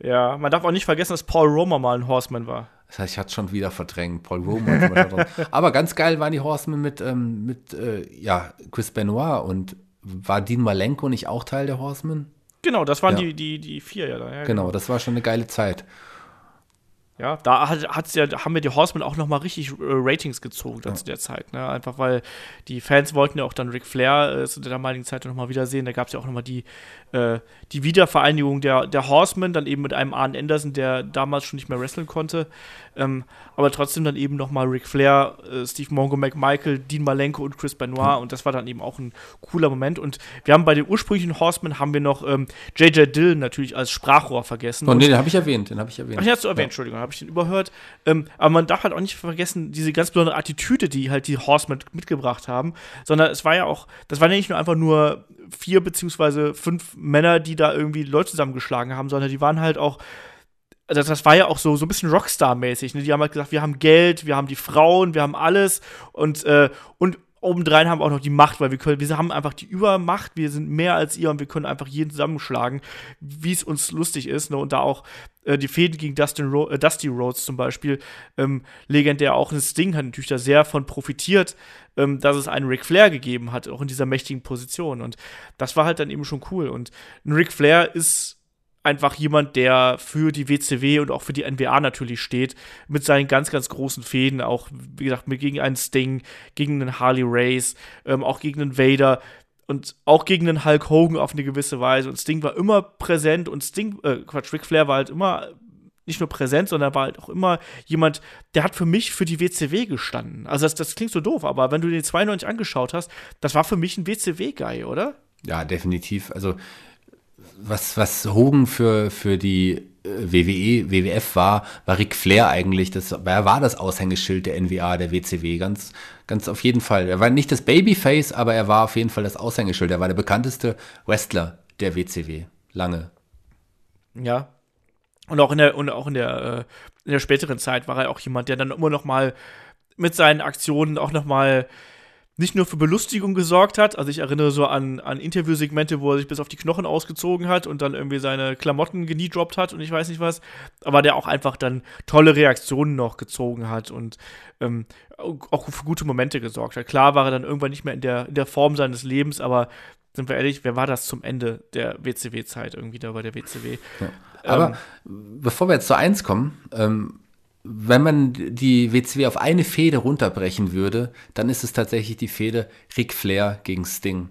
Ja, man darf auch nicht vergessen, dass Paul Romer mal ein Horseman war. Das heißt, ich hatte schon wieder verdrängt. Paul Romer. Aber ganz geil waren die Horsemen mit, ähm, mit äh, ja, Chris Benoit und war Dean Malenko nicht auch Teil der Horsemen? Genau, das waren ja. die, die, die vier ja. Da, ja genau, genau, das war schon eine geile Zeit. Ja, da hat, hat's ja, haben wir die Horsemen auch noch mal richtig äh, Ratings gezogen dann ja. zu der Zeit. Ne? Einfach weil die Fans wollten ja auch dann Ric Flair äh, zu der damaligen Zeit noch mal wiedersehen. Da gab es ja auch noch mal die, äh, die Wiedervereinigung der, der Horsemen, dann eben mit einem Arn Anderson, der damals schon nicht mehr wresteln konnte. Ähm, aber trotzdem dann eben noch mal Ric Flair, äh, Steve Mongo McMichael, Dean Malenko und Chris Benoit. Mhm. Und das war dann eben auch ein cooler Moment. Und wir haben bei den ursprünglichen Horsemen haben wir noch ähm, J.J. Dillon natürlich als Sprachrohr vergessen. Oh, nee, den habe ich erwähnt. Den habe ich erwähnt. Ach, den hast du erwähnt, ja. Entschuldigung habe ich den überhört. Ähm, aber man darf halt auch nicht vergessen, diese ganz besondere Attitüde, die halt die Horsemen mitgebracht haben, sondern es war ja auch, das waren ja nicht nur einfach nur vier beziehungsweise fünf Männer, die da irgendwie Leute zusammengeschlagen haben, sondern die waren halt auch also das war ja auch so, so ein bisschen Rockstar-mäßig. Ne? Die haben halt gesagt, wir haben Geld, wir haben die Frauen, wir haben alles und, äh, und obendrein haben wir auch noch die Macht, weil wir können, wir haben einfach die Übermacht, wir sind mehr als ihr und wir können einfach jeden zusammenschlagen, wie es uns lustig ist. Ne? Und da auch äh, die Fäden gegen Dustin Ro äh, Dusty Rhodes zum Beispiel, ähm, legendär auch ein Sting hat natürlich da sehr von profitiert, ähm, dass es einen Ric Flair gegeben hat, auch in dieser mächtigen Position. Und das war halt dann eben schon cool. Und ein Ric Flair ist einfach jemand, der für die WCW und auch für die NWA natürlich steht, mit seinen ganz, ganz großen Fäden, auch, wie gesagt, gegen einen Sting, gegen einen Harley Race, ähm, auch gegen einen Vader und auch gegen einen Hulk Hogan auf eine gewisse Weise. Und Sting war immer präsent und Sting, äh, Quatsch, Ric Flair war halt immer nicht nur präsent, sondern war halt auch immer jemand, der hat für mich für die WCW gestanden. Also das, das klingt so doof, aber wenn du den 92 angeschaut hast, das war für mich ein WCW-Guy, oder? Ja, definitiv. Also was, was Hogan für, für die äh, WWE, WWF war, war Ric Flair eigentlich. Das, er war das Aushängeschild der NWA, der WCW, ganz, ganz auf jeden Fall. Er war nicht das Babyface, aber er war auf jeden Fall das Aushängeschild. Er war der bekannteste Wrestler der WCW. Lange. Ja. Und auch in der, und auch in der, äh, in der späteren Zeit war er auch jemand, der dann immer noch mal mit seinen Aktionen auch noch mal nicht nur für Belustigung gesorgt hat. Also ich erinnere so an, an Interviewsegmente, wo er sich bis auf die Knochen ausgezogen hat und dann irgendwie seine Klamotten geniedroppt hat und ich weiß nicht was. Aber der auch einfach dann tolle Reaktionen noch gezogen hat und ähm, auch für gute Momente gesorgt hat. Klar war er dann irgendwann nicht mehr in der, in der Form seines Lebens, aber sind wir ehrlich, wer war das zum Ende der WCW-Zeit irgendwie da bei der WCW? Ja. Aber ähm, bevor wir jetzt zu eins kommen, ähm, wenn man die WCW auf eine Fehde runterbrechen würde, dann ist es tatsächlich die Fehde Ric Flair gegen Sting.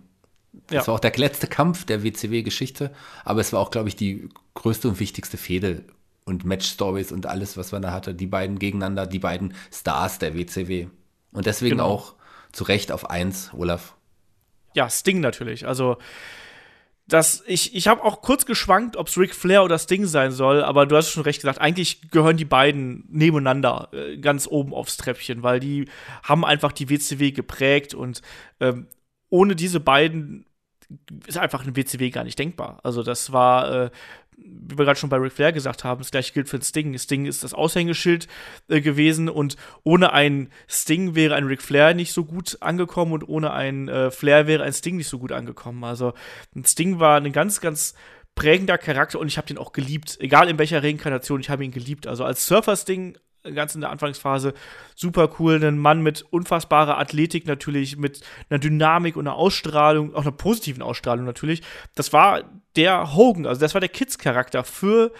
Das ja. war auch der letzte Kampf der WCW-Geschichte, aber es war auch, glaube ich, die größte und wichtigste Fehde und Match-Stories und alles, was man da hatte. Die beiden gegeneinander, die beiden Stars der WCW. Und deswegen genau. auch zu Recht auf eins, Olaf. Ja, Sting natürlich. Also dass ich, ich habe auch kurz geschwankt, ob es Ric Flair oder Sting sein soll, aber du hast schon recht gesagt, eigentlich gehören die beiden nebeneinander äh, ganz oben aufs Treppchen, weil die haben einfach die WCW geprägt und ähm, ohne diese beiden ist einfach ein WCW gar nicht denkbar. Also das war äh, wie wir gerade schon bei Ric Flair gesagt haben, das gleiche gilt für Sting. Sting ist das Aushängeschild äh, gewesen und ohne ein Sting wäre ein Ric Flair nicht so gut angekommen und ohne ein äh, Flair wäre ein Sting nicht so gut angekommen. Also ein Sting war ein ganz, ganz prägender Charakter und ich habe den auch geliebt. Egal in welcher Reinkarnation, ich habe ihn geliebt. Also als Surfer-Sting ganz in der Anfangsphase super cool. Ein Mann mit unfassbarer Athletik natürlich, mit einer Dynamik und einer Ausstrahlung, auch einer positiven Ausstrahlung natürlich. Das war der Hogan, also das war der Kids-Charakter für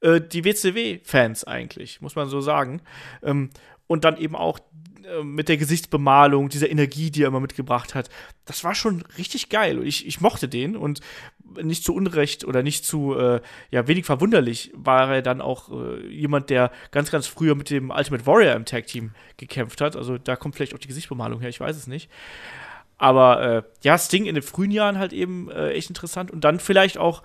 äh, die WCW-Fans eigentlich, muss man so sagen. Ähm, und dann eben auch äh, mit der Gesichtsbemalung, dieser Energie, die er immer mitgebracht hat, das war schon richtig geil. Ich, ich mochte den und nicht zu Unrecht oder nicht zu, äh, ja, wenig verwunderlich war er dann auch äh, jemand, der ganz, ganz früher mit dem Ultimate Warrior im Tag-Team gekämpft hat. Also da kommt vielleicht auch die Gesichtsbemalung her, ich weiß es nicht. Aber äh, ja, Sting in den frühen Jahren halt eben äh, echt interessant und dann vielleicht auch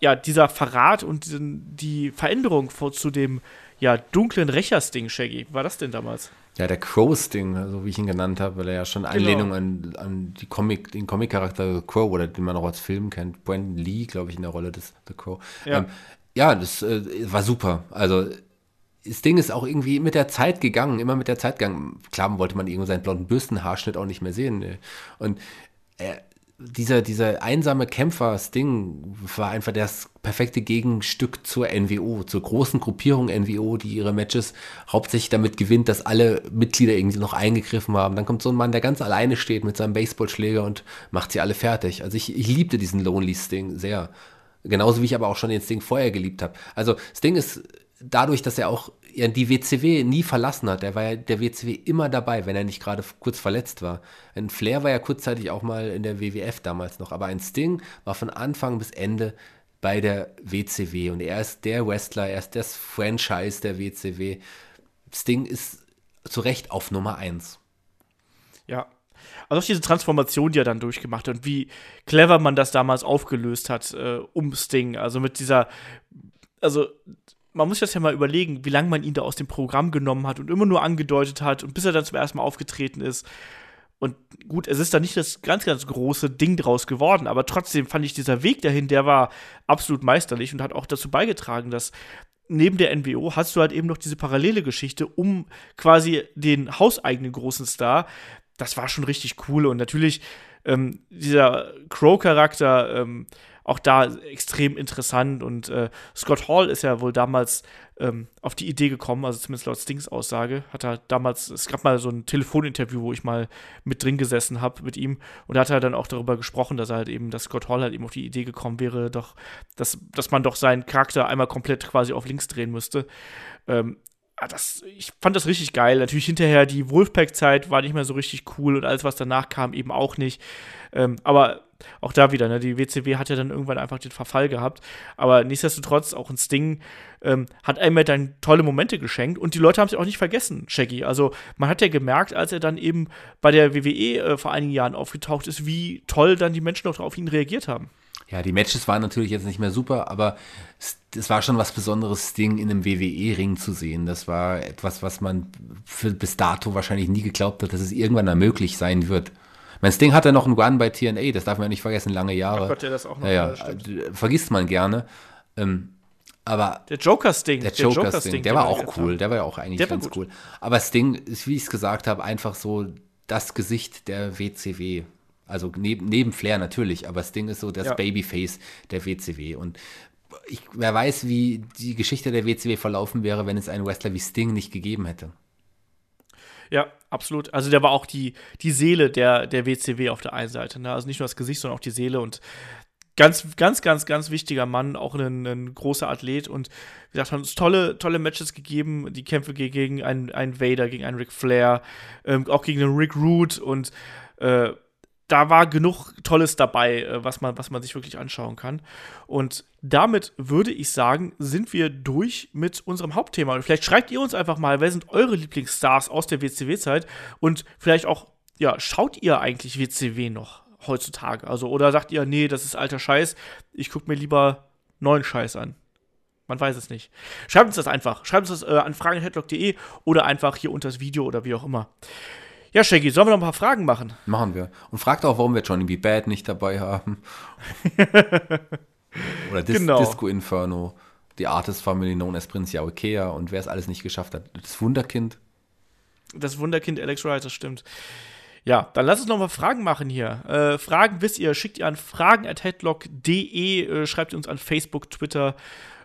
ja, dieser Verrat und diesen, die Veränderung vor, zu dem ja, dunklen Rächer-Sting, Shaggy. War das denn damals? Ja, der Crow-Sting, so wie ich ihn genannt habe, weil er ja schon Anlehnung genau. an, an die Comic, den Comic-Charakter Crow oder den man auch als Film kennt. Brandon Lee, glaube ich, in der Rolle des The Crow. Ja, ähm, ja das äh, war super. Also das Ding ist auch irgendwie mit der Zeit gegangen, immer mit der Zeit gegangen. Klar wollte man irgendwo seinen blonden Bürstenhaarschnitt auch nicht mehr sehen. Ne? Und er, dieser, dieser einsame Kämpfer-Sting war einfach das perfekte Gegenstück zur NWO, zur großen Gruppierung NWO, die ihre Matches hauptsächlich damit gewinnt, dass alle Mitglieder irgendwie noch eingegriffen haben. Dann kommt so ein Mann, der ganz alleine steht mit seinem Baseballschläger und macht sie alle fertig. Also ich, ich liebte diesen Lonely Sting sehr. Genauso wie ich aber auch schon den Sting vorher geliebt habe. Also Sting ist dadurch, dass er auch ja, die WCW nie verlassen hat. Der war ja der WCW immer dabei, wenn er nicht gerade kurz verletzt war. Ein Flair war ja kurzzeitig auch mal in der WWF damals noch, aber ein Sting war von Anfang bis Ende bei der WCW und er ist der Wrestler, er ist das Franchise der WCW. Sting ist zu Recht auf Nummer 1. Ja, also auch diese Transformation, die er dann durchgemacht hat und wie clever man das damals aufgelöst hat äh, um Sting. Also mit dieser, also man muss das ja mal überlegen, wie lange man ihn da aus dem Programm genommen hat und immer nur angedeutet hat und bis er dann zum ersten Mal aufgetreten ist. Und gut, es ist da nicht das ganz, ganz große Ding draus geworden, aber trotzdem fand ich dieser Weg dahin, der war absolut meisterlich und hat auch dazu beigetragen, dass neben der NWO hast du halt eben noch diese parallele Geschichte um quasi den hauseigenen großen Star. Das war schon richtig cool und natürlich ähm, dieser Crow-Charakter, ähm, auch da extrem interessant. Und äh, Scott Hall ist ja wohl damals ähm, auf die Idee gekommen, also zumindest laut Stings Aussage, hat er damals, es gab mal so ein Telefoninterview, wo ich mal mit drin gesessen habe mit ihm und da hat er dann auch darüber gesprochen, dass er halt eben, dass Scott Hall halt eben auf die Idee gekommen wäre, doch, dass, dass man doch seinen Charakter einmal komplett quasi auf links drehen müsste. Ähm, ah, das, ich fand das richtig geil. Natürlich hinterher die Wolfpack-Zeit war nicht mehr so richtig cool und alles, was danach kam, eben auch nicht. Ähm, aber auch da wieder, ne, die WCW hat ja dann irgendwann einfach den Verfall gehabt. Aber nichtsdestotrotz, auch ein Sting ähm, hat einem dann tolle Momente geschenkt und die Leute haben es auch nicht vergessen, Shaggy. Also man hat ja gemerkt, als er dann eben bei der WWE äh, vor einigen Jahren aufgetaucht ist, wie toll dann die Menschen auch auf ihn reagiert haben. Ja, die Matches waren natürlich jetzt nicht mehr super, aber es war schon was Besonderes, Sting in einem WWE-Ring zu sehen. Das war etwas, was man für, bis dato wahrscheinlich nie geglaubt hat, dass es irgendwann mal möglich sein wird. Mein Sting hatte noch einen Run bei TNA, das darf man ja nicht vergessen, lange Jahre. Ach Gott, ja, das auch noch. Ja, ja, vergisst man gerne. Ähm, aber der Joker Sting, der Joker, Joker Sting, Sting, der war auch cool, der war ja auch eigentlich ganz cool. Aber Sting ist, wie ich es gesagt habe, einfach so das Gesicht der WCW. Also neben, neben Flair natürlich, aber Sting ist so das ja. Babyface der WCW. Und ich, wer weiß, wie die Geschichte der WCW verlaufen wäre, wenn es einen Wrestler wie Sting nicht gegeben hätte. Ja, absolut. Also der war auch die, die Seele der, der WCW auf der einen Seite. Ne? Also nicht nur das Gesicht, sondern auch die Seele und ganz, ganz, ganz, ganz wichtiger Mann, auch ein, ein großer Athlet und wie gesagt, hat uns tolle, tolle Matches gegeben, die Kämpfe gegen einen, einen Vader, gegen einen Ric Flair, ähm, auch gegen einen Rick Root und äh, da war genug Tolles dabei, äh, was man, was man sich wirklich anschauen kann. Und damit würde ich sagen, sind wir durch mit unserem Hauptthema. Und vielleicht schreibt ihr uns einfach mal, wer sind eure Lieblingsstars aus der WCW-Zeit? Und vielleicht auch, ja, schaut ihr eigentlich WCW noch heutzutage? Also, oder sagt ihr, nee, das ist alter Scheiß, ich gucke mir lieber neuen Scheiß an? Man weiß es nicht. Schreibt uns das einfach. Schreibt uns das äh, an fragen.headlock.de oder einfach hier unter das Video oder wie auch immer. Ja, Shaggy, sollen wir noch ein paar Fragen machen? Machen wir. Und fragt auch, warum wir Johnny B. Bad nicht dabei haben. Oder Dis genau. Disco Inferno, die Artist Family known as Prince Yao Ikea und wer es alles nicht geschafft hat. Das Wunderkind. Das Wunderkind Alex Wright, das stimmt. Ja, dann lass uns noch mal Fragen machen hier. Äh, Fragen wisst ihr, schickt ihr an fragen.headlock.de, äh, schreibt uns an Facebook, Twitter,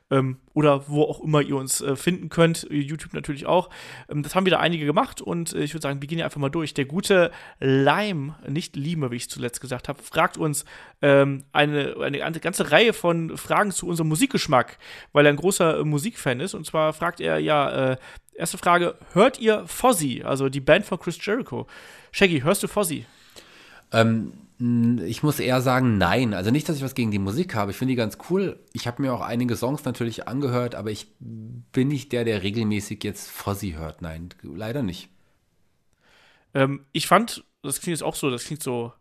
ähm, oder wo auch immer ihr uns äh, finden könnt. YouTube natürlich auch. Ähm, das haben wieder einige gemacht und äh, ich würde sagen, wir gehen ja einfach mal durch. Der gute Lime, nicht Lime, wie ich zuletzt gesagt habe, fragt uns ähm, eine, eine, ganze Reihe von Fragen zu unserem Musikgeschmack, weil er ein großer äh, Musikfan ist. Und zwar fragt er ja, äh, erste Frage, hört ihr Fozzy, also die Band von Chris Jericho? Shaggy, hörst du Fozzy? Ähm, ich muss eher sagen, nein. Also nicht, dass ich was gegen die Musik habe. Ich finde die ganz cool. Ich habe mir auch einige Songs natürlich angehört, aber ich bin nicht der, der regelmäßig jetzt Fozzy hört. Nein, leider nicht. Ähm, ich fand, das klingt jetzt auch so, das klingt so,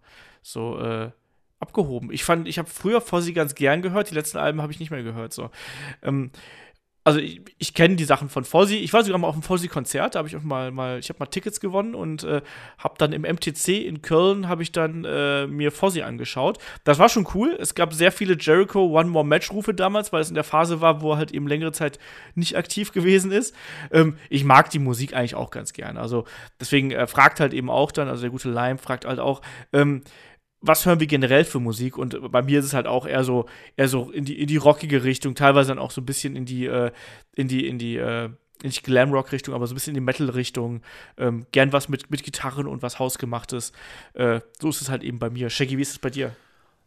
so äh, abgehoben. Ich fand, ich habe früher Fozzy ganz gern gehört, die letzten Alben habe ich nicht mehr gehört. So. Ähm, also ich, ich kenne die Sachen von Fozzy. Ich war sogar mal auf einem Fozzy-Konzert, da habe ich auch mal, mal ich habe mal Tickets gewonnen und äh, habe dann im MTC in Köln habe ich dann äh, mir Fozzy angeschaut. Das war schon cool. Es gab sehr viele Jericho One More Match Rufe damals, weil es in der Phase war, wo er halt eben längere Zeit nicht aktiv gewesen ist. Ähm, ich mag die Musik eigentlich auch ganz gern. Also deswegen äh, fragt halt eben auch dann, also der gute Lime fragt halt auch. Ähm, was hören wir generell für Musik? Und bei mir ist es halt auch eher so, eher so in die, in die rockige Richtung, teilweise dann auch so ein bisschen in die, äh, in die, in die, äh, nicht Glamrock-Richtung, aber so ein bisschen in die Metal-Richtung. Ähm, gern was mit, mit Gitarren und was Hausgemachtes. Äh, so ist es halt eben bei mir. Shaggy, wie ist es bei dir?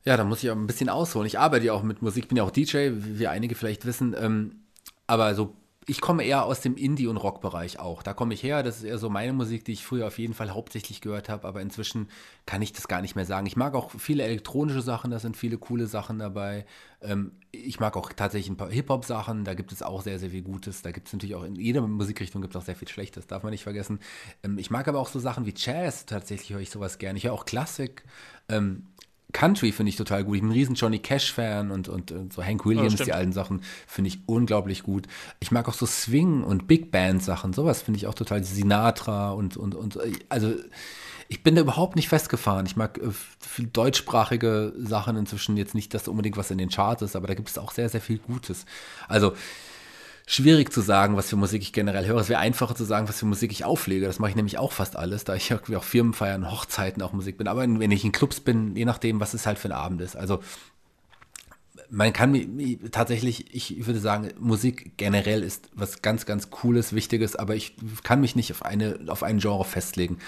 Ja, da muss ich auch ein bisschen ausholen. Ich arbeite ja auch mit Musik, bin ja auch DJ, wie einige vielleicht wissen. Ähm, aber so ich komme eher aus dem Indie- und Rock-Bereich auch. Da komme ich her. Das ist eher so meine Musik, die ich früher auf jeden Fall hauptsächlich gehört habe. Aber inzwischen kann ich das gar nicht mehr sagen. Ich mag auch viele elektronische Sachen. Da sind viele coole Sachen dabei. Ähm, ich mag auch tatsächlich ein paar Hip-Hop-Sachen. Da gibt es auch sehr, sehr viel Gutes. Da gibt es natürlich auch in jeder Musikrichtung gibt es auch sehr viel Schlechtes. Darf man nicht vergessen. Ähm, ich mag aber auch so Sachen wie Jazz. Tatsächlich höre ich sowas gerne. Ich höre auch Klassik. Country finde ich total gut. Ich bin ein riesen Johnny Cash-Fan und, und, und, so Hank Williams, ja, die alten Sachen, finde ich unglaublich gut. Ich mag auch so Swing- und Big Band-Sachen, sowas finde ich auch total. Sinatra und, und, und, also ich bin da überhaupt nicht festgefahren. Ich mag äh, viel deutschsprachige Sachen inzwischen jetzt nicht, dass unbedingt was in den Charts ist, aber da gibt es auch sehr, sehr viel Gutes. Also schwierig zu sagen, was für Musik ich generell höre. Es wäre einfacher zu sagen, was für Musik ich auflege. Das mache ich nämlich auch fast alles, da ich irgendwie auch Firmenfeiern, Hochzeiten auch Musik bin. Aber wenn ich in Clubs bin, je nachdem, was es halt für ein Abend ist. Also man kann tatsächlich, ich würde sagen, Musik generell ist was ganz, ganz Cooles, Wichtiges, aber ich kann mich nicht auf, eine, auf einen Genre festlegen.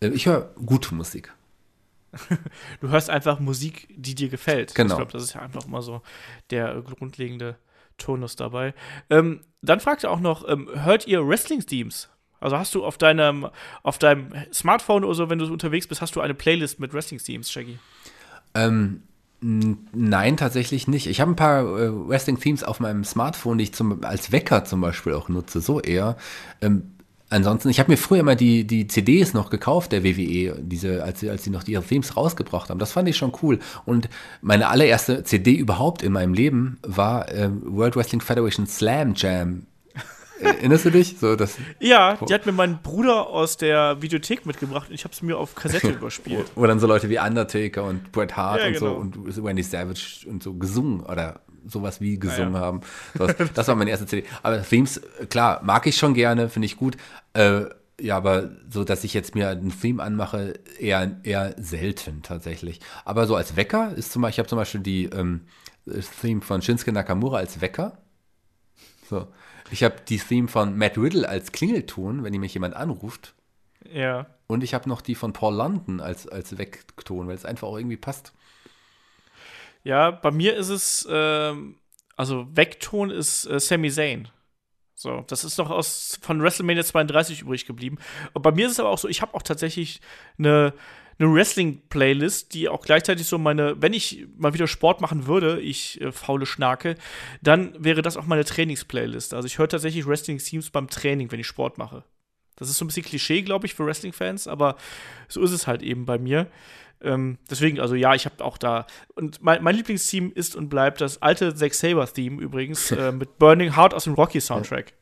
Äh, ich höre gute Musik. Du hörst einfach Musik, die dir gefällt. Genau. Ich glaube, das ist ja einfach mal so der grundlegende Tonus dabei. Ähm, dann fragt er auch noch, ähm, hört ihr Wrestling-Themes? Also hast du auf deinem, auf deinem Smartphone oder so, wenn du unterwegs bist, hast du eine Playlist mit Wrestling-Themes, Shaggy? Ähm, nein, tatsächlich nicht. Ich habe ein paar äh, Wrestling-Themes auf meinem Smartphone, die ich zum, als Wecker zum Beispiel auch nutze, so eher. Ähm, Ansonsten, ich habe mir früher immer die, die CDs noch gekauft, der WWE, diese, als, sie, als sie noch ihre Themes rausgebracht haben. Das fand ich schon cool. Und meine allererste CD überhaupt in meinem Leben war äh, World Wrestling Federation Slam Jam. Erinnerst du dich? So, das, ja, die hat mir mein Bruder aus der Videothek mitgebracht und ich habe es mir auf Kassette überspielt. Wo dann so Leute wie Undertaker und Bret Hart Ja, und so genau. und Wendy Savage und so gesungen oder sowas wie gesungen Ja, ja. haben. Das, das war meine erste CD. Aber Themes, klar, mag ich schon gerne, finde ich gut. Äh, ja, aber so, dass ich jetzt mir ein Theme anmache, eher, eher selten tatsächlich. Aber so als Wecker ist zum Beispiel, ich habe zum Beispiel die ähm, Theme von Shinsuke Nakamura als Wecker. So. Ich habe die Theme von Matt Riddle als Klingelton, wenn mich jemand anruft. Ja. Und ich habe noch die von Paul London als, als Weckton, weil es einfach auch irgendwie passt. Ja, bei mir ist es, ähm, also Vekton ist äh, Sami Zayn. So, das ist noch aus von WrestleMania 32 übrig geblieben. Und bei mir ist es aber auch so, ich habe auch tatsächlich eine, eine Wrestling-Playlist, die auch gleichzeitig so meine, wenn ich mal wieder Sport machen würde, ich äh, faule Schnarke, dann wäre das auch meine Trainings-Playlist. Also ich höre tatsächlich Wrestling-Themes beim Training, wenn ich Sport mache. Das ist so ein bisschen Klischee, glaube ich, für Wrestling-Fans, aber so ist es halt eben bei mir. Ähm, deswegen, also ja, ich habe auch da. Und mein, mein Lieblingsteam ist und bleibt das alte Zack Saber-Theme übrigens äh, mit Burning Heart aus dem Rocky-Soundtrack.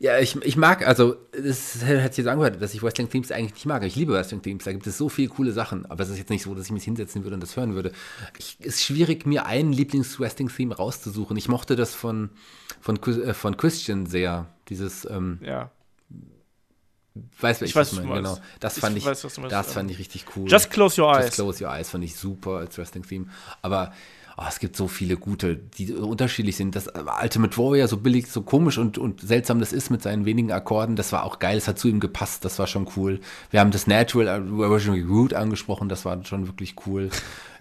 Ja, ich, ich mag, also, es hat sich jetzt angehört, dass ich Wrestling-Themes eigentlich nicht mag. Ich liebe Wrestling-Themes, da gibt es so viele coole Sachen. Aber es ist jetzt nicht so, dass ich mich hinsetzen würde und das hören würde. Es ist schwierig, mir einen Lieblings-Wrestling-Theme rauszusuchen. Ich mochte das von, von, äh, von Christian sehr. Dieses, ähm, Ja. Weiß Ich ich weiß, was ich du meine, genau. Das Ich fand ich, weiß, du meinst. das fand ich richtig cool. Just Close Your Just Eyes. Close Your Eyes fand ich super als Wrestling-Theme. Aber oh, es gibt so viele gute, die unterschiedlich sind. Das Ultimate Warrior, so billig, so komisch und, und seltsam das ist mit seinen wenigen Akkorden, das war auch geil, es hat zu ihm gepasst, das war schon cool. Wir haben das Natural Revolutionary Root angesprochen, das war schon wirklich cool.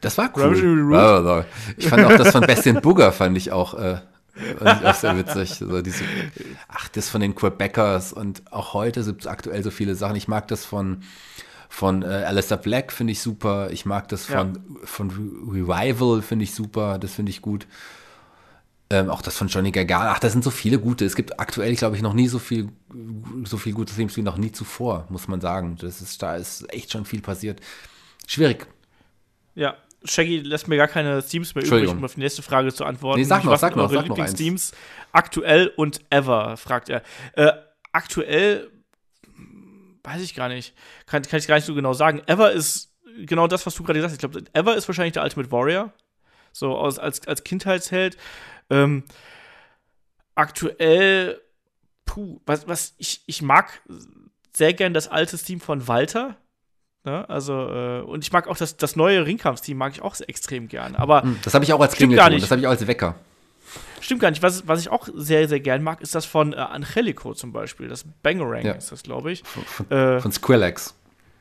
Das war cool. Ich fand auch das von Bastian Booger, fand ich auch äh, auch sehr witzig. So diese, ach, das von den Quebecers und auch heute gibt es aktuell so viele Sachen. Ich mag das von, von äh, Alistair Black, finde ich super. Ich mag das von, ja. von Revival, finde ich super. Das finde ich gut. Ähm, auch das von Johnny Gargano. Ach, da sind so viele gute. Es gibt aktuell, glaube ich, noch nie so viel, so viel gutes wie noch nie zuvor, muss man sagen. Das ist, da ist echt schon viel passiert. Schwierig. Ja, Shaggy lässt mir gar keine Themes mehr übrig, um auf die nächste Frage zu antworten. Nee, sag noch, sag noch, sag Lieblingsteams aktuell und ever, fragt er. Äh, aktuell weiß ich gar nicht. Kann, kann ich gar nicht so genau sagen. Ever ist genau das, was du gerade gesagt hast. Ich glaube, Ever ist wahrscheinlich der Ultimate Warrior. So aus, als, als Kindheitsheld. Ähm, aktuell, puh, was, was ich, ich mag sehr gern das alte Team von Walter. Ne? Also, äh, und ich mag auch das, das neue Ringkampfsteam, mag ich auch extrem gern. Aber hm, das habe ich auch als Klingelton, das habe ich auch als Wecker. Stimmt gar nicht. Was, was ich auch sehr, sehr gern mag, ist das von äh, Angelico zum Beispiel. Das Bangerang ja. ist das, glaube ich. Von, äh, von Skrillex.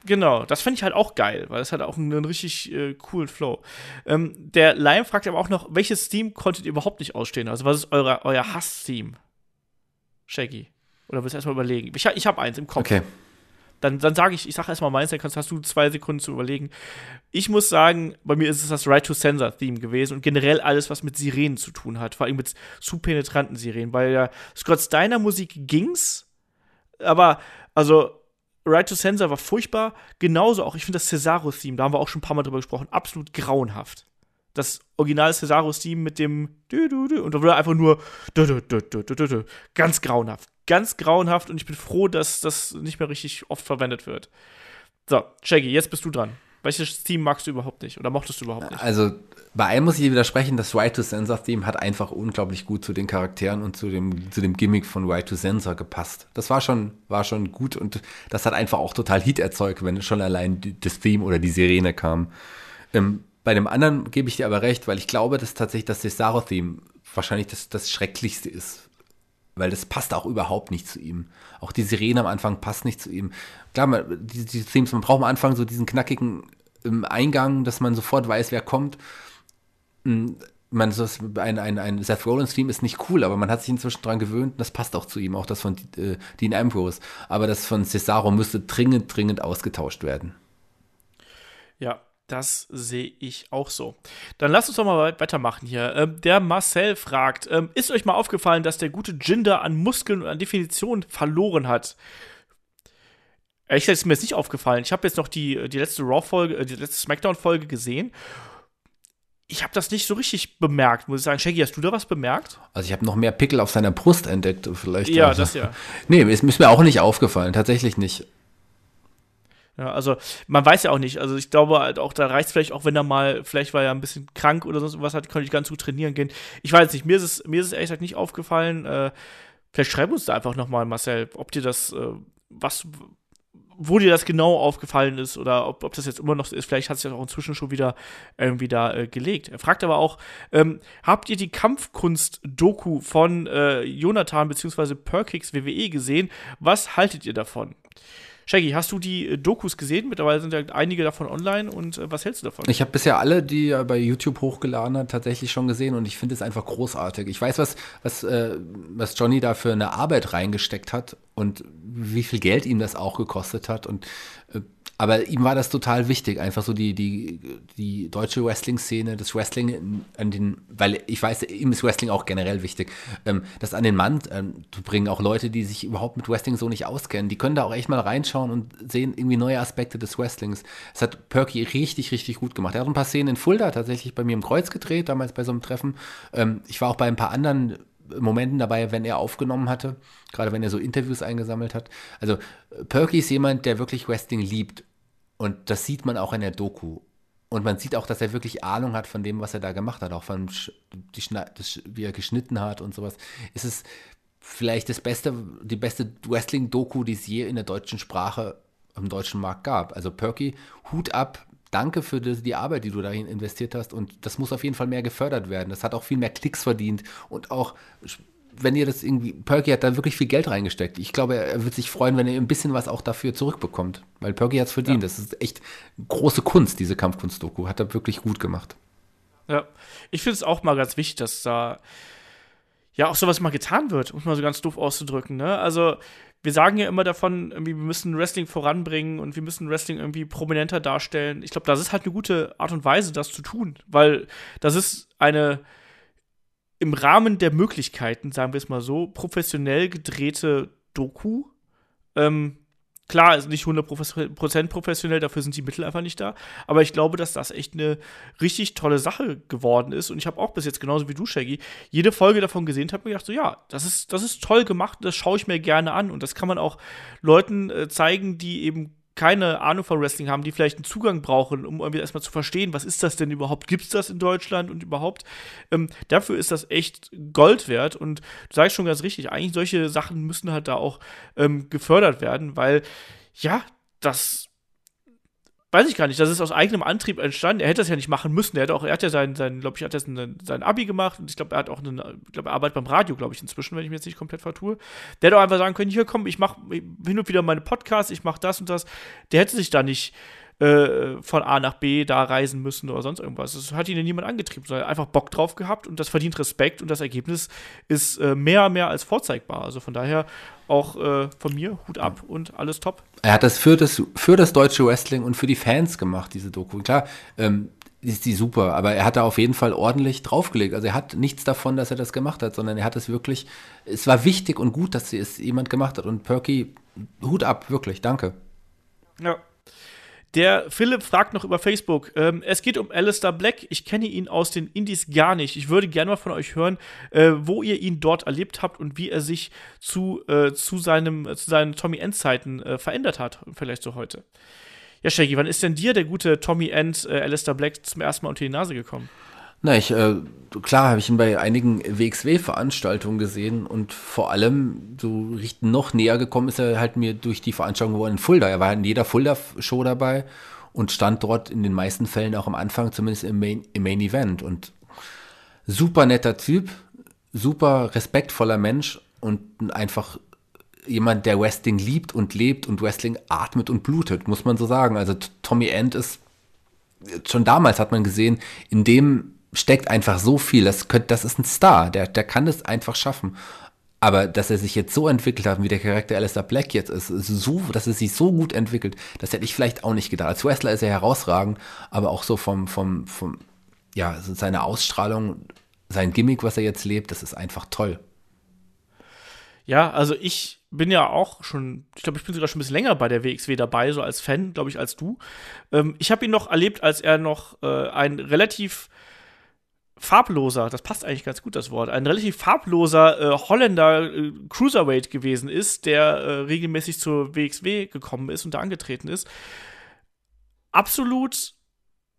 Genau, das finde ich halt auch geil, weil es hat auch einen, einen richtig äh, coolen Flow. Ähm, der Lion fragt aber auch noch, welches Theme konntet ihr überhaupt nicht ausstehen? Also, was ist eure, euer Hass-Theme? Shaggy. Oder willst du erstmal überlegen? Ich, ich habe eins im Kopf. Okay. Dann, dann sage ich, ich sage erstmal meins, dann kannst, hast du zwei Sekunden zu überlegen. Ich muss sagen, bei mir ist es das Right-to-Sensor-Theme gewesen und generell alles, was mit Sirenen zu tun hat, vor allem mit zu penetranten Sirenen, weil ja Scott Steiner Musik ging's, aber also Right to Sensor war furchtbar, genauso auch, ich finde das Cesaro-Theme, da haben wir auch schon ein paar Mal drüber gesprochen, absolut grauenhaft. Das original Cesaro-Theme mit dem und da wurde einfach nur ganz grauenhaft ganz grauenhaft und ich bin froh, dass das nicht mehr richtig oft verwendet wird. So, Shaggy, jetzt bist du dran. Welches Theme magst du überhaupt nicht oder mochtest du überhaupt nicht? Also, bei einem muss ich dir widersprechen, das Right to Sensor Theme hat einfach unglaublich gut zu den Charakteren und zu dem, zu dem Gimmick von Right to Sensor gepasst. Das war schon, war schon gut und das hat einfach auch total Heat erzeugt, wenn schon allein das Theme oder die Sirene kam. Ähm, bei dem anderen gebe ich dir aber recht, weil ich glaube, dass tatsächlich das Cesaro-Theme wahrscheinlich das, das Schrecklichste ist weil das passt auch überhaupt nicht zu ihm. Auch die Sirene am Anfang passt nicht zu ihm. Klar, man, die, die Themes, man braucht am Anfang so diesen knackigen ähm, Eingang, dass man sofort weiß, wer kommt. Hm, man, so ein, ein, ein Seth Rollins Theme ist nicht cool, aber man hat sich inzwischen daran gewöhnt das passt auch zu ihm, auch das von äh, Dean Ambrose. Aber das von Cesaro müsste dringend, dringend ausgetauscht werden. Ja, das sehe ich auch so. Dann lasst uns doch mal weitermachen hier. Ähm, der Marcel fragt: ähm, Ist euch mal aufgefallen, dass der gute Jinder an Muskeln und an Definition verloren hat? Ehrlich gesagt ist mir jetzt nicht aufgefallen. Ich habe jetzt noch die, die letzte Raw-Folge, äh, die letzte Smackdown-Folge gesehen. Ich habe das nicht so richtig bemerkt, muss ich sagen. Shaggy, hast du da was bemerkt? Also ich habe noch mehr Pickel auf seiner Brust entdeckt, vielleicht. Ja, also. das ja. Nee, ist, ist mir auch nicht aufgefallen, tatsächlich nicht. Ja, also man weiß ja auch nicht. Also ich glaube halt auch, da reicht es vielleicht auch, wenn er mal, vielleicht war er ein bisschen krank oder sonst was hat, konnte ich ganz gut trainieren gehen. Ich weiß nicht, mir ist es, mir ist es ehrlich gesagt nicht aufgefallen. Äh, vielleicht schreib uns da einfach nochmal, Marcel, ob dir das, äh, was, wo dir das genau aufgefallen ist oder ob, ob das jetzt immer noch so ist. Vielleicht hat sich das auch inzwischen schon wieder irgendwie da äh, gelegt. Er fragt aber auch, ähm, habt ihr die Kampfkunst-Doku von äh, Jonathan bzw. Perkix WWE gesehen? Was haltet ihr davon? Shaggy, hast du die äh, Dokus gesehen? Mittlerweile sind ja einige davon online und äh, was hältst du davon? Ich habe bisher alle, die er bei YouTube hochgeladen hat, tatsächlich schon gesehen und ich finde es einfach großartig. Ich weiß, was, was, äh, was Johnny da für eine Arbeit reingesteckt hat und wie viel Geld ihm das auch gekostet hat und äh, aber ihm war das total wichtig, einfach so die, die, die deutsche Wrestling-Szene, das Wrestling an den, weil ich weiß, ihm ist Wrestling auch generell wichtig, ähm, das an den Mann ähm, zu bringen, auch Leute, die sich überhaupt mit Wrestling so nicht auskennen, die können da auch echt mal reinschauen und sehen irgendwie neue Aspekte des Wrestlings. Das hat Perky richtig, richtig gut gemacht. Er hat ein paar Szenen in Fulda tatsächlich bei mir im Kreuz gedreht, damals bei so einem Treffen. Ähm, ich war auch bei ein paar anderen Momenten dabei, wenn er aufgenommen hatte, gerade wenn er so Interviews eingesammelt hat. Also Perky ist jemand, der wirklich Wrestling liebt und das sieht man auch in der Doku. Und man sieht auch, dass er wirklich Ahnung hat von dem, was er da gemacht hat, auch von die das, wie er geschnitten hat und sowas. Es ist vielleicht das beste, die beste Wrestling-Doku, die es je in der deutschen Sprache im deutschen Markt gab. Also Perky, Hut ab, danke für die, die, Arbeit, die du dahin investiert hast. Und das muss auf jeden Fall mehr gefördert werden. Das hat auch viel mehr Klicks verdient. Und auch, wenn ihr das irgendwie, Perky hat da wirklich viel Geld reingesteckt. Ich glaube, er wird sich freuen, wenn er ein bisschen was auch dafür zurückbekommt. Weil Perky hat es verdient. Ja. Das ist echt große Kunst, diese Kampfkunst-Doku. Hat er wirklich gut gemacht. Ja, ich finde es auch mal ganz wichtig, dass da ja auch sowas mal getan wird, um es mal so ganz doof auszudrücken. Ne? Also wir sagen ja immer davon, irgendwie, wir müssen Wrestling voranbringen und wir müssen Wrestling irgendwie prominenter darstellen. Ich glaube, das ist halt eine gute Art und Weise, das zu tun, weil das ist eine im Rahmen der Möglichkeiten, sagen wir es mal so, professionell gedrehte Doku. Ähm, Klar, ist nicht 100% professionell, dafür sind die Mittel einfach nicht da. Aber ich glaube, dass das echt eine richtig tolle Sache geworden ist. Und ich habe auch bis jetzt, genauso wie du, Shaggy, jede Folge davon gesehen, habe mir gedacht, so ja, das ist, das ist toll gemacht, das schaue ich mir gerne an. Und das kann man auch Leuten äh, zeigen, die eben keine Ahnung von Wrestling haben, die vielleicht einen Zugang brauchen, um irgendwie erstmal zu verstehen, was ist das denn überhaupt? Gibt es das in Deutschland und überhaupt? Ähm, dafür ist das echt Gold wert und du sagst schon ganz richtig, eigentlich solche Sachen müssen halt da auch ähm, gefördert werden, weil ja, das weiß ich gar nicht, das ist aus eigenem Antrieb entstanden. Er hätte das ja nicht machen müssen. Er hat auch, er hat ja sein, sein glaube ich, hat jetzt ein, sein Abi gemacht und ich glaube, er hat auch eine, er arbeitet beim Radio, glaube ich, inzwischen, wenn ich mir jetzt nicht komplett vertue. Der hätte auch einfach sagen können, hier komm, ich mache hin und wieder meine Podcasts, ich mache das und das. Der hätte sich da nicht äh, von A nach B da reisen müssen oder sonst irgendwas. Das hat ihn ja niemand angetrieben, sondern einfach Bock drauf gehabt und das verdient Respekt und das Ergebnis ist äh, mehr, mehr als vorzeigbar. Also von daher auch äh, von mir Hut ab und alles top. Er hat das für das, für das deutsche Wrestling und für die Fans gemacht, diese Doku. Klar, ähm, ist die super, aber er hat da auf jeden Fall ordentlich draufgelegt. Also er hat nichts davon, dass er das gemacht hat, sondern er hat es wirklich, es war wichtig und gut, dass es jemand gemacht hat. Und Perky, Hut ab, wirklich, danke. Ja, der Philipp fragt noch über Facebook. Ähm, es geht um Alistair Black. Ich kenne ihn aus den Indies gar nicht. Ich würde gerne mal von euch hören, äh, wo ihr ihn dort erlebt habt und wie er sich zu, äh, zu, seinem, zu seinen Tommy End-Zeiten äh, verändert hat. Vielleicht so heute. Ja, Shaggy, wann ist denn dir der gute Tommy End, äh, Alistair Black, zum ersten Mal unter die Nase gekommen? Na, ich, äh, klar habe ich ihn bei einigen WXW-Veranstaltungen gesehen und vor allem so richtig noch näher gekommen ist er halt mir durch die Veranstaltung geworden in Fulda. Er war in jeder Fulda-Show dabei und stand dort in den meisten Fällen auch am Anfang, zumindest im Main, im Main Event. Und super netter Typ, super respektvoller Mensch und einfach jemand, der Wrestling liebt und lebt und Wrestling atmet und blutet, muss man so sagen. Also Tommy End ist schon damals hat man gesehen, in dem steckt einfach so viel. Das, könnt, das ist ein Star, der, der kann das einfach schaffen. Aber dass er sich jetzt so entwickelt hat, wie der Charakter Alistair Black jetzt ist, so, dass er sich so gut entwickelt, das hätte ich vielleicht auch nicht gedacht. Als Wrestler ist er herausragend, aber auch so vom, vom, vom, ja, seine Ausstrahlung, sein Gimmick, was er jetzt lebt, das ist einfach toll. Ja, also ich bin ja auch schon, ich glaube, ich bin sogar schon ein bisschen länger bei der WXW dabei, so als Fan, glaube ich, als du. Ähm, ich habe ihn noch erlebt, als er noch äh, ein relativ farbloser, das passt eigentlich ganz gut, das Wort, ein relativ farbloser äh, Holländer äh, Cruiserweight gewesen ist, der äh, regelmäßig zur WXW gekommen ist und da angetreten ist. Absolut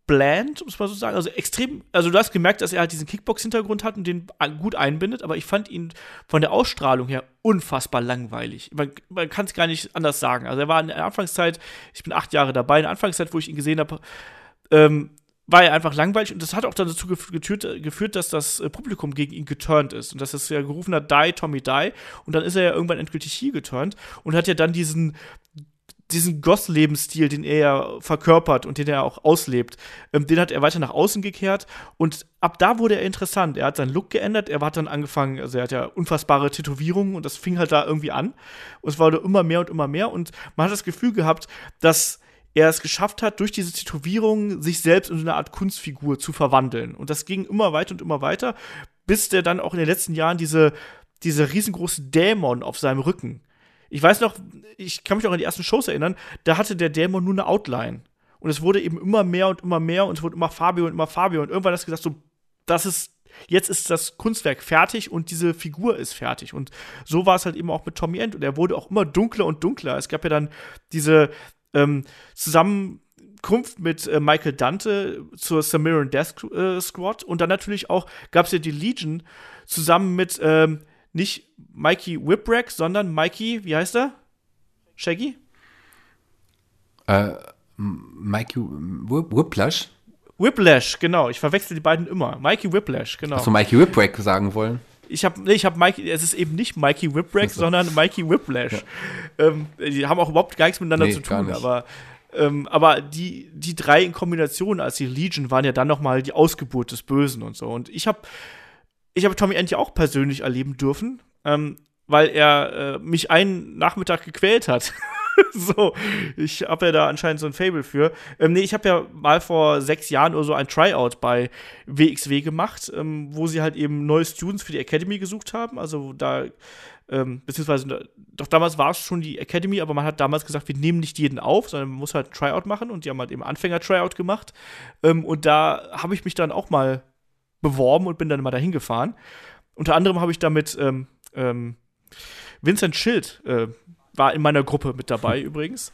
bland, es mal so sagen. Also extrem, also du hast gemerkt, dass er halt diesen Kickbox-Hintergrund hat und den gut einbindet, aber ich fand ihn von der Ausstrahlung her unfassbar langweilig. Man, man kann es gar nicht anders sagen. Also er war in der Anfangszeit, ich bin acht Jahre dabei, in der Anfangszeit, wo ich ihn gesehen habe, ähm, war er einfach langweilig und das hat auch dann dazu geführt, geführt dass das äh, Publikum gegen ihn geturnt ist und dass es ja gerufen hat, die, Tommy, die und dann ist er ja irgendwann endgültig hier geturnt und hat ja dann diesen diesen Goth-Lebensstil, den er ja verkörpert und den er auch auslebt, ähm, den hat er weiter nach außen gekehrt und ab da wurde er interessant. Er hat seinen Look geändert, er hat dann angefangen, also er hat ja unfassbare Tätowierungen und das fing halt da irgendwie an und es wurde immer mehr und immer mehr und man hat das Gefühl gehabt, dass er es geschafft hat, durch diese Tätowierungen sich selbst in eine Art Kunstfigur zu verwandeln. Und das ging immer weiter und immer weiter, bis der dann auch in den letzten Jahren diese, diese riesengroße Dämon auf seinem Rücken. Ich weiß noch, ich kann mich noch an die ersten Shows erinnern, da hatte der Dämon nur eine Outline. Und es wurde eben immer mehr und immer mehr und es wurde immer Fabio und immer Fabio. Und irgendwann hast du gesagt, so, das ist, jetzt ist das Kunstwerk fertig und diese Figur ist fertig. Und so war es halt eben auch mit Tommy End. Und er wurde auch immer dunkler und dunkler. Es gab ja dann diese, ähm, Zusammenkunft mit äh, Michael Dante zur Samaritan Death äh, Squad und dann natürlich auch gab es ja die Legion zusammen mit ähm, nicht Mikey Whipwreck, sondern Mikey, wie heißt er? Shaggy? Äh, Mikey Whiplash? Whiplash, genau. Ich verwechsel die beiden immer. Mikey Whiplash, genau. Hast du Mikey Whipwreck sagen wollen? Ich habe, nee, ich habe Mikey, es ist eben nicht Mikey Whipwreck, sondern Mikey Whiplash. Ja. Ähm, die haben auch überhaupt gar nichts miteinander nee, zu tun, aber ähm, aber die, die drei in Kombination als die Legion waren ja dann noch mal die Ausgeburt des Bösen und so. Und ich habe ich hab Tommy ja auch persönlich erleben dürfen, ähm, weil er äh, mich einen Nachmittag gequält hat. so, ich habe ja da anscheinend so ein Fable für. Ähm, nee, ich habe ja mal vor sechs Jahren oder so ein Tryout bei WXW gemacht, ähm, wo sie halt eben neue Students für die Academy gesucht haben. Also da, ähm, beziehungsweise, doch damals war es schon die Academy, aber man hat damals gesagt, wir nehmen nicht jeden auf, sondern man muss halt ein Tryout machen und die haben halt eben Anfänger-Tryout gemacht. Ähm, und da habe ich mich dann auch mal beworben und bin dann mal dahin gefahren. Unter anderem habe ich damit ähm, ähm, Vincent Schild äh, war in meiner Gruppe mit dabei übrigens.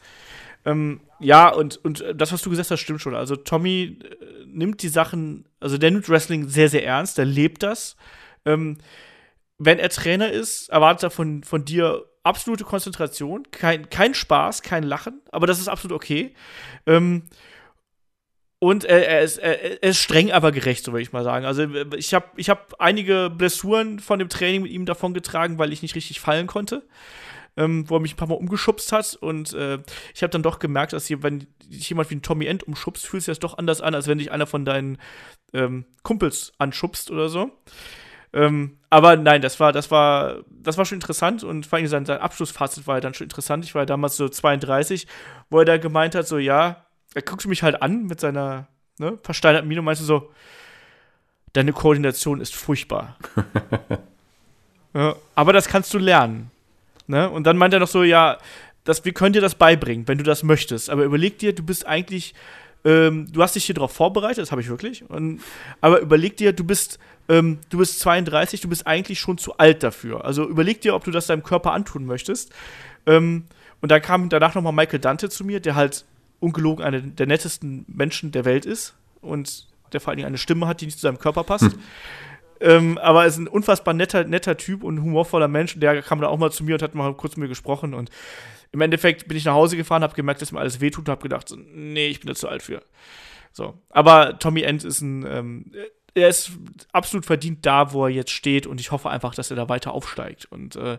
Ähm, ja, und, und das, was du gesagt hast, stimmt schon. Also Tommy äh, nimmt die Sachen, also der nimmt Wrestling sehr, sehr ernst, der lebt das. Ähm, wenn er Trainer ist, erwartet er von, von dir absolute Konzentration, kein, kein Spaß, kein Lachen, aber das ist absolut okay. Ähm, und er, er, ist, er, ist, streng, aber gerecht, so würde ich mal sagen. Also ich habe ich hab einige Blessuren von dem Training mit ihm davon getragen, weil ich nicht richtig fallen konnte ähm, wo er mich ein paar Mal umgeschubst hat. Und äh, ich habe dann doch gemerkt, dass hier, wenn dich jemand wie ein Tommy End umschubst, fühlt sich das doch anders an, als wenn dich einer von deinen ähm, Kumpels anschubst oder so. Ähm, aber nein, das war, das war, das war schon interessant und vor allem sein, sein Abschlussfazit war ja dann schon interessant. Ich war ja damals so 32, wo er da gemeint hat, so ja, er guckte mich halt an mit seiner ne, versteinerten Miene und meinte so, deine Koordination ist furchtbar. ja, aber das kannst du lernen. Ne? Und dann meint er noch so, ja, das, wir können dir das beibringen, wenn du das möchtest. Aber überleg dir, du bist eigentlich, ähm, du hast dich hier darauf vorbereitet, das habe ich wirklich. Und, aber überleg dir, du bist, ähm, du bist 32, du bist eigentlich schon zu alt dafür. Also überleg dir, ob du das deinem Körper antun möchtest. Ähm, und dann kam danach nochmal Michael Dante zu mir, der halt ungelogen einer der nettesten Menschen der Welt ist und der vor allen Dingen eine Stimme hat, die nicht zu seinem Körper passt. Hm. Ähm, aber er ist ein unfassbar netter, netter Typ und humorvoller Mensch. Der kam dann auch mal zu mir und hat mal kurz mit mir gesprochen. Und im Endeffekt bin ich nach Hause gefahren, habe gemerkt, dass mir alles wehtut und habe gedacht, so, nee, ich bin da zu alt für. So. Aber Tommy End ist ein, ähm, er ist absolut verdient da, wo er jetzt steht und ich hoffe einfach, dass er da weiter aufsteigt. Und äh,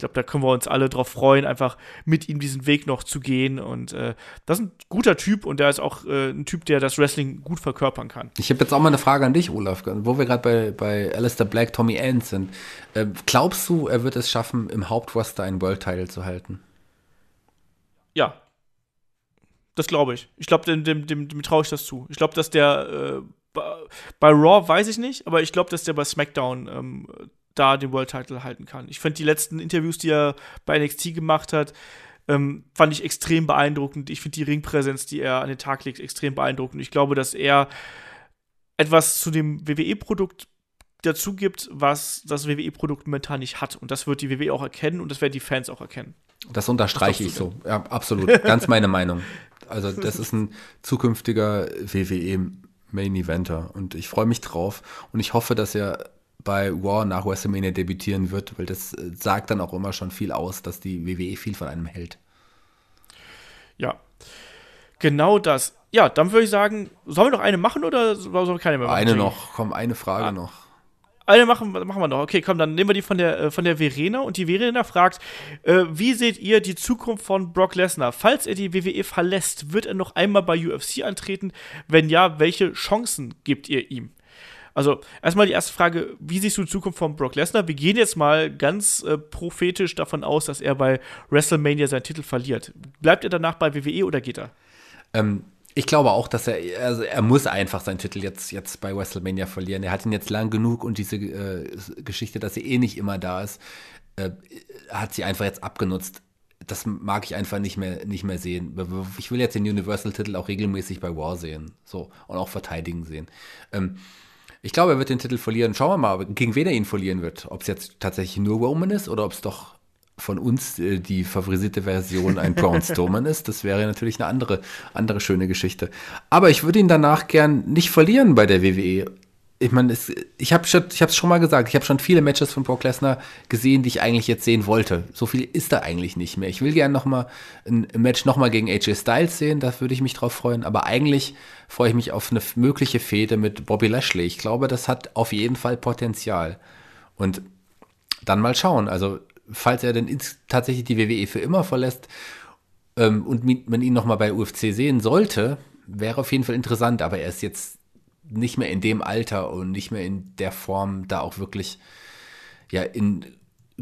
ich glaube, da können wir uns alle drauf freuen, einfach mit ihm diesen Weg noch zu gehen. Und äh, das ist ein guter Typ und der ist auch äh, ein Typ, der das Wrestling gut verkörpern kann. Ich habe jetzt auch mal eine Frage an dich, Olaf, wo wir gerade bei, bei Alistair Black, Tommy End sind. Äh, glaubst du, er wird es schaffen, im Hauptroster einen World Title zu halten? Ja. Das glaube ich. Ich glaube, dem, dem, dem, dem traue ich das zu. Ich glaube, dass der äh, bei Raw weiß ich nicht, aber ich glaube, dass der bei SmackDown ähm, da den World Title halten kann. Ich fand die letzten Interviews, die er bei NXT gemacht hat, ähm, fand ich extrem beeindruckend. Ich finde die Ringpräsenz, die er an den Tag legt, extrem beeindruckend. Ich glaube, dass er etwas zu dem WWE-Produkt dazu gibt, was das WWE-Produkt momentan nicht hat. Und das wird die WWE auch erkennen und das werden die Fans auch erkennen. Das unterstreiche ich so. Ja, absolut. Ganz meine Meinung. Also, das ist ein zukünftiger WWE Main Eventer und ich freue mich drauf und ich hoffe, dass er bei War nach WrestleMania debütieren wird, weil das äh, sagt dann auch immer schon viel aus, dass die WWE viel von einem hält. Ja, genau das. Ja, dann würde ich sagen, sollen wir noch eine machen oder sollen wir keine mehr machen? Eine noch, komm, eine Frage ah, noch. Eine machen, machen wir noch. Okay, komm, dann nehmen wir die von der, äh, von der Verena. Und die Verena fragt, äh, wie seht ihr die Zukunft von Brock Lesnar? Falls er die WWE verlässt, wird er noch einmal bei UFC antreten? Wenn ja, welche Chancen gibt ihr ihm? Also, erstmal die erste Frage: Wie siehst du die Zukunft von Brock Lesnar? Wir gehen jetzt mal ganz äh, prophetisch davon aus, dass er bei WrestleMania seinen Titel verliert. Bleibt er danach bei WWE oder geht er? Ähm, ich glaube auch, dass er, also er muss einfach seinen Titel jetzt, jetzt bei WrestleMania verlieren. Er hat ihn jetzt lang genug und diese äh, Geschichte, dass er eh nicht immer da ist, äh, hat sie einfach jetzt abgenutzt. Das mag ich einfach nicht mehr, nicht mehr sehen. Ich will jetzt den Universal-Titel auch regelmäßig bei War sehen. So. Und auch verteidigen sehen. Ähm, ich glaube, er wird den Titel verlieren. Schauen wir mal, gegen wen er ihn verlieren wird. Ob es jetzt tatsächlich nur Roman ist oder ob es doch von uns äh, die favorisierte Version ein Braun Strowman ist. Das wäre natürlich eine andere, andere schöne Geschichte. Aber ich würde ihn danach gern nicht verlieren bei der WWE. Ich meine, ich habe es schon mal gesagt, ich habe schon viele Matches von Brock Lesnar gesehen, die ich eigentlich jetzt sehen wollte. So viel ist da eigentlich nicht mehr. Ich will gerne noch mal ein Match noch mal gegen AJ Styles sehen, da würde ich mich drauf freuen. Aber eigentlich freue ich mich auf eine mögliche Fehde mit Bobby Lashley. Ich glaube, das hat auf jeden Fall Potenzial. Und dann mal schauen. Also, falls er denn tatsächlich die WWE für immer verlässt ähm, und man ihn noch mal bei UFC sehen sollte, wäre auf jeden Fall interessant. Aber er ist jetzt nicht mehr in dem Alter und nicht mehr in der Form, da auch wirklich, ja, in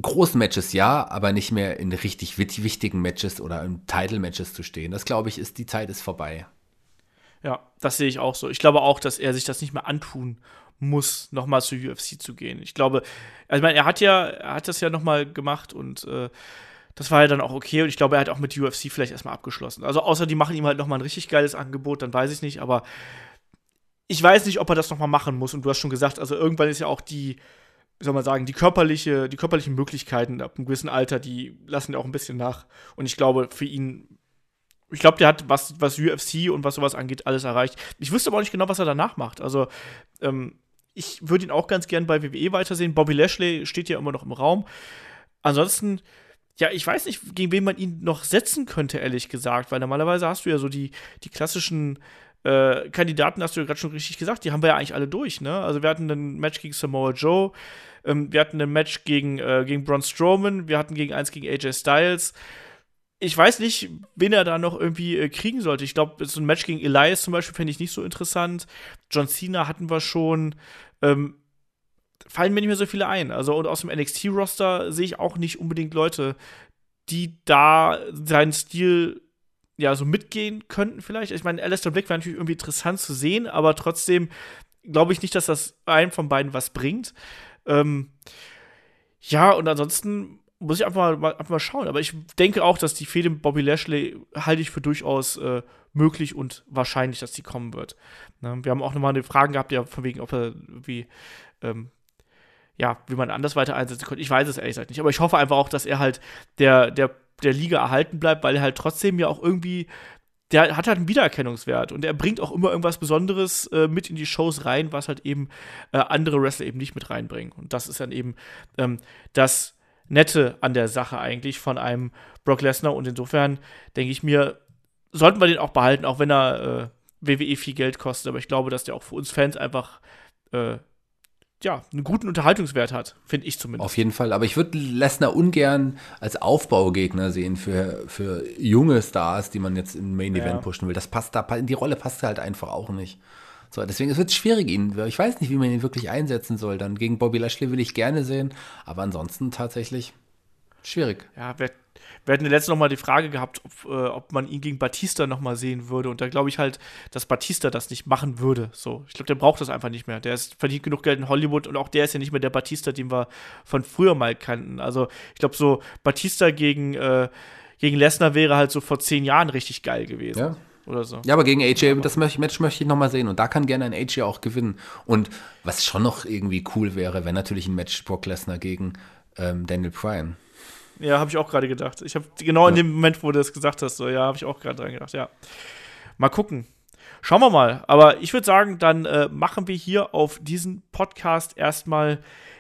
großen Matches ja, aber nicht mehr in richtig wichtigen Matches oder in Title-Matches zu stehen. Das glaube ich, ist die Zeit ist vorbei. Ja, das sehe ich auch so. Ich glaube auch, dass er sich das nicht mehr antun muss, nochmal zur UFC zu gehen. Ich glaube, also ich meine, er hat ja, er hat das ja nochmal gemacht und äh, das war ja dann auch okay und ich glaube, er hat auch mit UFC vielleicht erstmal abgeschlossen. Also außer die machen ihm halt nochmal ein richtig geiles Angebot, dann weiß ich nicht, aber ich weiß nicht, ob er das nochmal machen muss. Und du hast schon gesagt, also irgendwann ist ja auch die, wie soll man sagen, die körperliche, die körperlichen Möglichkeiten ab einem gewissen Alter, die lassen ja auch ein bisschen nach. Und ich glaube, für ihn, ich glaube, der hat, was, was UFC und was sowas angeht, alles erreicht. Ich wüsste aber auch nicht genau, was er danach macht. Also, ähm, ich würde ihn auch ganz gern bei WWE weitersehen. Bobby Lashley steht ja immer noch im Raum. Ansonsten, ja, ich weiß nicht, gegen wen man ihn noch setzen könnte, ehrlich gesagt, weil normalerweise hast du ja so die, die klassischen äh, Kandidaten hast du ja gerade schon richtig gesagt, die haben wir ja eigentlich alle durch, ne? Also wir hatten ein Match gegen Samoa Joe, ähm, wir hatten ein Match gegen, äh, gegen Braun Strowman, wir hatten gegen eins gegen AJ Styles. Ich weiß nicht, wen er da noch irgendwie äh, kriegen sollte. Ich glaube, so ein Match gegen Elias zum Beispiel fände ich nicht so interessant. John Cena hatten wir schon. Ähm, fallen mir nicht mehr so viele ein. Also, und aus dem NXT-Roster sehe ich auch nicht unbedingt Leute, die da seinen Stil ja, so mitgehen könnten vielleicht. Ich meine, Alistair Black wäre natürlich irgendwie interessant zu sehen, aber trotzdem glaube ich nicht, dass das einem von beiden was bringt. Ähm, ja, und ansonsten muss ich einfach mal, einfach mal schauen. Aber ich denke auch, dass die Fehde mit Bobby Lashley halte ich für durchaus äh, möglich und wahrscheinlich, dass die kommen wird. Ne? Wir haben auch nochmal eine Frage gehabt, ja, von wegen, ob er wie, ähm, ja, wie man anders weiter einsetzen könnte. Ich weiß es ehrlich gesagt nicht. Aber ich hoffe einfach auch, dass er halt der, der der Liga erhalten bleibt, weil er halt trotzdem ja auch irgendwie der hat halt einen Wiedererkennungswert und er bringt auch immer irgendwas Besonderes äh, mit in die Shows rein, was halt eben äh, andere Wrestler eben nicht mit reinbringen. Und das ist dann eben ähm, das Nette an der Sache eigentlich von einem Brock Lesnar. Und insofern denke ich mir, sollten wir den auch behalten, auch wenn er äh, WWE viel Geld kostet. Aber ich glaube, dass der auch für uns Fans einfach äh, ja, einen guten Unterhaltungswert hat, finde ich zumindest. Auf jeden Fall, aber ich würde Lesnar ungern als Aufbaugegner sehen für, für junge Stars, die man jetzt im Main Event ja. pushen will. Das passt da, in die Rolle passt halt einfach auch nicht. So, deswegen wird es schwierig, ihn. Ich weiß nicht, wie man ihn wirklich einsetzen soll. Dann gegen Bobby Lashley will ich gerne sehen, aber ansonsten tatsächlich schwierig. Ja, wer wir hatten letztens noch mal die Frage gehabt, ob, äh, ob man ihn gegen Batista noch mal sehen würde. Und da glaube ich halt, dass Batista das nicht machen würde. So, ich glaube, der braucht das einfach nicht mehr. Der ist, verdient genug Geld in Hollywood und auch der ist ja nicht mehr der Batista, den wir von früher mal kannten. Also ich glaube, so Batista gegen, äh, gegen Lesnar wäre halt so vor zehn Jahren richtig geil gewesen. Ja. Oder so. Ja, aber gegen AJ, das Match möchte ich noch mal sehen. Und da kann gerne ein AJ auch gewinnen. Und was schon noch irgendwie cool wäre, wäre natürlich ein Match Brock Lesnar gegen ähm, Daniel Bryan. Ja, habe ich auch gerade gedacht. Ich habe genau ja. in dem Moment, wo du das gesagt hast, so ja, habe ich auch gerade dran gedacht. Ja, mal gucken. Schauen wir mal. Aber ich würde sagen, dann äh, machen wir hier auf diesen Podcast erstmal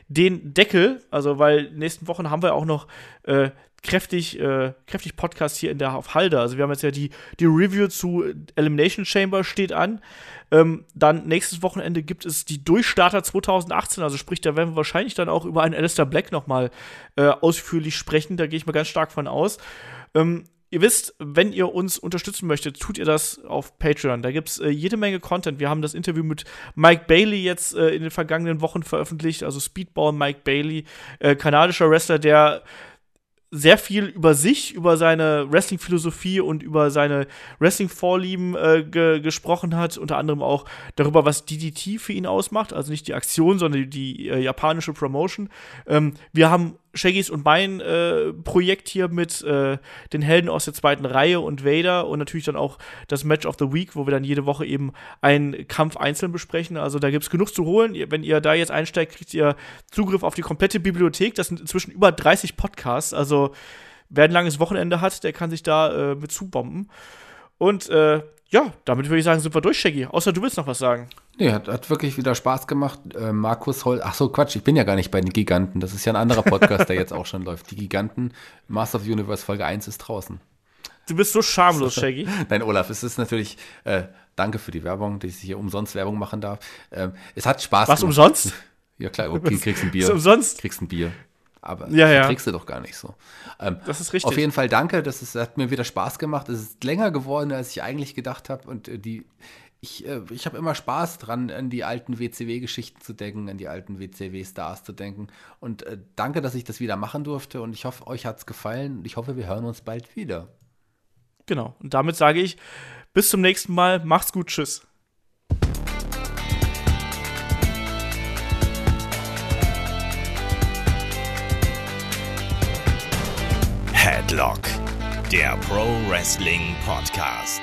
den Deckel. Also, weil nächsten Wochen haben wir auch noch äh, kräftig, äh, kräftig Podcast hier in der auf Halde. Also wir haben jetzt ja die, die Review zu Elimination Chamber steht an. Ähm, dann nächstes Wochenende gibt es die Durchstarter 2018, also sprich, da werden wir wahrscheinlich dann auch über einen Alistair Black nochmal äh, ausführlich sprechen. Da gehe ich mal ganz stark von aus. Ähm, Ihr wisst, wenn ihr uns unterstützen möchtet, tut ihr das auf Patreon. Da gibt es äh, jede Menge Content. Wir haben das Interview mit Mike Bailey jetzt äh, in den vergangenen Wochen veröffentlicht, also Speedball Mike Bailey, äh, kanadischer Wrestler, der sehr viel über sich, über seine Wrestling-Philosophie und über seine Wrestling-Vorlieben äh, ge gesprochen hat. Unter anderem auch darüber, was DDT für ihn ausmacht. Also nicht die Aktion, sondern die, die äh, japanische Promotion. Ähm, wir haben Shaggys und mein äh, Projekt hier mit äh, den Helden aus der zweiten Reihe und Vader und natürlich dann auch das Match of the Week, wo wir dann jede Woche eben einen Kampf einzeln besprechen. Also da gibt es genug zu holen. Wenn ihr da jetzt einsteigt, kriegt ihr Zugriff auf die komplette Bibliothek. Das sind inzwischen über 30 Podcasts. Also wer ein langes Wochenende hat, der kann sich da äh, mit zubomben. Und äh, ja, damit würde ich sagen, sind wir durch, Shaggy. Außer du willst noch was sagen. Nee, hat, hat wirklich wieder Spaß gemacht. Äh, Markus Holl, ach so, Quatsch, ich bin ja gar nicht bei den Giganten. Das ist ja ein anderer Podcast, der jetzt auch schon läuft. Die Giganten, Master of the Universe Folge 1 ist draußen. Du bist so schamlos, Shaggy. Nein, Olaf, es ist natürlich, äh, danke für die Werbung, dass ich hier umsonst Werbung machen darf. Ähm, es hat Spaß Was, umsonst? Ja klar, okay, kriegst ein Bier. Was umsonst? Kriegst ein Bier. Aber Ja, ja. kriegst du doch gar nicht so. Ähm, Das ist richtig. Auf jeden Fall danke, das ist, hat mir wieder Spaß gemacht. Es ist länger geworden, als ich eigentlich gedacht habe. Und äh, die, ich, äh, ich habe immer Spaß dran, an die alten WCW-Geschichten zu denken, an die alten WCW-Stars zu denken. Und äh, danke, dass ich das wieder machen durfte. Und ich hoffe, euch hat es gefallen. Und ich hoffe, wir hören uns bald wieder. Genau. Und damit sage ich, bis zum nächsten Mal. Macht's gut. Tschüss. Headlock, der Pro Wrestling Podcast.